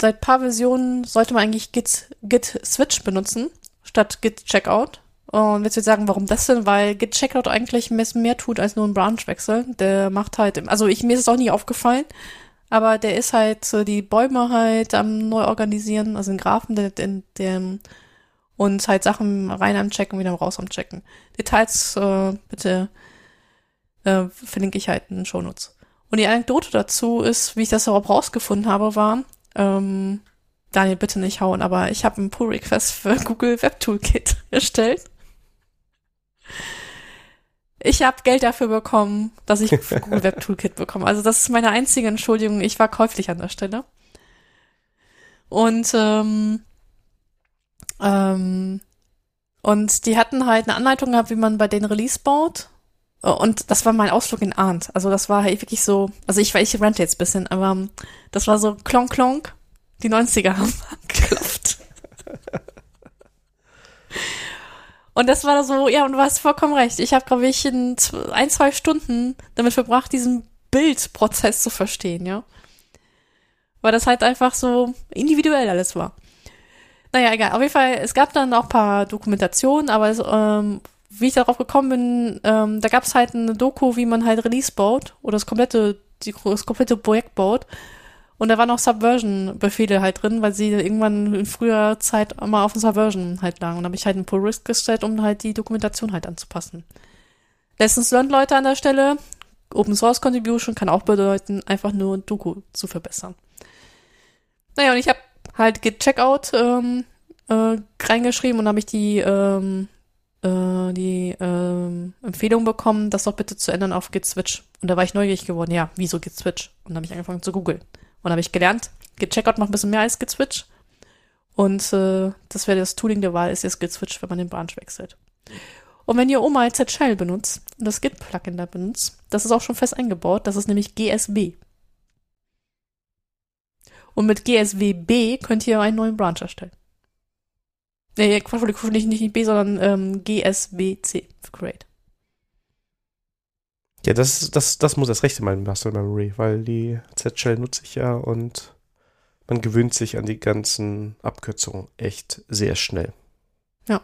seit paar Versionen sollte man eigentlich Git, Git Switch benutzen, statt Git Checkout. Und jetzt wird sagen, warum das denn? Weil Git Checkout eigentlich mehr tut als nur ein Branch wechseln. Der macht halt, also ich, mir ist es auch nie aufgefallen, aber der ist halt so die Bäume halt am neu organisieren, also den Graphen, in dem und halt Sachen rein am Checken, wieder raus am Checken. Details äh, bitte äh, verlinke ich halt in den Shownotes. Und die Anekdote dazu ist, wie ich das überhaupt rausgefunden habe, war, ähm, Daniel, bitte nicht hauen, aber ich habe einen Pull-Request für Google Web Toolkit erstellt. Ich habe Geld dafür bekommen, dass ich Google Web Toolkit bekomme. Also das ist meine einzige Entschuldigung. Ich war käuflich an der Stelle. Und ähm, ähm, und die hatten halt eine Anleitung gehabt, wie man bei denen Release baut. Und das war mein Ausflug in Arndt. Also das war halt wirklich so, also ich, ich rente jetzt bisschen, aber das war so klonk klonk. Die 90er haben geklopft. Und das war so, ja, und du hast vollkommen recht. Ich habe, glaube ich, in ein, zwei Stunden damit verbracht, diesen Bildprozess zu verstehen, ja. Weil das halt einfach so individuell alles war. Naja, egal. Auf jeden Fall, es gab dann auch paar Dokumentationen, aber es, ähm, wie ich darauf gekommen bin, ähm, da gab es halt eine Doku, wie man halt Release baut oder das komplette, die, das komplette Projekt baut. Und da waren auch Subversion-Befehle halt drin, weil sie irgendwann in früher Zeit immer auf Subversion halt lagen. Und da habe ich halt einen Pull Risk gestellt, um halt die Dokumentation halt anzupassen. Lessons learned, Leute, an der Stelle. Open Source Contribution kann auch bedeuten, einfach nur Doku zu verbessern. Naja, und ich habe halt Git Checkout ähm, äh, reingeschrieben und habe ich die ähm, äh, die ähm, Empfehlung bekommen, das doch bitte zu ändern auf Git Switch. Und da war ich neugierig geworden, ja, wieso Git Switch? Und habe ich angefangen zu googeln. Und habe ich gelernt, Git-Checkout macht ein bisschen mehr als Git-Switch. Und äh, das wäre das Tooling der Wahl, ist jetzt Git-Switch, wenn man den Branch wechselt. Und wenn ihr Oma als Shell benutzt und das Git-Plugin da benutzt, das ist auch schon fest eingebaut, das ist nämlich GSB. Und mit GSWB könnt ihr einen neuen Branch erstellen. Nee, Quatsch, nicht, nicht B, sondern ähm, GSWC Create. Ja, das, das, das muss das Rechte meinen Muscle Memory, weil die Z-Shell nutze ich ja und man gewöhnt sich an die ganzen Abkürzungen echt sehr schnell. Ja.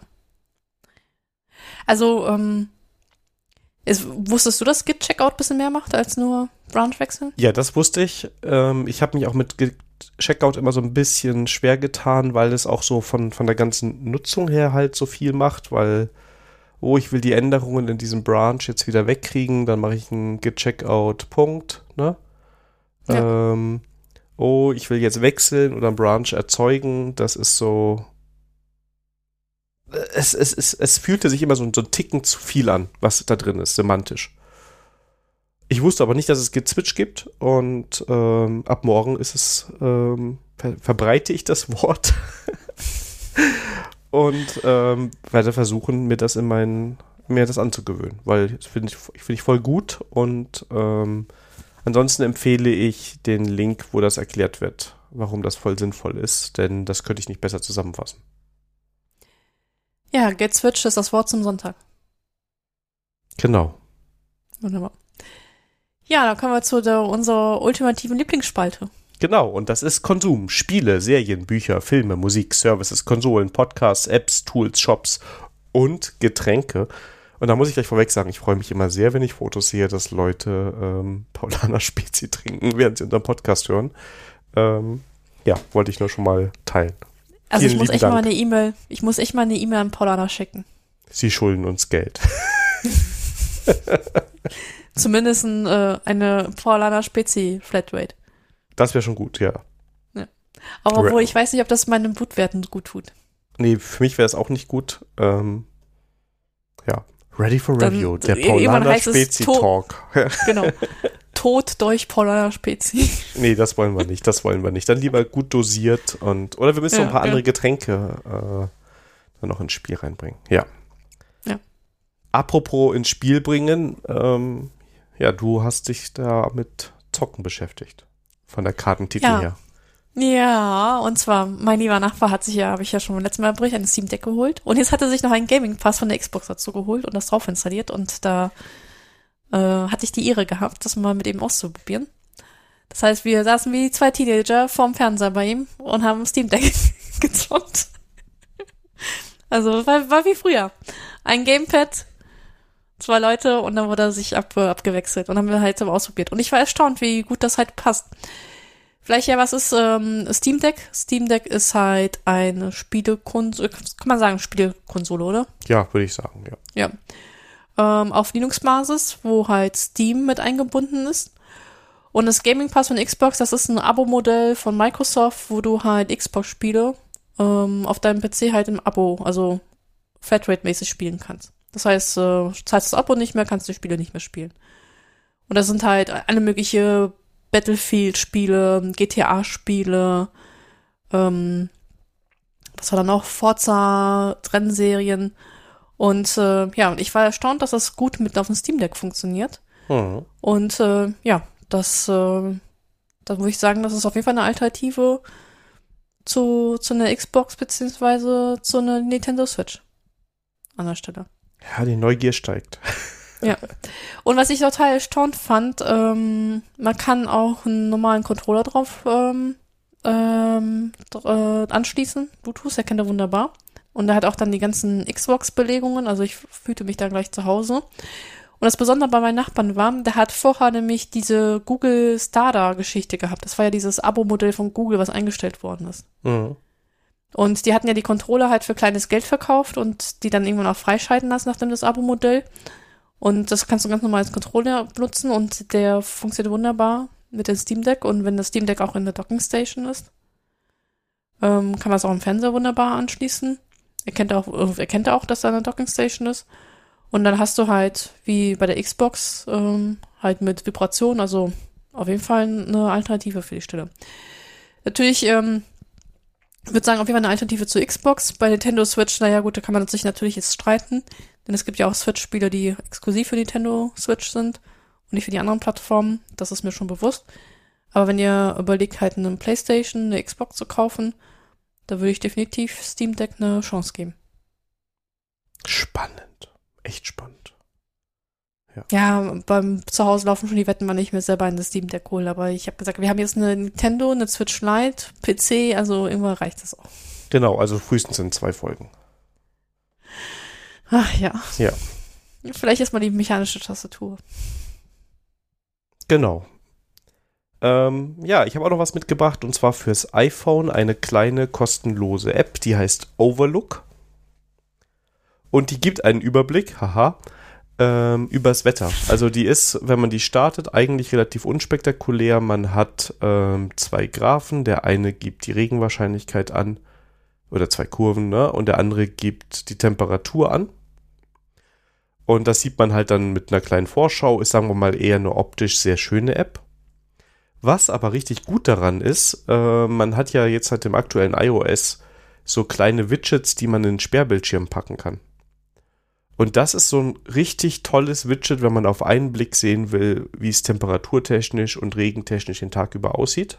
Also, ähm, ist, wusstest du, dass Git Checkout ein bisschen mehr macht als nur Branch wechseln? Ja, das wusste ich. Ähm, ich habe mich auch mit Git Checkout immer so ein bisschen schwer getan, weil es auch so von, von der ganzen Nutzung her halt so viel macht, weil oh, ich will die Änderungen in diesem Branch jetzt wieder wegkriegen, dann mache ich einen Git-Checkout, Punkt, ne? Ja. Ähm, oh, ich will jetzt wechseln oder einen Branch erzeugen, das ist so. Es, es, es, es fühlte sich immer so, so ein Ticken zu viel an, was da drin ist, semantisch. Ich wusste aber nicht, dass es Git Switch gibt und ähm, ab morgen ist es, ähm, ver verbreite ich das Wort und ähm, werde versuchen, mir das in meinen, mir das anzugewöhnen, weil das finde ich, finde ich voll gut und ähm, ansonsten empfehle ich den Link, wo das erklärt wird, warum das voll sinnvoll ist, denn das könnte ich nicht besser zusammenfassen. Ja, Get Switch ist das Wort zum Sonntag. Genau. Wunderbar. Ja, dann kommen wir zu der, unserer ultimativen Lieblingsspalte. Genau, und das ist Konsum. Spiele, Serien, Bücher, Filme, Musik, Services, Konsolen, Podcasts, Apps, Tools, Shops und Getränke. Und da muss ich gleich vorweg sagen, ich freue mich immer sehr, wenn ich Fotos sehe, dass Leute ähm, Paulaner Spezi trinken, während sie unseren Podcast hören. Ähm, ja, wollte ich nur schon mal teilen. Also Vielen ich muss echt mal eine E-Mail, ich muss echt mal eine E-Mail an Paulana schicken. Sie schulden uns Geld. Zumindest ein, äh, eine Paulana Spezi Flatrate. Das wäre schon gut, ja. Aber obwohl ich weiß nicht, ob das meinen Blutwerten gut tut. Nee, für mich wäre es auch nicht gut. Ähm, ja. Ready for Dann- Review, der Paulaner Spezi Talk. Genau. Tod durch Paulana Spezi. nee, das wollen wir nicht, das wollen wir nicht. Dann lieber gut dosiert und, oder wir müssen noch Ja, ein paar ja. andere Getränke äh, dann noch ins Spiel reinbringen. Ja. Ja. Apropos ins Spiel bringen, ähm, ja, du hast dich da mit Zocken beschäftigt. Von der Kartentitel Ja. her. Ja, und zwar, mein lieber Nachbar hat sich ja, habe ich ja schon beim letzten Mal berichtet, eine Steam Deck geholt. Und jetzt hat er sich noch einen Gaming Pass von der Xbox dazu geholt und das drauf installiert. Und da äh, hatte ich die Ehre gehabt, das mal mit ihm auszuprobieren. Das heißt, wir saßen wie zwei Teenager vorm Fernseher bei ihm und haben Steam Deck gezockt. Also war, war wie früher. Ein Gamepad, zwei Leute und dann wurde er sich ab, äh, abgewechselt und haben wir halt so ausprobiert. Und ich war erstaunt, wie gut das halt passt. Vielleicht ja, was ist ähm, Steam Deck? Steam Deck ist halt eine Spielekonsole, kann man sagen Spielekonsole, oder? Ja, würde ich sagen, ja. Ja. Ähm, auf Linux-Basis, wo halt Steam mit eingebunden ist. Und das Gaming Pass von Xbox, das ist ein Abo-Modell von Microsoft, wo du halt Xbox-Spiele ähm, auf deinem PC halt im Abo, also Flatrate-mäßig spielen kannst. Das heißt, äh, zahlst das Abo nicht mehr, kannst die Spiele nicht mehr spielen. Und das sind halt alle mögliche Battlefield-Spiele, GTA-Spiele, ähm, was war dann noch? Forza-Rennserien. Und äh, ja, und ich war erstaunt, dass das gut mit auf dem Steam Deck funktioniert. Mhm. Und äh, ja, das, äh, da würde ich sagen, das ist auf jeden Fall eine Alternative zu, zu einer Xbox beziehungsweise zu einer Nintendo Switch. An der Stelle. Ja, die Neugier steigt. Und was ich total erstaunt fand, ähm, man kann auch einen normalen Controller drauf ähm, ähm, äh, anschließen. Bluetooth erkennt er wunderbar. Und er hat auch dann die ganzen Xbox-Belegungen, also ich fühlte mich da gleich zu Hause. Und das Besondere bei meinen Nachbarn war, der hat vorher nämlich diese Google Stadia-Geschichte gehabt. Das war ja dieses Abo-Modell von Google, was eingestellt worden ist. Mhm. Und die hatten ja die Controller halt für kleines Geld verkauft und die dann irgendwann auch freischalten lassen nach dem das Abo-Modell. Und das kannst du ganz normal als Controller benutzen und der funktioniert wunderbar mit dem Steam Deck. Und wenn das Steam Deck auch in der Docking Station ist, ähm, kann man es auch im Fernseher wunderbar anschließen. Erkennt auch, äh, erkennt auch, dass da eine Docking Station ist. Und dann hast du halt, wie bei der Xbox, ähm, halt mit Vibration, also auf jeden Fall eine Alternative für die Stelle. Natürlich, ähm, würde sagen, auf jeden Fall eine Alternative zur Xbox. Bei Nintendo Switch, naja gut, da kann man sich natürlich jetzt streiten, denn es gibt ja auch Switch-Spiele, die exklusiv für Nintendo Switch sind und nicht für die anderen Plattformen. Das ist mir schon bewusst. Aber wenn ihr überlegt, halt eine Playstation, eine Xbox zu kaufen, da würde ich definitiv Steam Deck eine Chance geben. Spannend. Echt spannend. Ja, beim Zuhause laufen schon die Wetten, wann ich mir selber eine Steam Deck hole. Aber ich habe gesagt, wir haben jetzt eine Nintendo, eine Switch Lite, PC, also irgendwann reicht das auch. Genau, also frühestens in zwei Folgen. Ach ja. Ja. Vielleicht erstmal die mechanische Tastatur. Genau. Ähm, ja, ich habe auch noch was mitgebracht und zwar fürs iPhone eine kleine kostenlose App, die heißt Overlook. Und die gibt einen Überblick, haha, ähm, übers Wetter. Also die ist, wenn man die startet, eigentlich relativ unspektakulär. Man hat ähm, zwei Graphen, der eine gibt die Regenwahrscheinlichkeit an, oder zwei Kurven, ne? Und der andere gibt die Temperatur an. Und das sieht man halt dann mit einer kleinen Vorschau, ist, sagen wir mal, eher eine optisch sehr schöne App. Was aber richtig gut daran ist, äh, man hat ja jetzt seit dem aktuellen iOS so kleine Widgets, die man in den Sperrbildschirm packen kann. Und das ist so ein richtig tolles Widget, wenn man auf einen Blick sehen will, wie es temperaturtechnisch und regentechnisch den Tag über aussieht.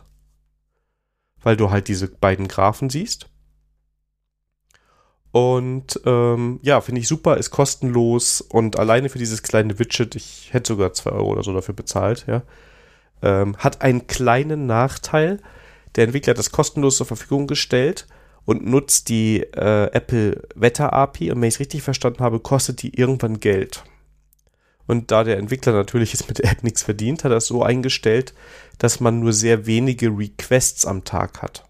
Weil du halt diese beiden Graphen siehst. Und ähm, ja, finde ich super, ist kostenlos und alleine für dieses kleine Widget, ich hätte sogar 2 Euro oder so dafür bezahlt, ja, ähm, hat einen kleinen Nachteil. Der Entwickler hat das kostenlos zur Verfügung gestellt und nutzt die äh, Apple Wetter API und wenn ich es richtig verstanden habe, kostet die irgendwann Geld. Und da der Entwickler natürlich jetzt mit der App nichts verdient, hat er es so eingestellt, dass man nur sehr wenige Requests am Tag hat.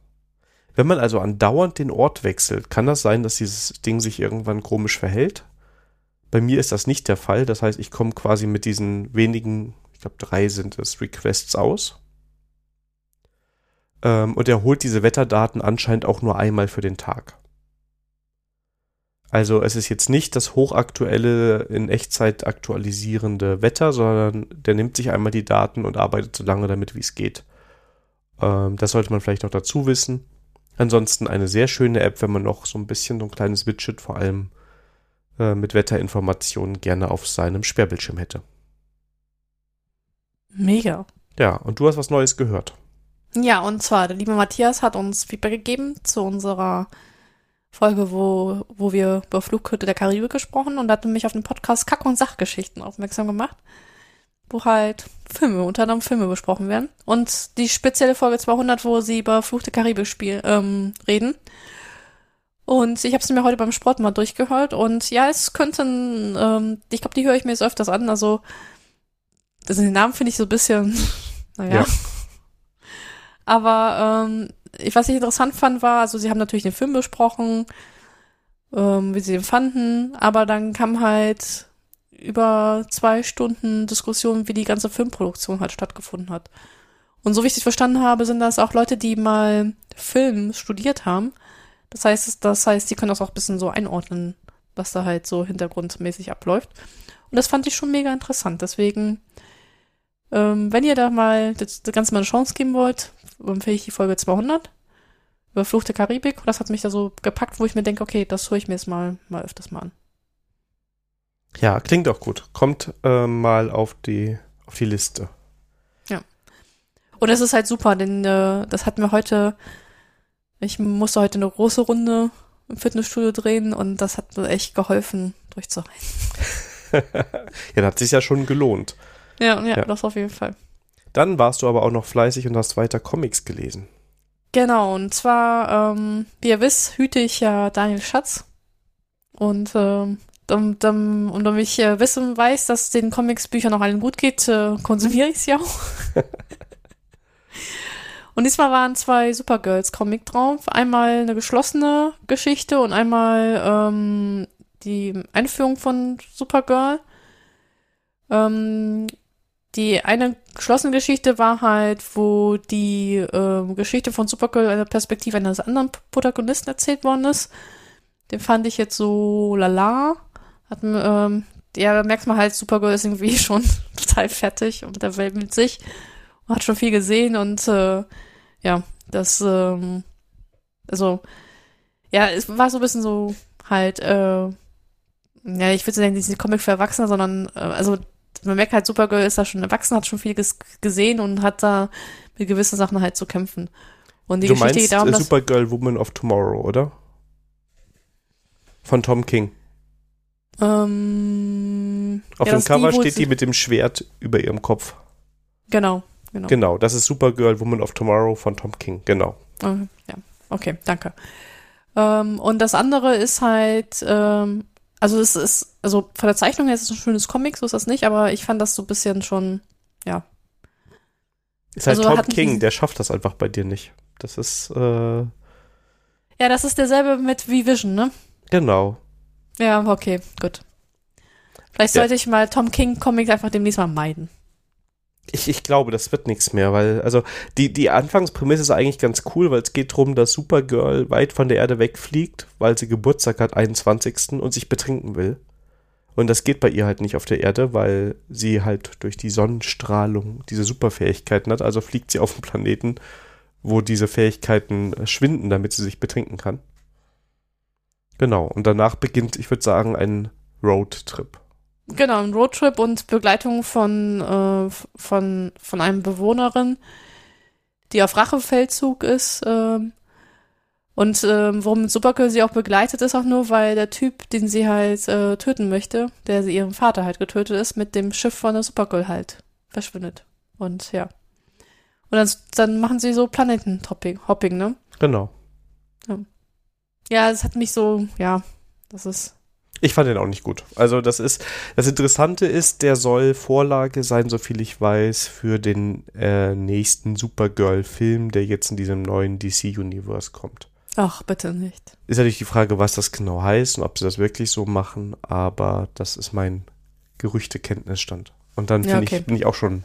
Wenn man also andauernd den Ort wechselt, kann das sein, dass dieses Ding sich irgendwann komisch verhält. Bei mir ist das nicht der Fall. Das heißt, ich komme quasi mit diesen wenigen, ich glaube drei sind es, Requests aus. Ähm, und er holt diese Wetterdaten anscheinend auch nur einmal für den Tag. Also es ist jetzt nicht das hochaktuelle, in Echtzeit aktualisierende Wetter, sondern der nimmt sich einmal die Daten und arbeitet so lange damit, wie es geht. Ähm, das sollte man vielleicht noch dazu wissen. Ansonsten eine sehr schöne App, wenn man noch so ein bisschen so ein kleines Widget, vor allem äh, mit Wetterinformationen, gerne auf seinem Sperrbildschirm hätte. Mega. Ja, und du hast was Neues gehört. Ja, und zwar, der liebe Matthias hat uns Feedback gegeben zu unserer Folge, wo, wo wir über Flughütte der Karibik gesprochen und hat mich auf den Podcast Kack- und Sachgeschichten aufmerksam gemacht, wo halt Filme, unter anderem Filme besprochen werden. Und die spezielle Folge 200, wo sie über Fluch der Karibik spiel, ähm, reden. Und ich habe es mir heute beim Sport mal durchgehört und ja, es könnten, ähm, ich glaube, die höre ich mir jetzt öfters an, also, also den Namen finde ich so ein bisschen, naja. Ja. Aber ähm, ich, was ich interessant fand, war, also sie haben natürlich den Film besprochen, ähm, wie sie den fanden, aber dann kam halt über zwei Stunden Diskussion, wie die ganze Filmproduktion halt stattgefunden hat. Und so wie ich es verstanden habe, sind das auch Leute, die mal Film studiert haben. Das heißt, das heißt, die können das auch ein bisschen so einordnen, was da halt so hintergrundmäßig abläuft. Und das fand ich schon mega interessant. Deswegen, ähm, wenn ihr da mal das, das Ganze mal eine Chance geben wollt, empfehle ich die Folge 200 über Fluch der Karibik. Das hat mich da so gepackt, wo ich mir denke, okay, das höre ich mir jetzt mal, mal öfters mal an. Ja, klingt auch gut. Kommt äh, mal auf die, auf die Liste. Ja. Und es ist halt super, denn äh, das hat mir heute, ich musste heute eine große Runde im Fitnessstudio drehen und das hat mir echt geholfen, durchzuhalten. ja, dann hat sich ja schon gelohnt. Ja, ja, ja, das auf jeden Fall. Dann warst du aber auch noch fleißig und hast weiter Comics gelesen. Genau, und zwar, ähm, wie ihr wisst, hüte ich ja Daniel Schatz. Und ähm, um, um, und um ich äh, wissen weiß, dass den Comics-Büchern noch allen gut geht, äh, konsumiere ich sie auch. und diesmal waren zwei Supergirls-Comic drauf. Einmal eine geschlossene Geschichte und einmal ähm, die Einführung von Supergirl. Ähm, die eine geschlossene Geschichte war halt, wo die äh, Geschichte von Supergirl in der Perspektive eines anderen Protagonisten erzählt worden ist. Den fand ich jetzt so lala. Hat, ähm, ja, da merkt man halt, Supergirl ist irgendwie schon total fertig und der Welt mit sich. Und hat schon viel gesehen und äh, ja, das, ähm, also, ja, es war so ein bisschen so halt, äh, ja, ich würde sagen, diese Comic für Erwachsene, sondern, äh, also man merkt halt, Supergirl ist da schon erwachsen, hat schon viel gesehen und hat da mit gewissen Sachen halt zu kämpfen. Und die du Geschichte meinst, geht darum, dass Supergirl Woman of Tomorrow, oder? Von Tom King. Ähm, Auf ja, dem Cover die, steht die mit dem Schwert über ihrem Kopf. Genau, genau. Genau, das ist Supergirl Woman of Tomorrow von Tom King, genau. Okay, ja, okay, danke. Ähm, und das andere ist halt ähm, also es ist, also von der Zeichnung her ist es ein schönes Comic, so ist das nicht, aber ich fand das so ein bisschen schon, ja. Ist halt also Tom King, der schafft das einfach bei dir nicht. Das ist, äh Ja, das ist derselbe mit V-Vision, ne? Genau. Ja, okay, gut. Vielleicht sollte ja. ich mal Tom King Comics einfach demnächst mal meiden. Ich, ich glaube, das wird nichts mehr, weil, also, die, die Anfangsprämisse ist eigentlich ganz cool, weil es geht darum, dass Supergirl weit von der Erde wegfliegt, weil sie Geburtstag hat, 21. und sich betrinken will. Und das geht bei ihr halt nicht auf der Erde, weil sie halt durch die Sonnenstrahlung diese Superfähigkeiten hat. Also fliegt sie auf einen Planeten, wo diese Fähigkeiten schwinden, damit sie sich betrinken kann. Genau. Und danach beginnt, ich würde sagen, ein Roadtrip. Genau, ein Roadtrip und Begleitung von, äh, von, von einem Bewohnerin, die auf Rachefeldzug ist. Äh, Und ähm, warum Supergirl sie auch begleitet, ist auch nur, weil der Typ, den sie halt äh, töten möchte, der sie ihren Vater halt getötet ist, mit dem Schiff von der Supergirl halt verschwindet. Und ja. Und dann, dann machen sie so Planetenhopping, Hopping, ne? Genau. Ja. ja, es hat mich so, ja, das ist. Ich fand den auch nicht gut. Also das ist, das Interessante ist, der soll Vorlage sein, soviel ich weiß, für den äh, nächsten Supergirl-Film, der jetzt in diesem neuen DC-Universe kommt. Ach, bitte nicht. Ist natürlich die Frage, was das genau heißt und ob sie das wirklich so machen, aber das ist mein Gerüchtekenntnisstand. Und dann Ja, okay. ich, bin ich auch schon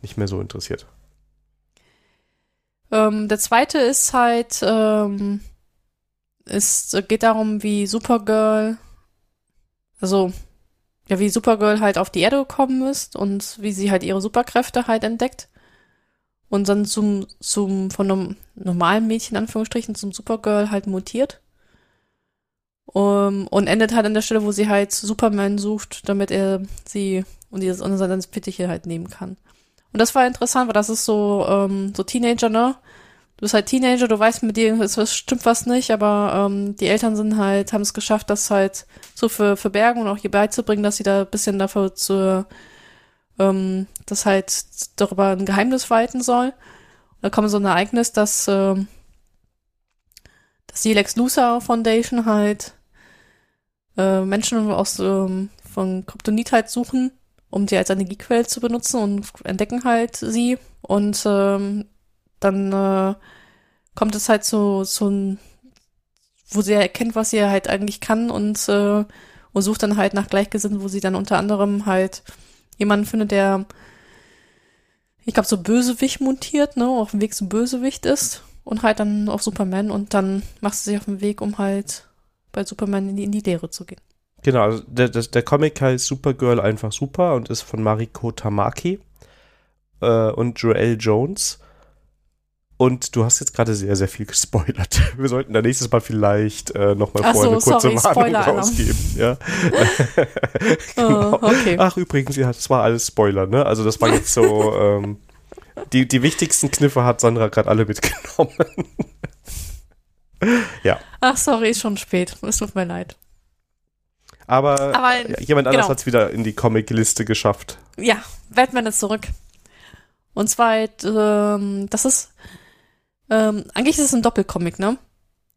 nicht mehr so interessiert. Ähm, der zweite ist halt, ähm, es geht darum, wie Supergirl, also, ja, wie Supergirl halt auf die Erde gekommen ist und wie sie halt ihre Superkräfte halt entdeckt. Und dann zum, zum, von einem normalen Mädchen, Anführungsstrichen, zum Supergirl halt mutiert. Um, und endet halt an der Stelle, wo sie halt Superman sucht, damit er sie und dieses unter seine Fittiche halt nehmen kann. Und das war interessant, weil das ist so, ähm, so Teenager, ne? Du bist halt Teenager, du weißt, mit dir was, stimmt was nicht, aber ähm, die Eltern sind halt, haben es geschafft, das halt so für verbergen und auch ihr beizubringen, dass sie da ein bisschen dafür zu, ähm, das halt darüber ein Geheimnis walten soll. Und da kommt so ein Ereignis, dass, ähm, dass die Lex Luthor Foundation halt äh, Menschen aus ähm, von Kryptonit halt suchen, um die als Energiequelle zu benutzen und entdecken halt sie. Und ähm, dann äh, kommt es halt so, so ein, wo sie erkennt, was sie halt eigentlich kann und, äh, und sucht dann halt nach Gleichgesinnten, wo sie dann unter anderem halt jemanden findet, der, ich glaube, so Bösewicht montiert, ne, auf dem Weg zum Bösewicht ist und halt dann auf Superman und dann macht sie sich auf den Weg, um halt bei Superman in die, in die Lehre zu gehen. Genau, also der, der, der Comic heißt Supergirl einfach super und ist von Mariko Tamaki äh, und Joel Jones. Und du hast jetzt gerade sehr, sehr viel gespoilert. Wir sollten da nächstes Mal vielleicht äh, nochmal vorher so, eine kurze sorry, Warnung Spoiler-Alarm. rausgeben. Ja. Genau. Oh, okay. Ach, übrigens, ja, das war alles Spoiler, ne? Also das war jetzt so, ähm, die, die wichtigsten Kniffe hat Sandra gerade alle mitgenommen. Ach, sorry, ist schon spät. Es tut mir leid. Aber, Aber ja, jemand anders genau. hat es wieder in die Comic-Liste geschafft. ja, Batman ist zurück. Und zwar, ähm, das ist, ähm, eigentlich ist es ein Doppelcomic, ne?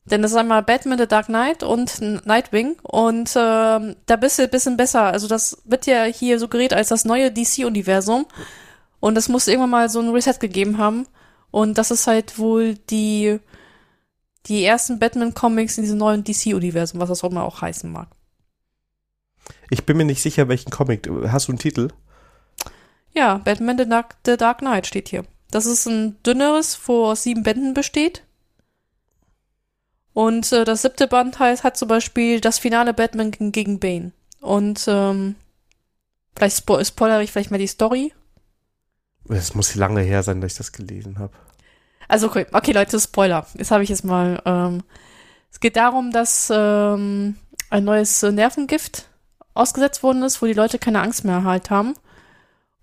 Denn das ist einmal Batman The Dark Knight und Nightwing und ähm, da bist du ein bisschen besser. Also das wird ja hier suggeriert als das neue DC-Universum und es muss irgendwann mal so ein Reset gegeben haben und das ist halt wohl die die ersten Batman-Comics in diesem neuen DC-Universum, was das auch immer auch heißen mag. Ich bin mir nicht sicher, welchen Comic. Hast du einen Titel? Ja, Batman The Dark, The Dark Knight steht hier. Das ist ein dünneres, wo aus sieben Bänden besteht. Und äh, das siebte Band heißt, hat zum Beispiel das finale Batman gegen, Bane. Und ähm, vielleicht spo spoilere ich vielleicht mal die Story. Es muss lange her sein, dass ich das gelesen habe. Also okay, okay Leute, Spoiler. Jetzt habe ich es mal. Ähm, es geht darum, dass ähm, ein neues Nervengift ausgesetzt worden ist, wo die Leute keine Angst mehr halt haben.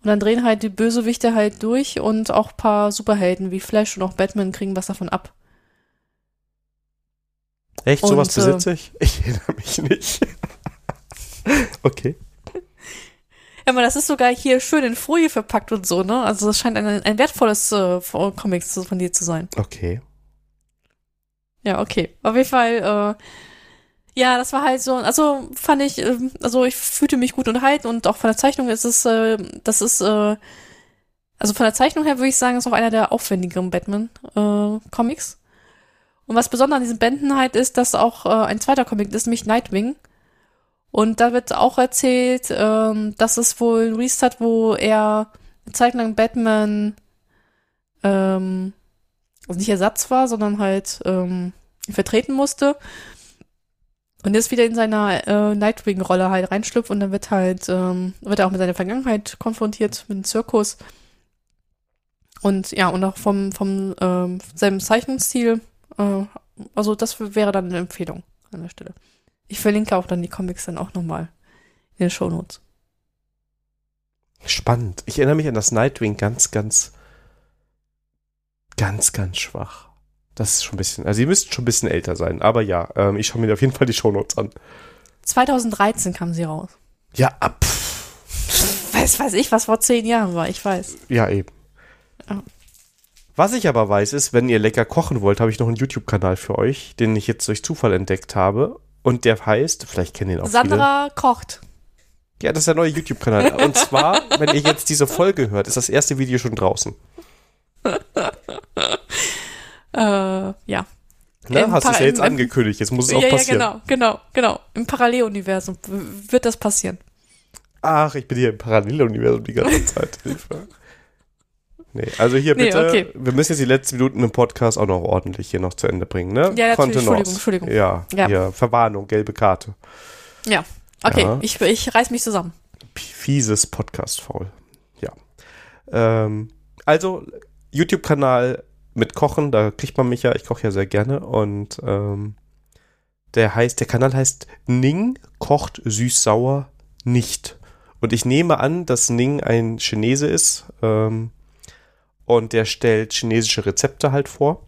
Und dann drehen halt die Bösewichte halt durch und auch paar Superhelden wie Flash und auch Batman kriegen was davon ab. Echt? Und, Sowas äh, besitze ich? Ich erinnere mich nicht. okay. Ja, aber das ist sogar hier schön in Folie verpackt und so, ne? Also das scheint ein, ein wertvolles äh, Comic zu- von dir zu sein. Okay. Ja, okay. Auf jeden Fall, äh, ja, das war halt so, also fand ich, ähm, also ich fühlte mich gut unterhalten und auch von der Zeichnung ist es, äh, das ist, äh, also von der Zeichnung her würde ich sagen, ist auch einer der aufwendigeren Batman-Comics. und was besonders an diesen Bänden halt ist, dass auch äh, ein zweiter Comic ist, nämlich Nightwing. Und da wird auch erzählt, ähm, dass es wohl ein Restart, wo er eine Zeit lang Batman ähm, also nicht Ersatz war, sondern halt ähm, vertreten musste. Und jetzt wieder in seiner äh, Nightwing-Rolle halt reinschlüpft und dann wird halt, ähm, wird er auch mit seiner Vergangenheit konfrontiert, mit dem Zirkus. Und ja, und auch vom, vom ähm, seinem Zeichnungsstil, äh, also das wäre dann eine Empfehlung an der Stelle. Ich verlinke auch dann die Comics dann auch nochmal in den Shownotes. Spannend. Ich erinnere mich an das Nightwing ganz, ganz, ganz, ganz schwach. Das ist schon ein bisschen, also sie müssten schon ein bisschen älter sein. Aber ja, ähm, ich schaue mir auf jeden Fall die Shownotes an. 2013 kam sie raus. Ja, ab. Weiß, weiß ich, was vor zehn Jahren war, ich weiß. Ja, eben. Ja. Was ich aber weiß, ist, wenn ihr lecker kochen wollt, habe ich noch einen YouTube-Kanal für euch, den ich jetzt durch Zufall entdeckt habe. Und der heißt, vielleicht kennen ihn auch Sandra kocht. viele. Ja, das ist der neue YouTube-Kanal. Und zwar, wenn ihr jetzt diese Folge hört, ist das erste Video schon draußen. Äh, ja. Ne? Im Hast du es ja jetzt angekündigt, jetzt muss es auch ja, ja, passieren. genau, genau, genau. Im Paralleluniversum wird das passieren. Ach, ich bin hier im Paralleluniversum die ganze Zeit. Hilfe. Nee, also hier Nee, bitte, okay. wir müssen jetzt die letzten Minuten im Podcast auch noch ordentlich hier noch zu Ende bringen, ne? Ja, natürlich, Kontenance. Entschuldigung, Entschuldigung. Ja, Ja. hier, Verwarnung, gelbe Karte. Ja. Okay, Ja. Ich, ich reiß mich zusammen. Fieses Podcast-Faul. Ja. Ähm, also, YouTube-Kanal mit Kochen, da kriegt man mich ja, ich koche ja sehr gerne und ähm, der heißt, der Kanal heißt Ning kocht süß-sauer nicht. Und ich nehme an, dass Ning ein Chinese ist ähm, und der stellt chinesische Rezepte halt vor.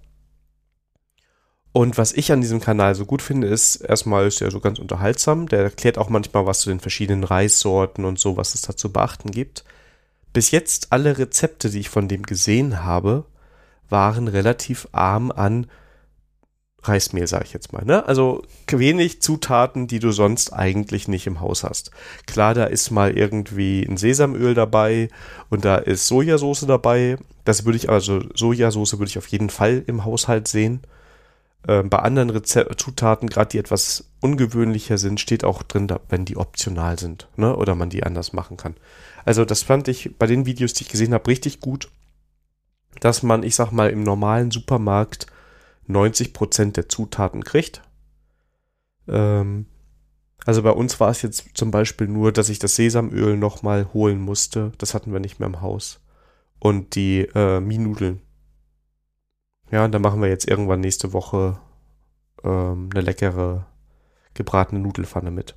Und was ich an diesem Kanal so gut finde, ist, erstmal ist er so ganz unterhaltsam. Der erklärt auch manchmal was zu den verschiedenen Reissorten und so, was es da zu beachten gibt. Bis jetzt alle Rezepte, die ich von dem gesehen habe, waren relativ arm an Reismehl, sage ich jetzt mal. Ne? Also wenig Zutaten, die du sonst eigentlich nicht im Haus hast. Klar, da ist mal irgendwie ein Sesamöl dabei und da ist Sojasauce dabei. Das würde ich also Sojasauce würde ich auf jeden Fall im Haushalt sehen. Ähm, bei anderen Reze Zutaten, gerade die etwas ungewöhnlicher sind, steht auch drin, da, wenn die optional sind, ne? Oder man die anders machen kann. Also das fand ich bei den Videos, die ich gesehen habe, richtig gut, dass man, ich sag mal, im normalen Supermarkt 90% der Zutaten kriegt. Ähm, also bei uns war es jetzt zum Beispiel nur, dass ich das Sesamöl nochmal holen musste. Das hatten wir nicht mehr im Haus. Und die äh, Mienudeln. Ja, und da machen wir jetzt irgendwann nächste Woche ähm, eine leckere gebratene Nudelfanne mit.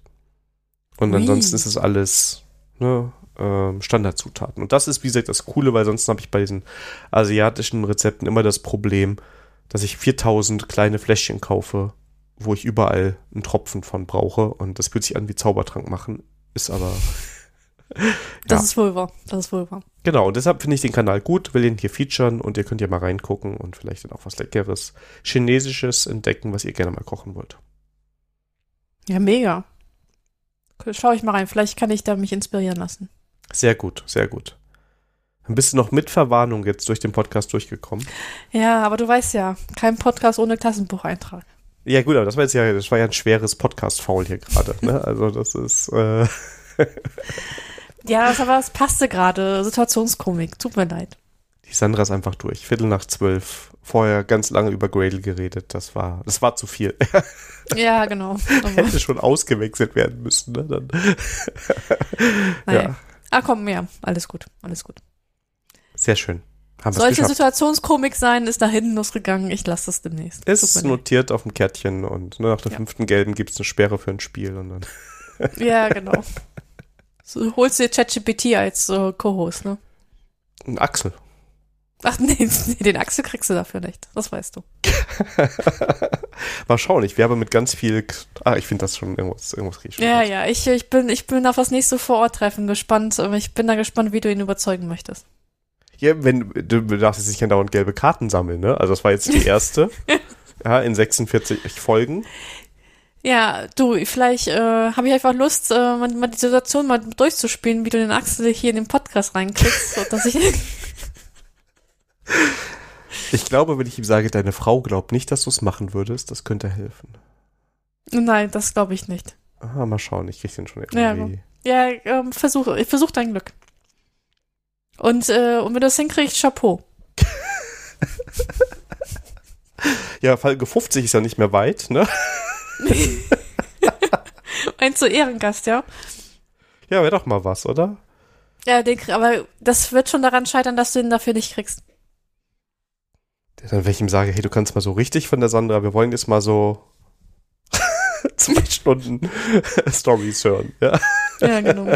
Und Ui. ansonsten ist es alles ne, ähm, Standardzutaten. Und das ist, wie gesagt, das Coole, weil sonst habe ich bei diesen asiatischen Rezepten immer das Problem, dass ich 4000 kleine Fläschchen kaufe, wo ich überall einen Tropfen von brauche. Und das fühlt sich an wie Zaubertrank machen, ist aber. Das Ja. ist wohl wahr. Das ist wohl wahr. Genau, und deshalb finde ich den Kanal gut, will ihn hier featuren und ihr könnt ja mal reingucken und vielleicht dann auch was Leckeres, Chinesisches entdecken, was ihr gerne mal kochen wollt. Ja, mega. Schau ich mal rein. Vielleicht kann ich da mich inspirieren lassen. Sehr gut, sehr gut. Dann bist du noch mit Verwarnung jetzt durch den Podcast durchgekommen. Ja, aber du weißt ja, kein Podcast ohne Klassenbucheintrag. Ja, gut, aber das war jetzt ja, das war ja ein schweres Podcast-Foul hier gerade, ne? Also das ist, äh, Ja, das, aber es passte gerade. Situationskomik. Tut mir leid. Die Sandra ist einfach durch. Viertel nach zwölf. Vorher ganz lange über Gradle geredet. Das war, das war zu viel. Ja, genau. Hätte schon ausgewechselt werden müssen, ne? Dann, naja. ja, Ah, komm, ja. Alles gut. Alles gut. sehr schön. Haben geschafft. Situationskomik sein, ist nach hinten losgegangen. Ich lasse das demnächst. Es ist notiert auf dem Kärtchen und ne, nach der Ja. fünften gelben gibt es eine Sperre für ein Spiel und dann. Ja, genau. So, holst du dir ChatGPT als äh, Co-Host, ne? Ein Axel. Ach nee, den Axel kriegst du dafür nicht. Das weißt du. Mal schauen, ich werbe mit ganz viel. Ah, ich finde das schon irgendwas, irgendwas schon. Ja, raus. ja, ich, ich, bin, ich bin auf das nächste Vororttreffen gespannt. aber Ich bin da gespannt, wie du ihn überzeugen möchtest. Ja, wenn, du darfst jetzt nicht andauernd gelbe Karten sammeln, ne? Also das war jetzt die erste. ja, in 46 Folgen. Ja, du, vielleicht äh, habe ich einfach Lust, äh, mal, mal die Situation mal durchzuspielen, wie du den Axel hier in den Podcast reinklickst, so dass ich. Ich glaube, wenn ich ihm sage, deine Frau glaubt nicht, dass du es machen würdest, das könnte helfen. Nein, das glaube ich nicht. Aha, mal schauen, ich krieg den schon Ja, irgendwie. Ja, ähm, versuch, versuch dein Glück. Und, äh, und wenn du das hinkriegst, Chapeau. Ja, Folge 50 ist ja nicht mehr weit, ne? Ein zu Ehrengast, ja? Ja, wäre doch mal was, oder? Ja, den, aber das wird schon daran scheitern, dass du ihn dafür nicht kriegst. Dann, wenn ich ihm sage, hey, du kannst mal so richtig von der Sandra, wir wollen jetzt mal so zwei Stunden Stories hören. Ja. Ja, genau.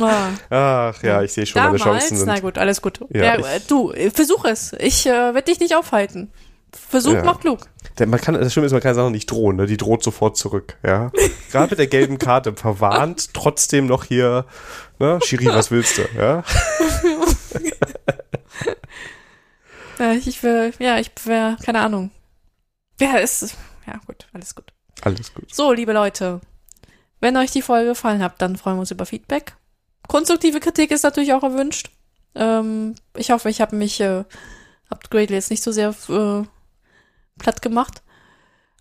Ah. Ach ja, ich sehe schon, meine Damals, Chancen na sind. gut, alles gut. Ja, Ja, ich- du, versuch es. Ich äh, werde dich nicht aufhalten. Versuch Ja. macht klug. Der- Man kann, das Schlimme ist, man kann Sachen nicht drohen, ne? Die droht sofort zurück, ja. Gerade mit der gelben Karte verwarnt, trotzdem noch hier, ne? Schiri, was willst du, ja? Ja, ich will, ja, ich wäre, keine Ahnung. Ja, ist, ja, gut, alles gut. Alles gut. So, liebe Leute, wenn euch die Folge gefallen hat, dann freuen wir uns über Feedback. Konstruktive Kritik ist natürlich auch erwünscht. Ähm, ich hoffe, ich habe mich, äh, hab Gradle jetzt nicht so sehr äh, platt gemacht.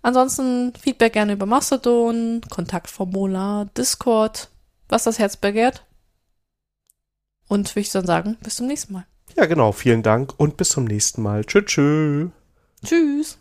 Ansonsten Feedback gerne über Mastodon, Kontaktformular, Discord, was das Herz begehrt. Und würde ich dann sagen, bis zum nächsten Mal. Ja, genau. Vielen Dank und bis zum nächsten Mal. Tschüss, tschüss. Tschüss.